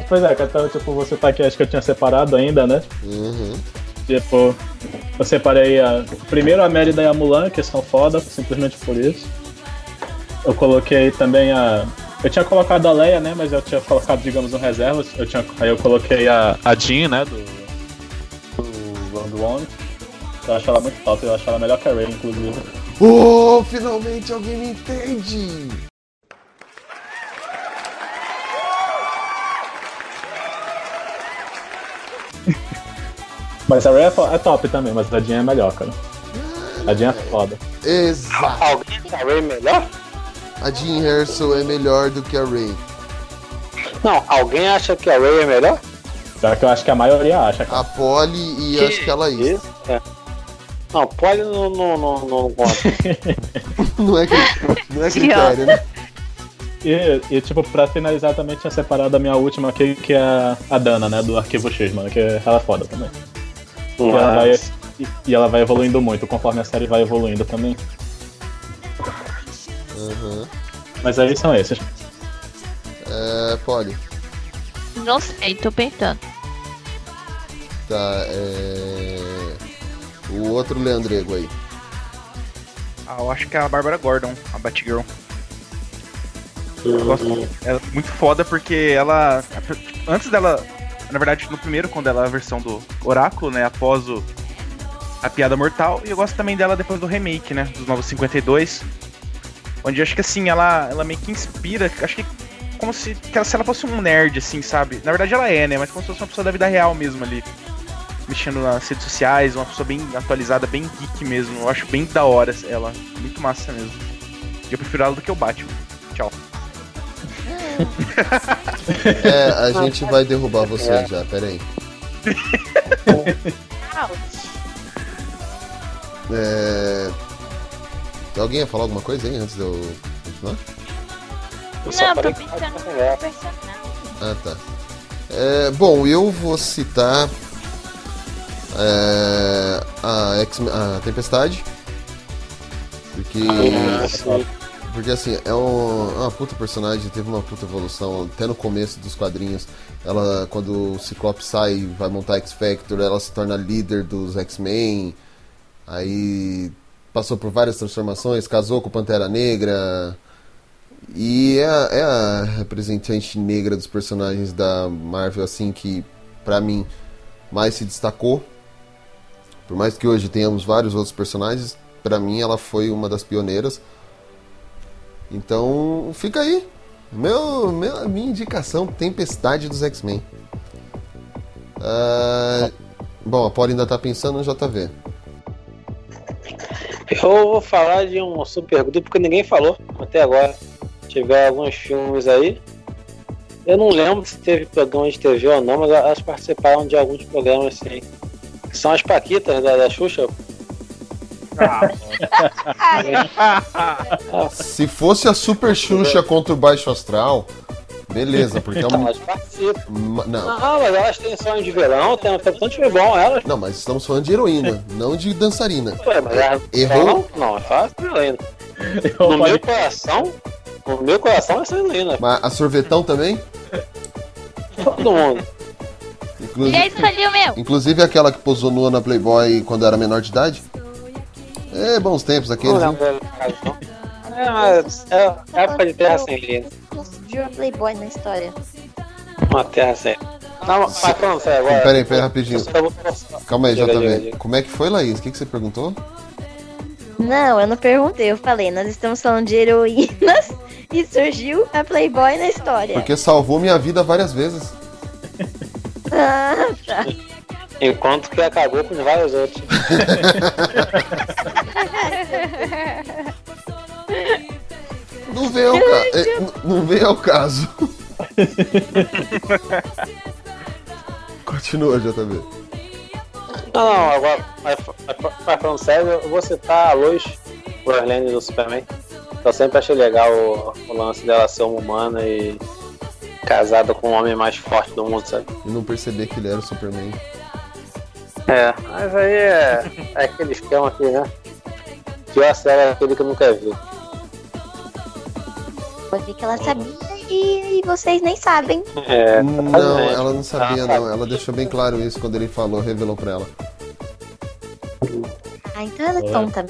Pois é, até tipo, você tá aqui, acho que eu tinha separado ainda, né? Uhum. Tipo, eu separei a. Primeiro a Mérida e a Mulan, que são foda, simplesmente por isso. Eu coloquei também a. Eu tinha colocado a Leia, né? Mas eu tinha colocado, digamos, no reserva. Eu tinha... Aí eu coloquei a, a Jean, né? Do. Do Round One. Eu acho ela muito top, eu acho ela melhor que a Rey, inclusive. Oh, finalmente alguém me entende! Mas a Rey é, é top também, mas a Jean é melhor, cara. A Jean é foda. Exato. Alguém tá Ray melhor? A Jean Hersel é melhor do que a Ray. Não, alguém acha que a Ray é melhor? Já que eu acho que a maioria acha, cara. A Polly e Que acho que a Laís. isso? É. Não, pode não, não, não, não conta. Não é, não é critério, né? E, e, tipo, pra finalizar também tinha separado a minha última aqui, que é a Dana, né? Do Arquivo X, mano, que ela é foda também. E ela, vai, e, ela vai evoluindo muito conforme a série vai evoluindo também. Uhum. Mas aí são esses. É, Polly. Não sei, tô pensando. Tá, é. O outro Leandrego aí. Ah, eu acho que é a Bárbara Gordon, a Batgirl. Eu gosto ela é muito foda porque ela. Antes dela. Na verdade, no primeiro, quando ela é a versão do Oráculo, né? Após o, a Piada Mortal. E eu gosto também dela depois do remake, né? Dos Novos 52. Onde eu acho que assim, ela, ela meio que inspira. Acho que como se, que ela, se ela fosse um nerd, assim, sabe? Na verdade ela é, né? Mas como se fosse uma pessoa da vida real mesmo ali. Mexendo nas redes sociais, uma pessoa bem atualizada, bem geek mesmo. Eu acho bem da hora ela. Muito massa mesmo. Eu prefiro ela do que o Batman. Tchau. É, a gente vai derrubar você já, pera aí. É... Alguém ia falar alguma coisa aí antes de eu continuar? Não, tô pensando no personagem. Ah, tá. É, bom, eu vou citar é, a, X a Tempestade. Porque. Porque assim, é um- é uma puta personagem, teve uma puta evolução. Até no começo dos quadrinhos, ela quando o Ciclope sai e vai montar X Factor, ela se torna líder dos X-Men. Aí passou por várias transformações, casou com Pantera Negra. E é é a representante negra dos personagens da Marvel, assim, que pra mim mais se destacou. Por mais que hoje tenhamos vários outros personagens, pra mim ela foi uma das pioneiras. Então fica aí. Meu, meu, a minha indicação, Tempestade dos X-Men. Ah, bom, a Paula ainda tá pensando no JV. Eu vou falar de um super grupo que ninguém falou até agora. Tiver alguns filmes aí. Eu não lembro se teve programa de TV ou não, mas elas participaram de alguns programas assim. São as Paquitas da, da Xuxa. Se fosse a Super Xuxa contra o Baixo Astral, Beleza, porque é uma. elas participam. Ma- Não. Não, mas elas têm sonho de verão, tem um tanto de bom elas. Não, mas estamos falando de heroína, não de dançarina. Ué, mas elas Errou? Não, não, é fácil heroína. No meu coração, no meu coração é heroína. Mas a sorvetão também? Todo mundo. Inclusive, inclusive aquela que posou nua na Playboy quando era menor de idade? É, bons tempos aqueles, Não né? lembro não. É, mas é época de terra sem lei. né? Surgiu a Playboy na história. Uma terra sem. Não, mas falando sério agora. Peraí, peraí, rapidinho. Vou- Calma aí, JV. Como é que foi, Laís? O que, que você perguntou? Não, eu não perguntei, eu falei, nós estamos falando de heroínas e surgiu a Playboy na história. Porque salvou minha vida várias vezes. Ah, tá. Enquanto que acabou com vários outros. Não vem ao, ca... é, n- não vem ao caso. Continua, JV. Não, não, agora, mas, falando sério, eu vou citar a Lois Lane do Superman. Eu sempre achei legal o, o lance dela ser uma humana e casada com o homem mais forte do mundo, sabe? E não perceber que ele era o Superman. É, mas aí é, é aquele esquema aqui, né? Pior série é aquele que eu nunca vi. Vi que ela sabia e, vocês nem sabem. É, Não, ela não sabia, não. Ela deixou bem claro isso quando ele falou, revelou pra ela. Ah, então ela é tonta.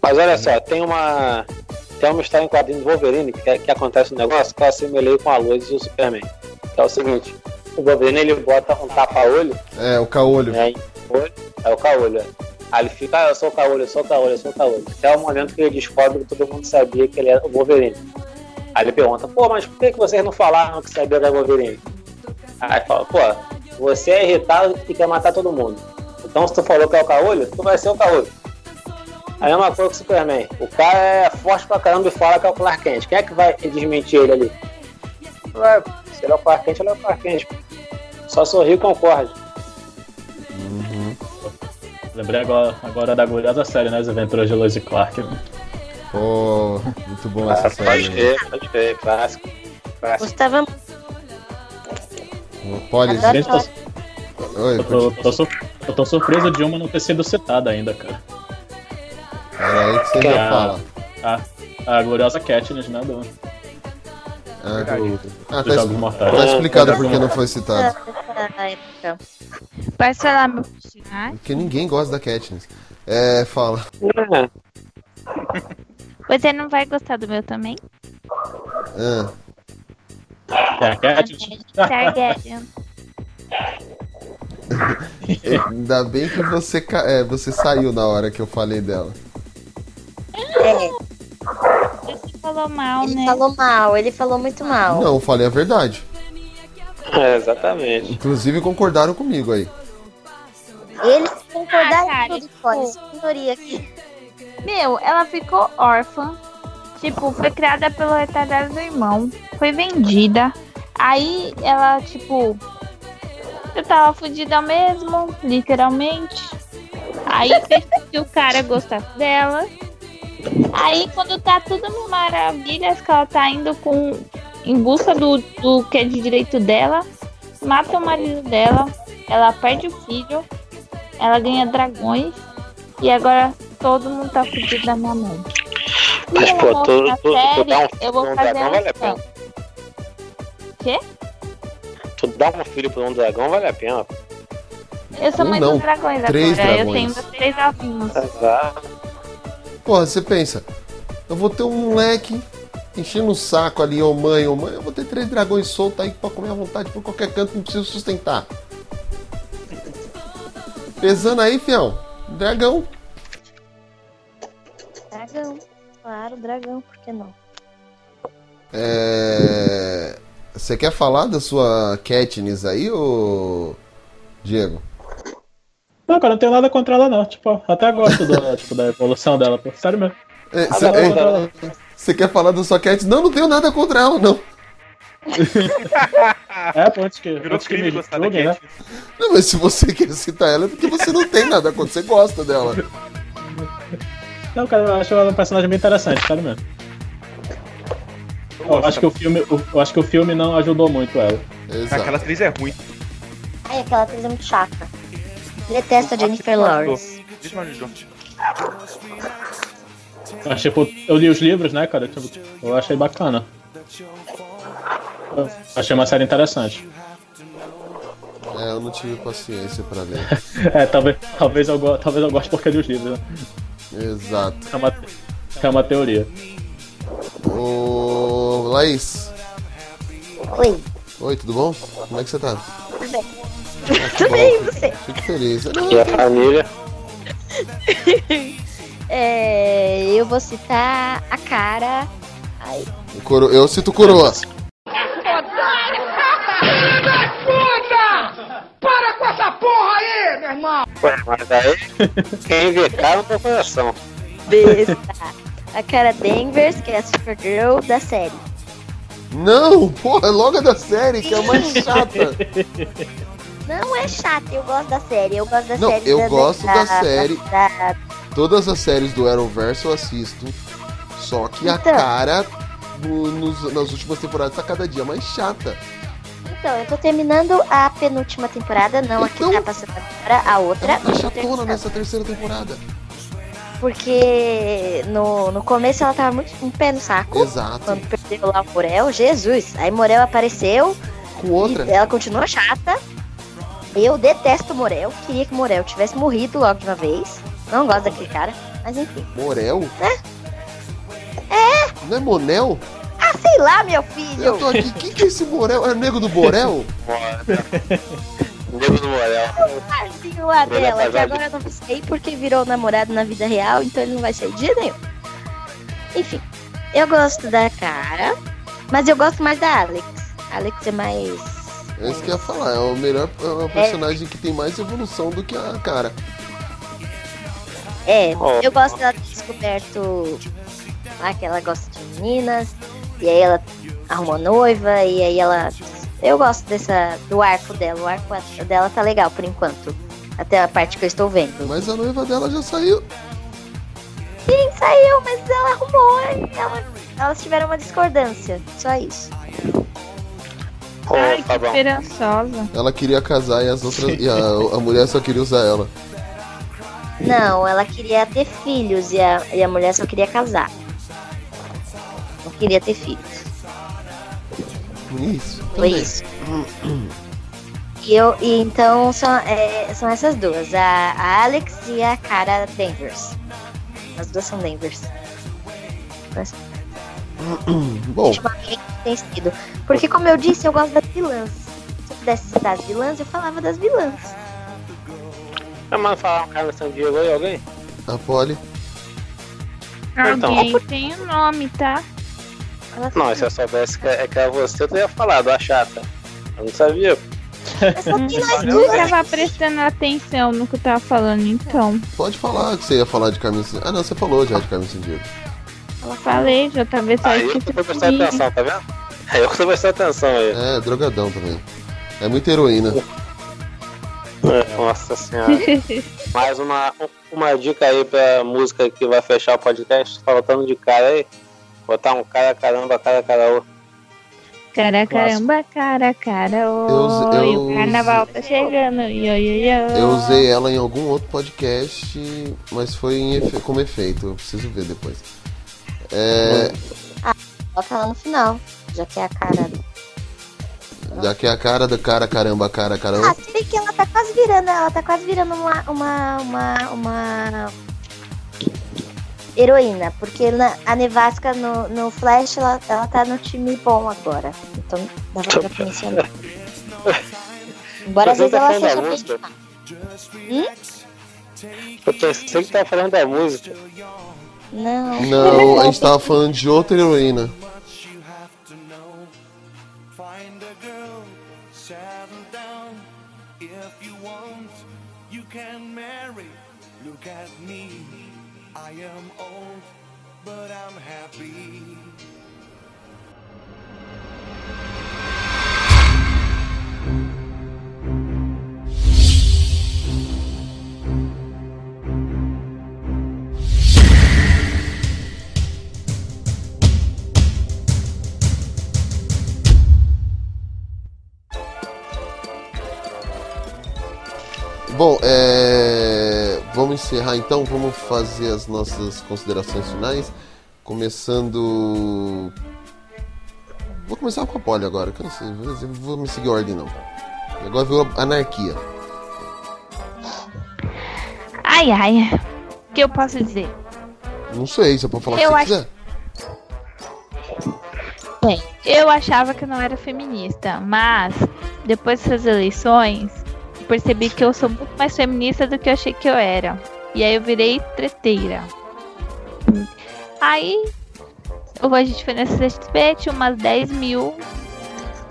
Mas olha só, tem uma. Tem uma história em quadrinho do Wolverine que, que acontece um negócio que eu assimilei com a Lois e o Superman. Que é o seguinte, o Wolverine ele bota um tapa-olho, É, o caolho. né? é o caolho. é. Aí ele fica, ah, eu sou o caolho, eu sou o caolho, eu sou o caolho. Até o momento que ele descobre que todo mundo sabia que ele era o Wolverine. Aí ele pergunta, pô, mas por que, que vocês não falaram que sabia que era o Wolverine? Aí fala, pô, você é irritado e quer matar todo mundo. Então se tu falou que é o caolho, tu vai ser o caolho. A mesma coisa que o Superman. O cara é forte pra caramba e fala que é o Clark Kent. Quem é que vai desmentir ele ali? Vai, se ele é o Clark Kent, ele é o Clark Kent. Só sorri e concorde. Lembrei agora, agora da gloriosa série, né? As aventuras de Lois e Clark. né? Pô, muito bom essa Ah, série. pode ver, pode ver, clássico. clássico. Gostava Pode. Adoro Gente, tô, Oi, eu, tô, tô sur- eu tô surpreso de uma não ter sido citada ainda, cara. Era aí que você Que já é a- fala. A, a gloriosa Katniss, né? Do, Ah, do, Ah, tá, Mortais. tá explicado por que não foi citado. época. Posso falar meu? Porque ninguém gosta da Katniss. É, fala. É, Você não vai gostar do meu também? Ah, É a Katniss. Targaryen. ainda bem que você, ca- é, você saiu na hora que eu falei dela. É, Você falou mal, ele né? falou mal, ele falou muito mal. Não, eu falei a verdade. é, exatamente. Inclusive concordaram comigo aí. Eles concordaram Ah, cara, com tudo fora. tipo- aqui. Meu, ela ficou órfã. Tipo, foi criada pelo retardado do irmão. Foi vendida. Aí ela, tipo. Eu tava fodida mesmo, literalmente. Aí fez com que o cara gostasse dela. Aí quando tá tudo mil maravilhas, que ela tá indo com. em busca do, do que é de direito dela, mata o marido dela, ela perde o filho, ela ganha dragões e agora todo mundo tá fudido da minha mão. Mas, eu pô, tu, tu, tu série, dá um eu vou filho pra um fazer dragão vale a pena. Quê? Tu dá um filho pra um dragão vale a pena. Eu sou Um mãe não, dos dragões três agora. Eu dragões. tenho meus três alvinhos. Exato. Porra, você pensa, eu vou ter um moleque enchendo o saco ali, ô mãe, ô mãe, eu vou ter três dragões soltos aí pra comer à vontade por qualquer canto, não preciso sustentar. Pesando aí, fião, dragão. Dragão. Claro, dragão, por que não? É... Você quer falar da sua Katniss aí, ô Diego? Não, cara, não tenho nada contra ela, não. Tipo, até gosto do, tipo, da evolução dela, pô. Sério mesmo. É, é, você quer falar sua Katniss? Não, não tenho nada contra ela, não. É, pô, antes que, Virou antes que crime me gostar julguem, né? Não, mas se você quer citar ela é porque você não tem nada contra, você gosta dela. Não, cara, eu acho ela um personagem bem interessante, sério mesmo. Eu acho que o filme, eu acho que o filme não ajudou muito ela. Exato. Aquela atriz é ruim. Ai, aquela atriz é muito chata. Detesto a Jennifer Lawrence. Deixa eu ajudar. Mas, tipo, eu li os livros, né, cara? Tipo, eu achei bacana. Eu achei uma série interessante. É, eu não tive paciência pra ler. É, talvez, talvez, eu, talvez eu goste porque eu li os livros, né? Exato. É uma, é uma teoria. Ô. Laís. Oi. Oi, tudo bom? Como é que você tá? Tudo bem? E você? Fico feliz. Não, E a família. É, eu vou citar a cara. Ai, o coro- Eu cito coroa. puta! Para com essa porra aí, meu irmão! Ué, mas aí, quem vê cara tem coração. besta. a cara Danvers, que é a Supergirl da série. Não, porra, é logo a da série, que é a mais chata. Não é chata, eu gosto da série. Eu gosto da Não, série. eu gosto da série. da- Todas as séries do Arrowverse eu assisto. Só que a Então. cara no- nos- nas últimas temporadas tá cada dia mais chata. Então, eu tô terminando a penúltima temporada, não a que tá passando agora, a outra. Ela tá chatona nessa terceira temporada. Porque no, no começo ela tava muito um pé no saco. Exato. Quando perdeu lá o Morel, Jesus. Aí Morel apareceu. Com outra. E ela continua chata. Eu detesto o Morel. Queria que o Morel tivesse morrido logo de uma vez. Não gosto daquele cara. Mas enfim. Morel? É? É! Não é Monel? Ah, sei lá, meu filho! Eu tô aqui. Quem que é esse Morel? É o nego do Borel? Nego do Morel. O parzinho lá Ele é dela, que agora eu não vai sair porque virou namorado na vida real, então ele não vai sair de jeito nenhum. Enfim, eu gosto da cara, mas eu gosto mais da Alex. A Alex é mais. É isso que eu ia falar. É o melhor é o personagem que tem mais evolução do que a cara. É, Oh. eu gosto dela ter descoberto lá que ela gosta de meninas, e aí ela arrumou noiva, e aí ela. Eu gosto dessa. do arco dela. O arco dela tá legal por enquanto. Até a parte que eu estou vendo. Mas a noiva dela já saiu. Sim, saiu, mas ela arrumou. e Ela, elas tiveram uma discordância. Só isso. Ai, tá que esperançosa. Ela queria casar e as outras. E a, a mulher só queria usar ela. Não, ela queria ter filhos e a, e a mulher só queria casar. Não queria ter filhos. Isso. Foi isso. E eu, e então são, é, são essas duas, a, a Alex e a cara Danvers. As duas são Danvers. Bom, sido. Porque como eu disse, eu gosto das vilãs. Se eu pudesse citar as vilãs, eu falava das vilãs. Ah, mas falar um cara San Diego aí, alguém? a Polly. Então. Alguém tem o nome, tá? Não, se eu soubesse que é que era você, eu teria falado, a chata. Eu não sabia. Eu não tava prestando atenção no que eu tava falando, então. Pode falar que você ia falar de Caminho Sem Ah, não, você falou já de Caminho Sem Diego. Eu falei, já talvez só Aí eu que tô de prestando atenção, tá vendo? Aí eu que tô prestando atenção aí. É, drogadão também. É muita heroína. É, Nossa senhora. Mais uma, uma dica aí pra música que vai fechar o podcast, faltando de cara aí. Botar um cara caramba, cara caraô. Cara, caramba, cara, cara, oi, Eu- eu- o carnaval tá chegando, oi, oi, oi. Eu usei ela em algum outro podcast, mas foi em efe- como efeito. Eu preciso ver depois. É, Ah, bota lá no final. Já que é a cara. já que é a cara do cara, caramba, cara, Ah, caramba. se bem que ela tá quase virando, ela tá quase virando uma. uma. uma. uma heroína, porque na, a Nevasca no, no Flash ela, ela tá no time bom agora. Então dava pra. Embora às vezes tá ela seja música? Hum? Eu pensei que tava falando da música. Não. Não, a gente tava falando de outra heroína. Find a girl, settle down. If you want, you can marry. Look at me, I am old, but I'm happy. Bom, é... vamos encerrar então, vamos fazer as nossas considerações finais. Começando. Vou começar com a Polly agora, que eu não sei, vou- me seguir a ordem não. Agora virou anarquia. Ai, ai. O que eu posso dizer? Não sei, você pode falar o que Eu você acho- quiser. Bem, eu achava que eu não era feminista, mas depois dessas eleições, eu percebi que eu sou muito mais feminista do que eu achei que eu era. E aí eu virei treteira. Aí, a gente foi na CXP, tinha umas 10 mil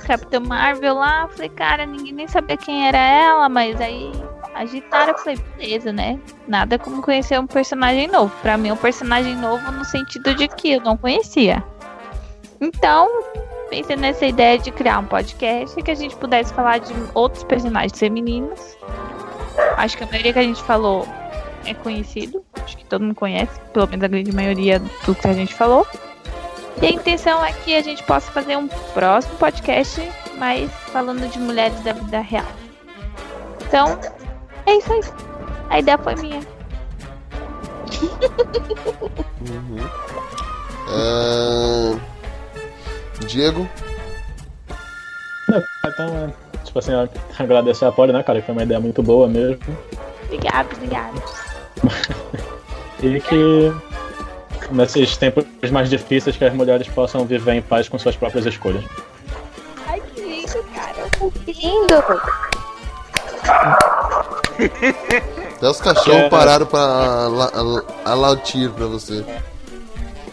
Capitã Marvel lá. Falei, cara, ninguém nem sabia quem era ela, mas aí agitaram. Eu falei, beleza, né? Nada como conhecer um personagem novo. Pra mim, um personagem novo no sentido de que eu não conhecia. Então, pensei nessa ideia de criar um podcast que a gente pudesse falar de outros personagens femininos. Acho que a maioria que a gente falou é conhecido. Acho que todo mundo conhece, pelo menos a grande maioria do que a gente falou. E a intenção é que a gente possa fazer um próximo podcast, mas falando de mulheres da vida real. Então, é isso aí. A ideia foi minha. Uhum. Ah, Diego? Então, é, tipo assim, agradecer a Polly, né, cara, que foi uma ideia muito boa mesmo. Obrigada, obrigada. E que nesses tempos mais difíceis que as mulheres possam viver em paz com suas próprias escolhas. Ai, que lindo, cara. Que lindo! Até os cachorros É. pararam pra ala- ala- alatir pra você.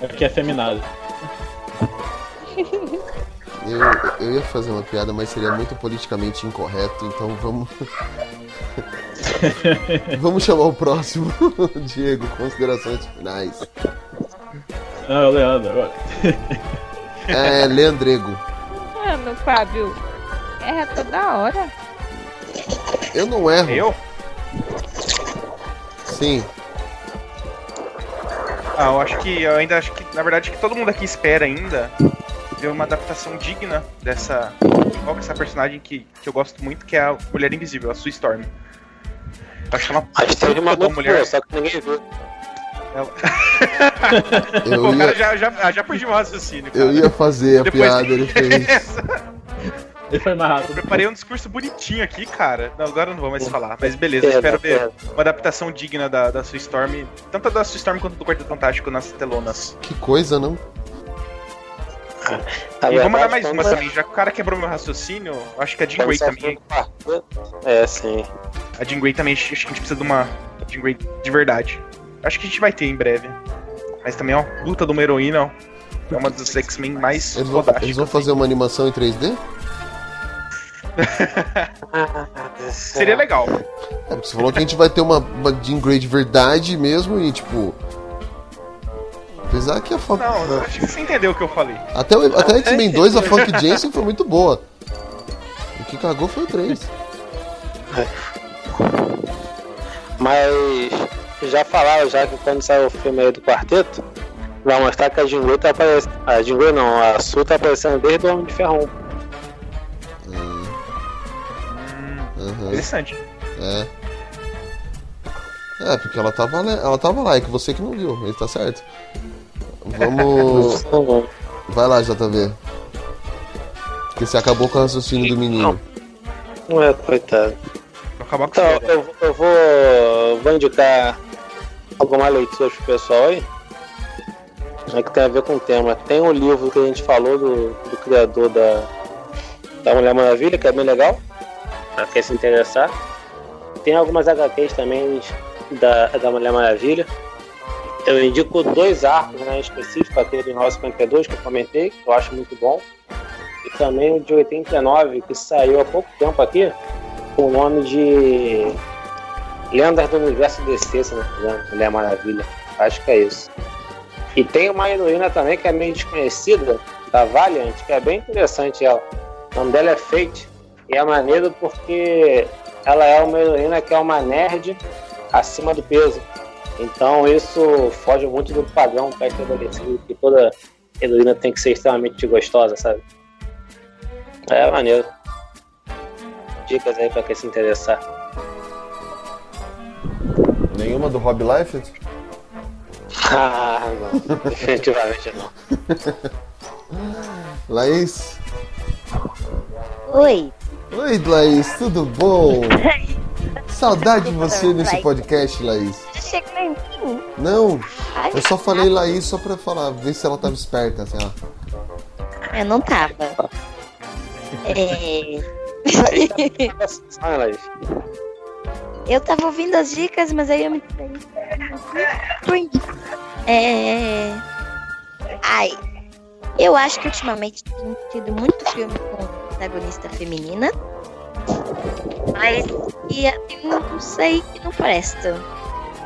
É que é feminado. Eu, eu ia fazer uma piada, mas seria muito politicamente incorreto, então vamos. vamos chamar o próximo. Diego, considerações finais. Ah, o Leandro agora. É, Leandrego. Mano, Fábio, erra toda hora. Eu não erro. Eu? Sim. Ah, eu acho que. Eu ainda acho que, na verdade, que todo mundo aqui espera ainda ver uma adaptação digna dessa. Qual que é essa personagem que, que eu gosto muito, que é a Mulher Invisível, a Sue Storm. Eu acho que é uma Mas teve uma muito mulher. boa, só que ninguém viu. Ela... Eu Pô, ia- cara já, já, já fugiu o raciocínio, cara. Eu ia fazer a Depois piada, ele fez. Ele foi mais rápido. Eu preparei um discurso bonitinho aqui, cara. Não, agora eu não vou mais falar, mas beleza, Pera, espero ver pera. uma adaptação digna da, da Sue Storm, tanto da Sue Storm quanto do Quarteto Fantástico nas telonas. Que coisa, não? Na e vou mandar verdade, mais uma também, já que o cara quebrou meu raciocínio, eu acho que a Jean Grey saiu também. É, sim. A Jean Grey também, acho que a gente precisa de uma Jean Grey de verdade. Acho que a gente vai ter em breve. Mas também, ó, luta de uma heroína, ó. É uma dos X-Men mais Eles vão, fodásticas. eles vão fazer uma animação em 3D? Seria legal. É, porque você falou que a gente vai ter uma, uma Jean Grey de verdade mesmo e tipo. Apesar que a Funk. Não, acho que você entendeu o que eu falei. Até, o- até X-Men 2, a Funk Jensen foi muito boa. O que cagou foi o 3. Mas já falaram já que quando sair o filme aí do quarteto, vai mostrar que a Jean Grey tá aparecendo. A Jean Grey não, a Sue tá aparecendo desde o Homem de Ferro 1. Aham. Interessante. É. É, porque ela tava, ela tava lá, é que você que não viu, ele tá certo. Vamos. Vai lá, JV. Porque você acabou com o raciocínio do menino. Não é, coitado. Vou acabar com Então, você. eu, eu vou, vou indicar alguma leitura pro pessoal aí. É que tem a ver com o tema. Tem um livro que a gente falou do, do criador da, da Mulher Maravilha, que é bem legal, pra quem se interessar. Tem algumas HQs também da, da Mulher Maravilha. Eu indico dois arcos né, específicos, aquele do 1952 que eu comentei, que eu acho muito bom. E também o de 89, que saiu há pouco tempo aqui, com o nome de Lendas do Universo DC, se não me engano, Mulher Maravilha. Acho que é isso. E tem uma heroína também que é meio desconhecida, da Valiant, que é bem interessante ela. O nome dela é Fate. E é maneiro porque ela é uma heroína que é uma nerd acima do peso. Então isso foge muito do padrão pré-estabelecido que toda heroína tem que ser extremamente gostosa, sabe? É maneiro. Dicas aí pra quem se interessar. Nenhuma do Rob Liefeld? Ah, não. Definitivamente não. Laís? Oi. Oi, Laís, tudo bom? Saudade de você nesse podcast, Laís. Não, eu só falei Laís só pra falar, ver se ela tava esperta, assim, ó. Eu não tava. É... Ah, eu tava ouvindo as dicas, mas aí eu me Fui. É... Ai, eu acho que ultimamente tem tido muito filme com protagonista feminina. Mas e, eu não sei que não presta.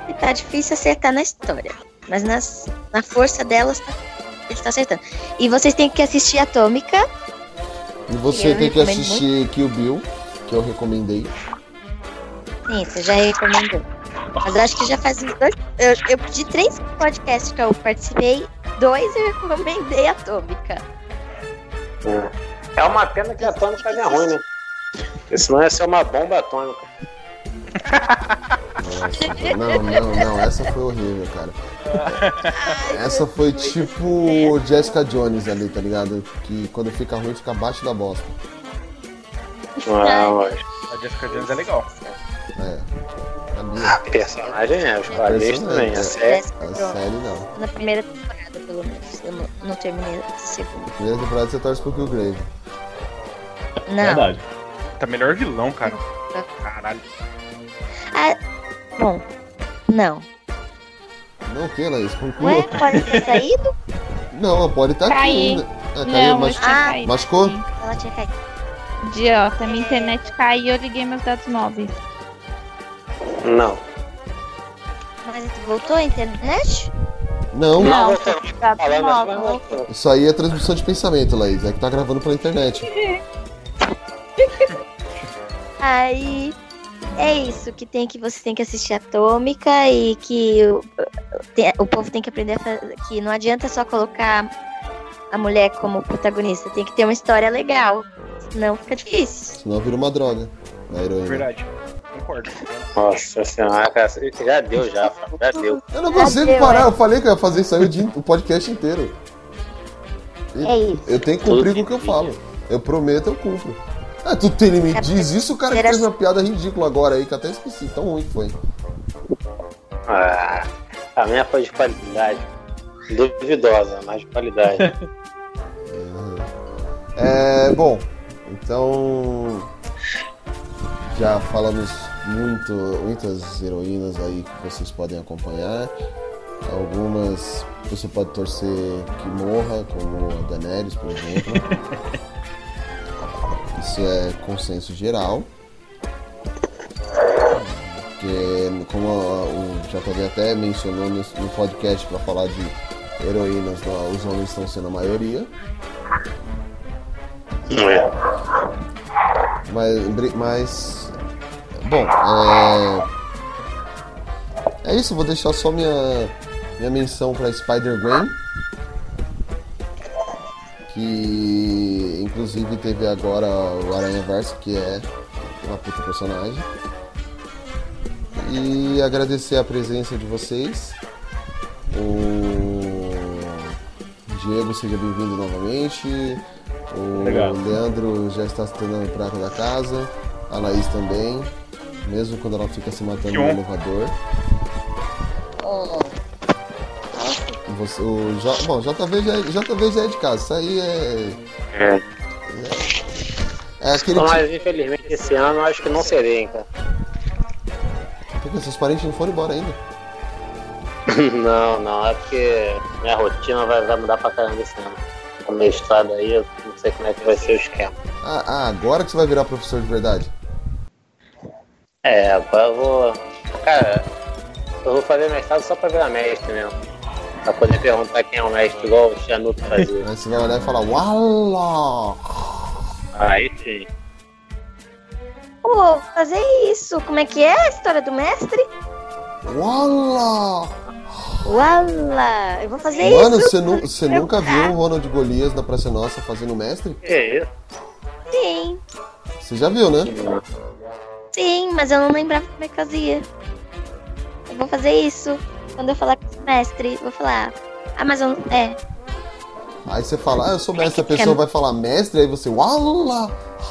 E tá difícil acertar na história. Mas nas, na força delas, tá, eles estão acertando. E vocês têm que assistir Atômica. E você Eu tem que assistir Kill Bill, que eu recomendei. Sim, você já recomendou. Mas eu acho que já faz uns dois. Eu, eu pedi três podcasts que eu participei, dois eu recomendei Atômica. É uma pena que a atômica é ruim, né? Senão ia ser uma bomba atômica. Nossa, não, não, não, essa foi horrível, cara. Essa foi tipo Jessica Jones ali, tá ligado? Que quando fica ruim fica abaixo da bosta. Não, mas A Jessica Jones é legal. É. a personagem é, os quadrinhos também. A série. A série não. Na primeira temporada, pelo menos. Eu não, não terminei a segunda. Primeira temporada você torce pro Killgrave. Não. Tá melhor vilão, cara. Caralho. Ah, bom, não. Não o que, Laís? Conclua. Ué, pode ter saído? Não, pode estar aqui Caí. ainda. Ah, Não, caiu, eu mas... tinha caído. Machucou? Ela tinha caído. Idiota, minha internet caiu e eu liguei meus dados móveis. Não. Mas voltou a internet? Não, Não, voltou. dados Falando. Isso aí é transmissão de pensamento, Laís. É que tá gravando pela internet. Aí é isso que tem que você tem que assistir Atômica e que o, tem- o povo tem que aprender a fazer, que não adianta só colocar a mulher como protagonista, tem que ter uma história legal, senão fica difícil. Senão vira uma droga. A heroína. Verdade. Concordo. Nossa senhora, cara, já deu já, já deu. Eu não consigo parar, eu falei que eu ia fazer isso aí o, dia- o podcast inteiro. E É isso. Eu tenho que cumprir com o que eu falo. Eu prometo, eu cumpro. Ah, tu tem me diz isso, o cara que fez uma piada ridícula agora aí, que eu até esqueci, tão ruim que foi. Ah, a minha foi de qualidade. Duvidosa, mas de qualidade. É, bom, então já falamos muito, muitas heroínas aí que vocês podem acompanhar. Algumas você pode torcer que morra, como a Daenerys, por exemplo. Isso é consenso geral. Porque, como o JV até mencionou no, podcast para falar de heroínas, os homens estão sendo a maioria. Mas, bri- mas bom, é, é isso. Vou deixar só minha minha menção para Spider Gwen, que inclusive teve agora o Aranha Verso, que é uma puta personagem. E agradecer a presença de vocês. O Diego, seja bem-vindo novamente. O Obrigado. Leandro já está se tornando prata da casa. A Laís também. Mesmo quando ela fica se matando no elevador. Você, o J, bom, JV já, é- JV já é de casa. Isso aí é. É. É aquele Mas tipo. infelizmente esse ano eu acho que não serei, hein, cara. Porque seus parentes não foram embora ainda. Não, não, é porque minha rotina vai, vai mudar pra caramba esse ano. Com o mestrado aí, eu não sei como é que vai ser o esquema. Ah, ah, agora que você vai virar professor de verdade. É, agora eu vou. Cara, eu vou fazer mestrado só pra virar mestre mesmo. Pra poder perguntar quem é o mestre, igual o Chanuto fazia. Aí você vai olhar e falar, Uala! Aí sim. Pô, fazer isso, como é que é a história do mestre? Uala! Uala, eu vou fazer Mano, isso. você, nu- você nunca viu o Ronald Golias na Praça Nossa fazendo mestre? Isso? Sim, Você já viu, né? sim, mas eu não lembrava como é que fazia. vou fazer isso. Quando eu falar com o mestre, vou falar. Ah, mas eu. É. Aí você fala, ah, eu sou mestre, a pessoa vai falar mestre, aí você, uau, lá.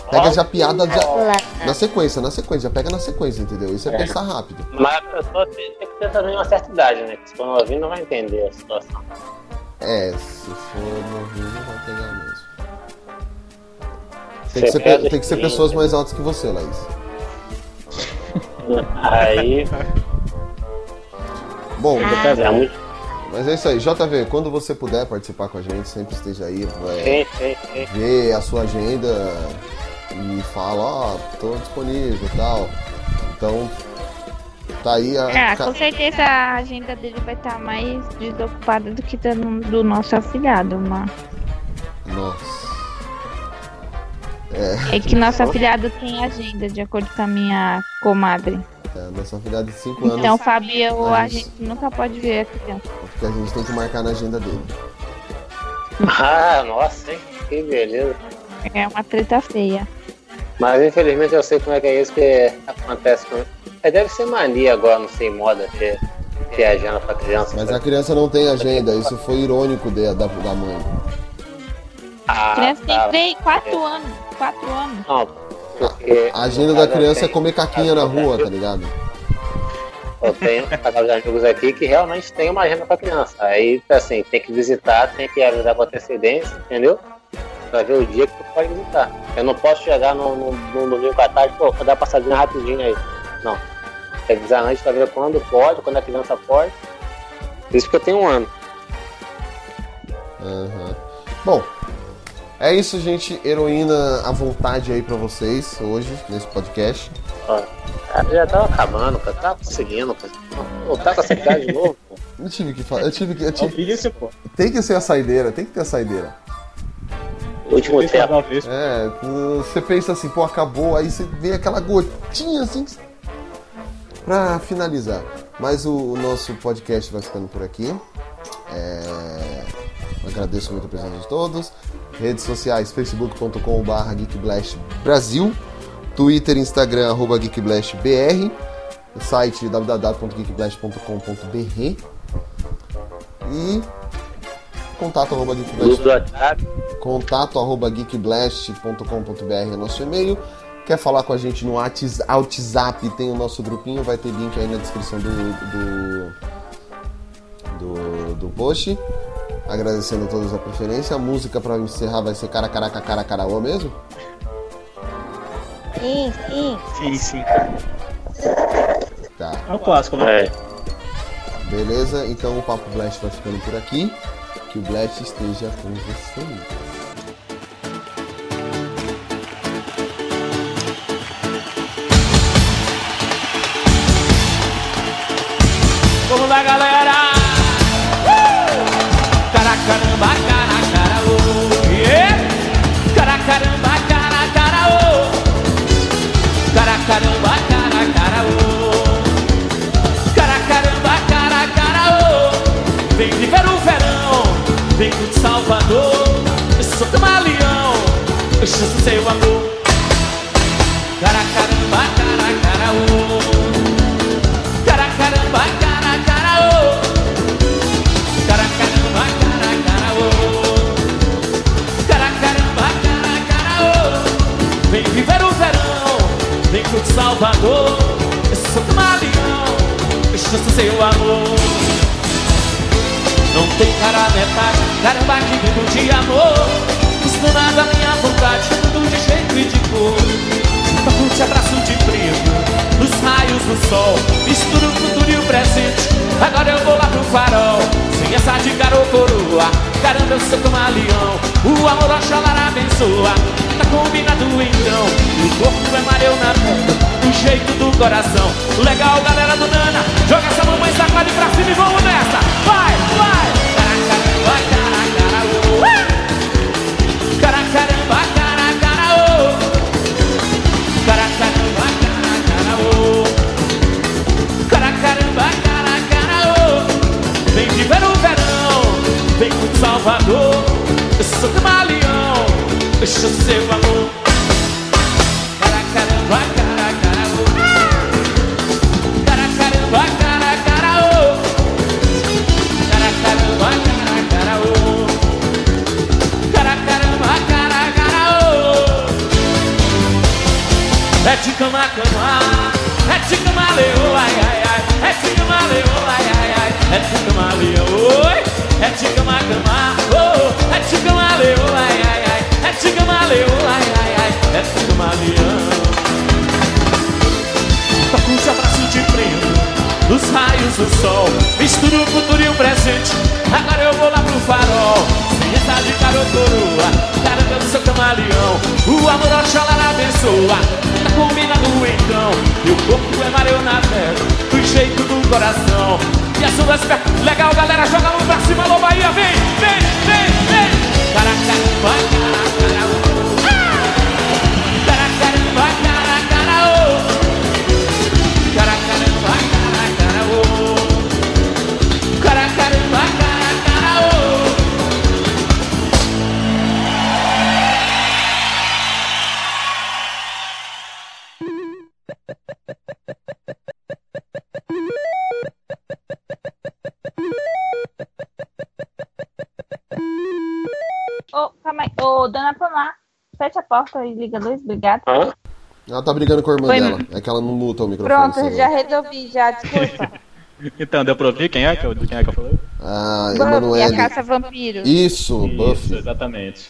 Pega já a piada já, na sequência, na sequência, já pega na sequência, entendeu? Isso é, É. pensar rápido. Mas a pessoa tem que ter também uma certa idade, né? Que se for novinho não vai entender a situação. É, se for novinho, vai pegar mesmo. Tem que, ser, tem que ser pessoas mais altas que você, Laís. Aí. Bom, é muito. Mas é isso aí. JV, quando você puder participar com a gente, sempre esteja aí. vai Sim, sim, sim. Vê a sua agenda e fala, ó, tô disponível e tal. Então, tá aí a. É, com certeza a agenda dele vai estar mais desocupada do que da no- do nosso afilhado, mas Nossa. É, é que nosso afilhado tem agenda, de acordo com a minha comadre. É, nossa filha de 5 anos. Então, Fabio, a a gente- nunca pode ver a criança. Porque a gente tem que marcar na agenda dele. Ah, nossa, hein? Que beleza. É uma treta feia. Mas infelizmente eu sei como é que é isso que acontece com. É, deve ser mania agora, não sei, moda, ter, ter agenda pra criança. Mas a criança não tem agenda, isso foi irônico de- da, da mãe. Ah, A criança tem tá. três, quatro anos. Quatro anos. Não, porque. A agenda da criança é comer caquinha na rua, tá ligado? Eu tenho um casal de amigos aqui que realmente tem uma agenda pra criança. Aí, assim, tem que visitar, tem que avisar com antecedência, entendeu? Pra ver o dia que tu pode visitar. Eu não posso chegar no, no, no domingo à tarde, pô, vou dar uma passadinha rapidinho aí. Não. Tem que avisar antes pra ver quando pode, quando a criança pode. Isso porque eu tenho um ano. Aham. Bom, é isso, gente. Heroína à vontade aí pra vocês hoje, nesse podcast. Ó, já tava acabando, cara. Tava conseguindo, cara. Voltar com essa idade de novo. pô. Eu tive que falar. Eu tive que. Eu tive... Isso, pô. Tem que ser a saideira, tem que ter a saideira. Último tempo. É, você pensa assim, pô, acabou, aí você vê aquela gotinha assim. Pra finalizar. Mas o, o nosso podcast vai ficando por aqui. É, agradeço muito a presença de todos. Redes sociais, facebook.com.br geekblastbrasil. Twitter, Instagram, arroba geekblastbr. Site www.geekblast.com.br. E contato arroba geekblast. Contato arroba geekblast.com.br é nosso e-mail. Quer falar com a gente no Whats- WhatsApp, tem o nosso grupinho, vai ter link aí na descrição do, do, do, do post. Agradecendo a todos a preferência. A música para encerrar vai ser Cara Caraca Cara Caraô mesmo? Sim, sim. Sim, sim. Tá. É um clássico, né? Beleza? Então o Papo Blast vai ficando por aqui. Que o Blast esteja com vocês. Sou seu amor. Cara, caramba, cara, cara, oh! Cara, caramba, cara, cara, oh Cara, caramba, cara, cara, oh Cara, caramba, cara, cara, oh Vem viver o verão, vem curtir Salvador. Eu sou camaleão, eu sou seu amor. Não tem cara metade, caramba que vivo de amor Custa nada a minha vontade, tudo de jeito e de cor. Pra curtir abraço de primo nos raios do sol Misturo o futuro e o presente. Agora eu vou lá pro farol Sem essa de garoto coroa. Caramba, eu sou camaleão O amor Oxalá abençoa. Tá combinado então O corpo é mar, eu na bunda Do jeito do coração. Legal, galera do Nana Joga essa mamãe, sacode pra cima e vamos nessa. Vai, vai Cara, caramba, cara, cara, oh Cara, caramba, cara, cara, Cara, caramba, cara, cara, oh Vem viver o verão Vem com Salvador. Eu sou camaleão sou seu amor chicama, cama, é chicama, leão, ai, ai, ai, é chicama, leão, ai, ai, ai, é chicama, leão, oi, é de cama, oh, é chicama, leão, ai, ai, ai, é chicama, leão, ai, ai, ai, é chicama, leão. Toca um abraço de preto dos raios do sol Misturo o futuro e o presente Agora eu vou lá pro farol Senhora de caro coroa Caranga do seu camaleão O amor ao xalar abençoa Tá combinado então. E o corpo é mar, eu navego. Do jeito do coração. E as suas pernas. Legal, galera, joga a mão pra cima, alô Bahia. Vem, vem, vem, vem. Caraca, vai, caraca, Caraca, porta e liga a luz, obrigada. Ela tá brigando com a irmã Foi- dela. É que ela não muta o microfone. Pronto, já resolvi, já, desculpa. Então, deu pra ouvir quem é que eu, quem é que eu falei? Ah, Buffy, a caça vampiros. Isso, Isso, exatamente.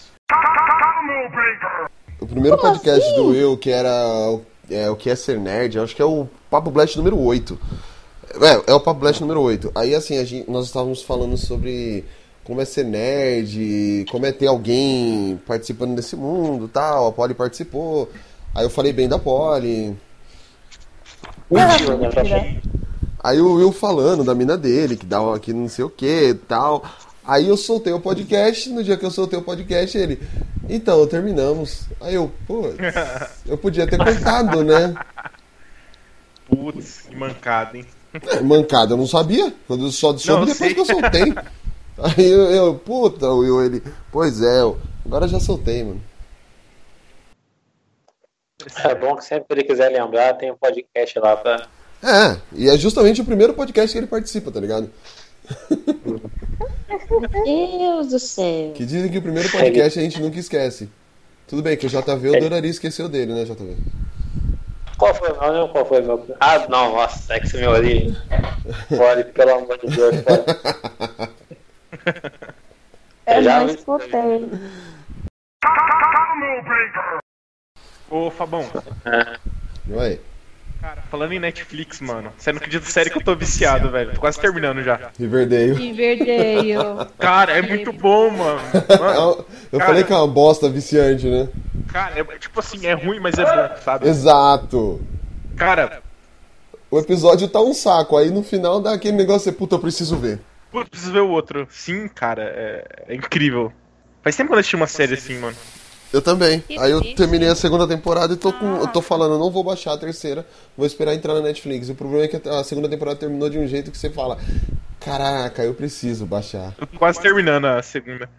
O primeiro Como podcast assim? do Will, que era o, é, o que é ser nerd, eu acho que é o Papo Blast número 8. É, é o Papo Blast número 8. Aí assim, a gente, nós estávamos falando sobre como é ser nerd, como é ter alguém participando desse mundo tal. A Polly participou. Aí eu falei bem da Polly. Mentira, né? Aí o Will falando da mina dele, que dá aqui não sei o que tal. Aí eu soltei o podcast, no dia que eu soltei o podcast, ele. Então, terminamos. Aí eu, pô, eu podia ter contado, né? Putz, que mancada, hein? É, Mancada, eu não sabia. Quando eu só soube depois sei. que eu soltei. Aí eu, eu, puta, o Will, ele. Pois é, eu, agora já soltei, mano. É bom que sempre que ele quiser lembrar, tem um podcast lá pra. É, e é justamente o primeiro podcast que ele participa, tá ligado? Meu Deus do céu. Que dizem que o primeiro podcast a gente nunca esquece. Tudo bem que o JV eu É. adoraria esquecer o dele, né, JV? Qual foi o meu? Qual foi o meu? Ah, não, nossa, é que você me olhe. Olhe, pelo amor de Deus, cara. Eu Já não escutei. Ô, Fabão, Vai. falando em Netflix, mano, você não acredita sério que eu tô viciado, velho. Tô quase terminando já. Riverdale. Riverdale. Cara, é muito bom, mano. Mano, Eu cara, falei que é uma bosta viciante, né? Cara, é, tipo assim, é ruim, mas é bom, sabe? Exato. Cara, O episódio tá um saco, aí no final dá aquele negócio, puta, eu preciso ver. Putz, preciso ver o outro. Sim, cara, é, é incrível. Faz tempo que eu não assisti uma série assim, mano. Eu também. Que Aí eu triste. terminei a segunda temporada e tô com. Eu tô falando, eu não vou baixar a terceira, vou esperar entrar na Netflix. O problema é que a segunda temporada terminou de um jeito que você fala. Caraca, eu preciso baixar. Eu tô quase terminando a segunda.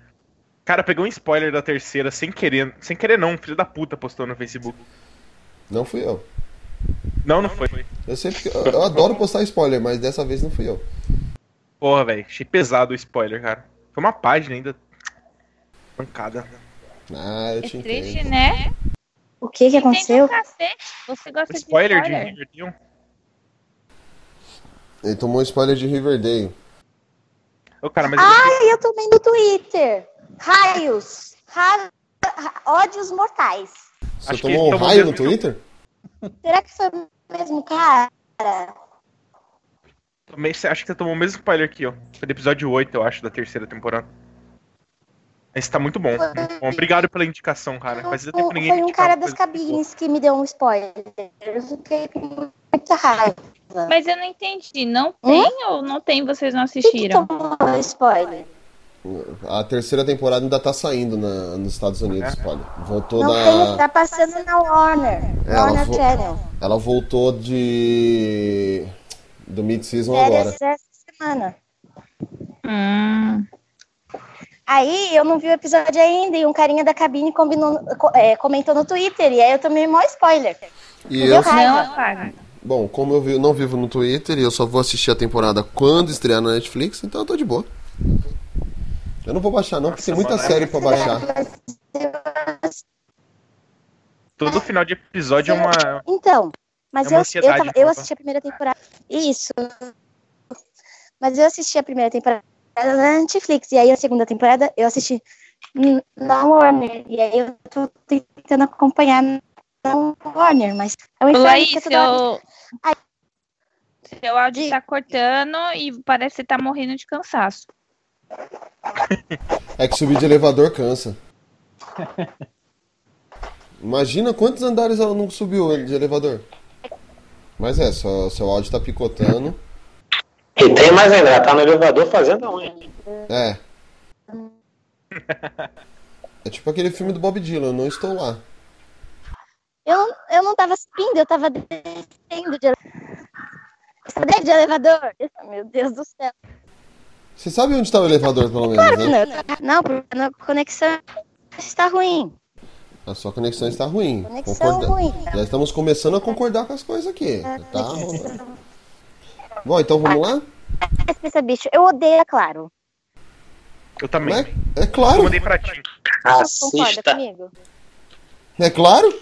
Cara, pegou um spoiler da terceira sem querer. Sem querer não, filho da puta postou no Facebook. Não fui eu. Não, não foi. Eu sempre. Eu, eu adoro postar spoiler, mas dessa vez não fui eu. Porra, velho, achei pesado o spoiler, cara. Foi uma página ainda. Pancada. Ah, eu É te triste, entendo. né? O que que aconteceu? Você gosta Spoiler de de spoiler? Riverdale? Ele tomou spoiler de Riverdale. Ô, cara, mas Ai, eu tomei no Twitter. Raios. Ra- ódios mortais. Você Acho que tomou um raio no. Twitter? Será que foi o mesmo cara? Tomei, acho que você tomou o mesmo spoiler aqui, ó. Foi do episódio 8, eu acho, da terceira temporada. Esse tá muito bom. muito bom. Obrigado pela indicação, cara. Fazia tempo que ninguém Foi um cara das boa. cabines que me deu um spoiler. Eu fiquei com muita raiva. Mas eu não entendi. Não Hum? tem ou não tem? Vocês não Quem que assistiram? tomou spoiler? A terceira temporada ainda tá saindo na- nos Estados Unidos, olha. Voltou Não da. tem, tá passando na Warner. É, ela Warner vo- Channel. Ela voltou de. Do mid-season agora. Essa semana. Hum. Aí eu não vi o episódio ainda e um carinha da cabine combinou, co- é, comentou no Twitter e aí eu tomei maior spoiler. E eu. Não apaga. bom, como eu vi- não vivo no Twitter e eu só vou assistir a temporada quando estrear na Netflix, então eu tô de boa. Eu não vou baixar não, porque tem muita série pra baixar. Todo final de episódio é uma. Então, mas É eu, eu, tava- eu assisti a primeira temporada. Isso. Mas eu assisti a primeira temporada na Netflix. E aí a segunda temporada eu assisti na Warner. E aí eu tô tentando acompanhar na Warner, mas é um Laís, porque toda hora- seu, áudio tá cortando e parece que você tá morrendo de cansaço. É que subir de elevador cansa. Imagina quantos andares ela não subiu de elevador. Mas é, só, seu áudio tá picotando. E tem mais ainda, ela tá no elevador fazendo a unha. É. É tipo aquele filme do Bob Dylan, eu não estou lá. Eu, eu não tava subindo, eu tava descendo de, ele- descendo de elevador. Meu Deus do céu. Você sabe onde está o elevador, pelo Claro menos, que né? não. Não, porque a conexão está ruim. A sua conexão está ruim. Conexão ruim. Já estamos começando a concordar com as coisas aqui. Tá? Bom, então vamos lá? Pensa, bicho, eu odeio, é claro. Eu também. É claro. Eu mandei pra ti. Concorda comigo? É claro?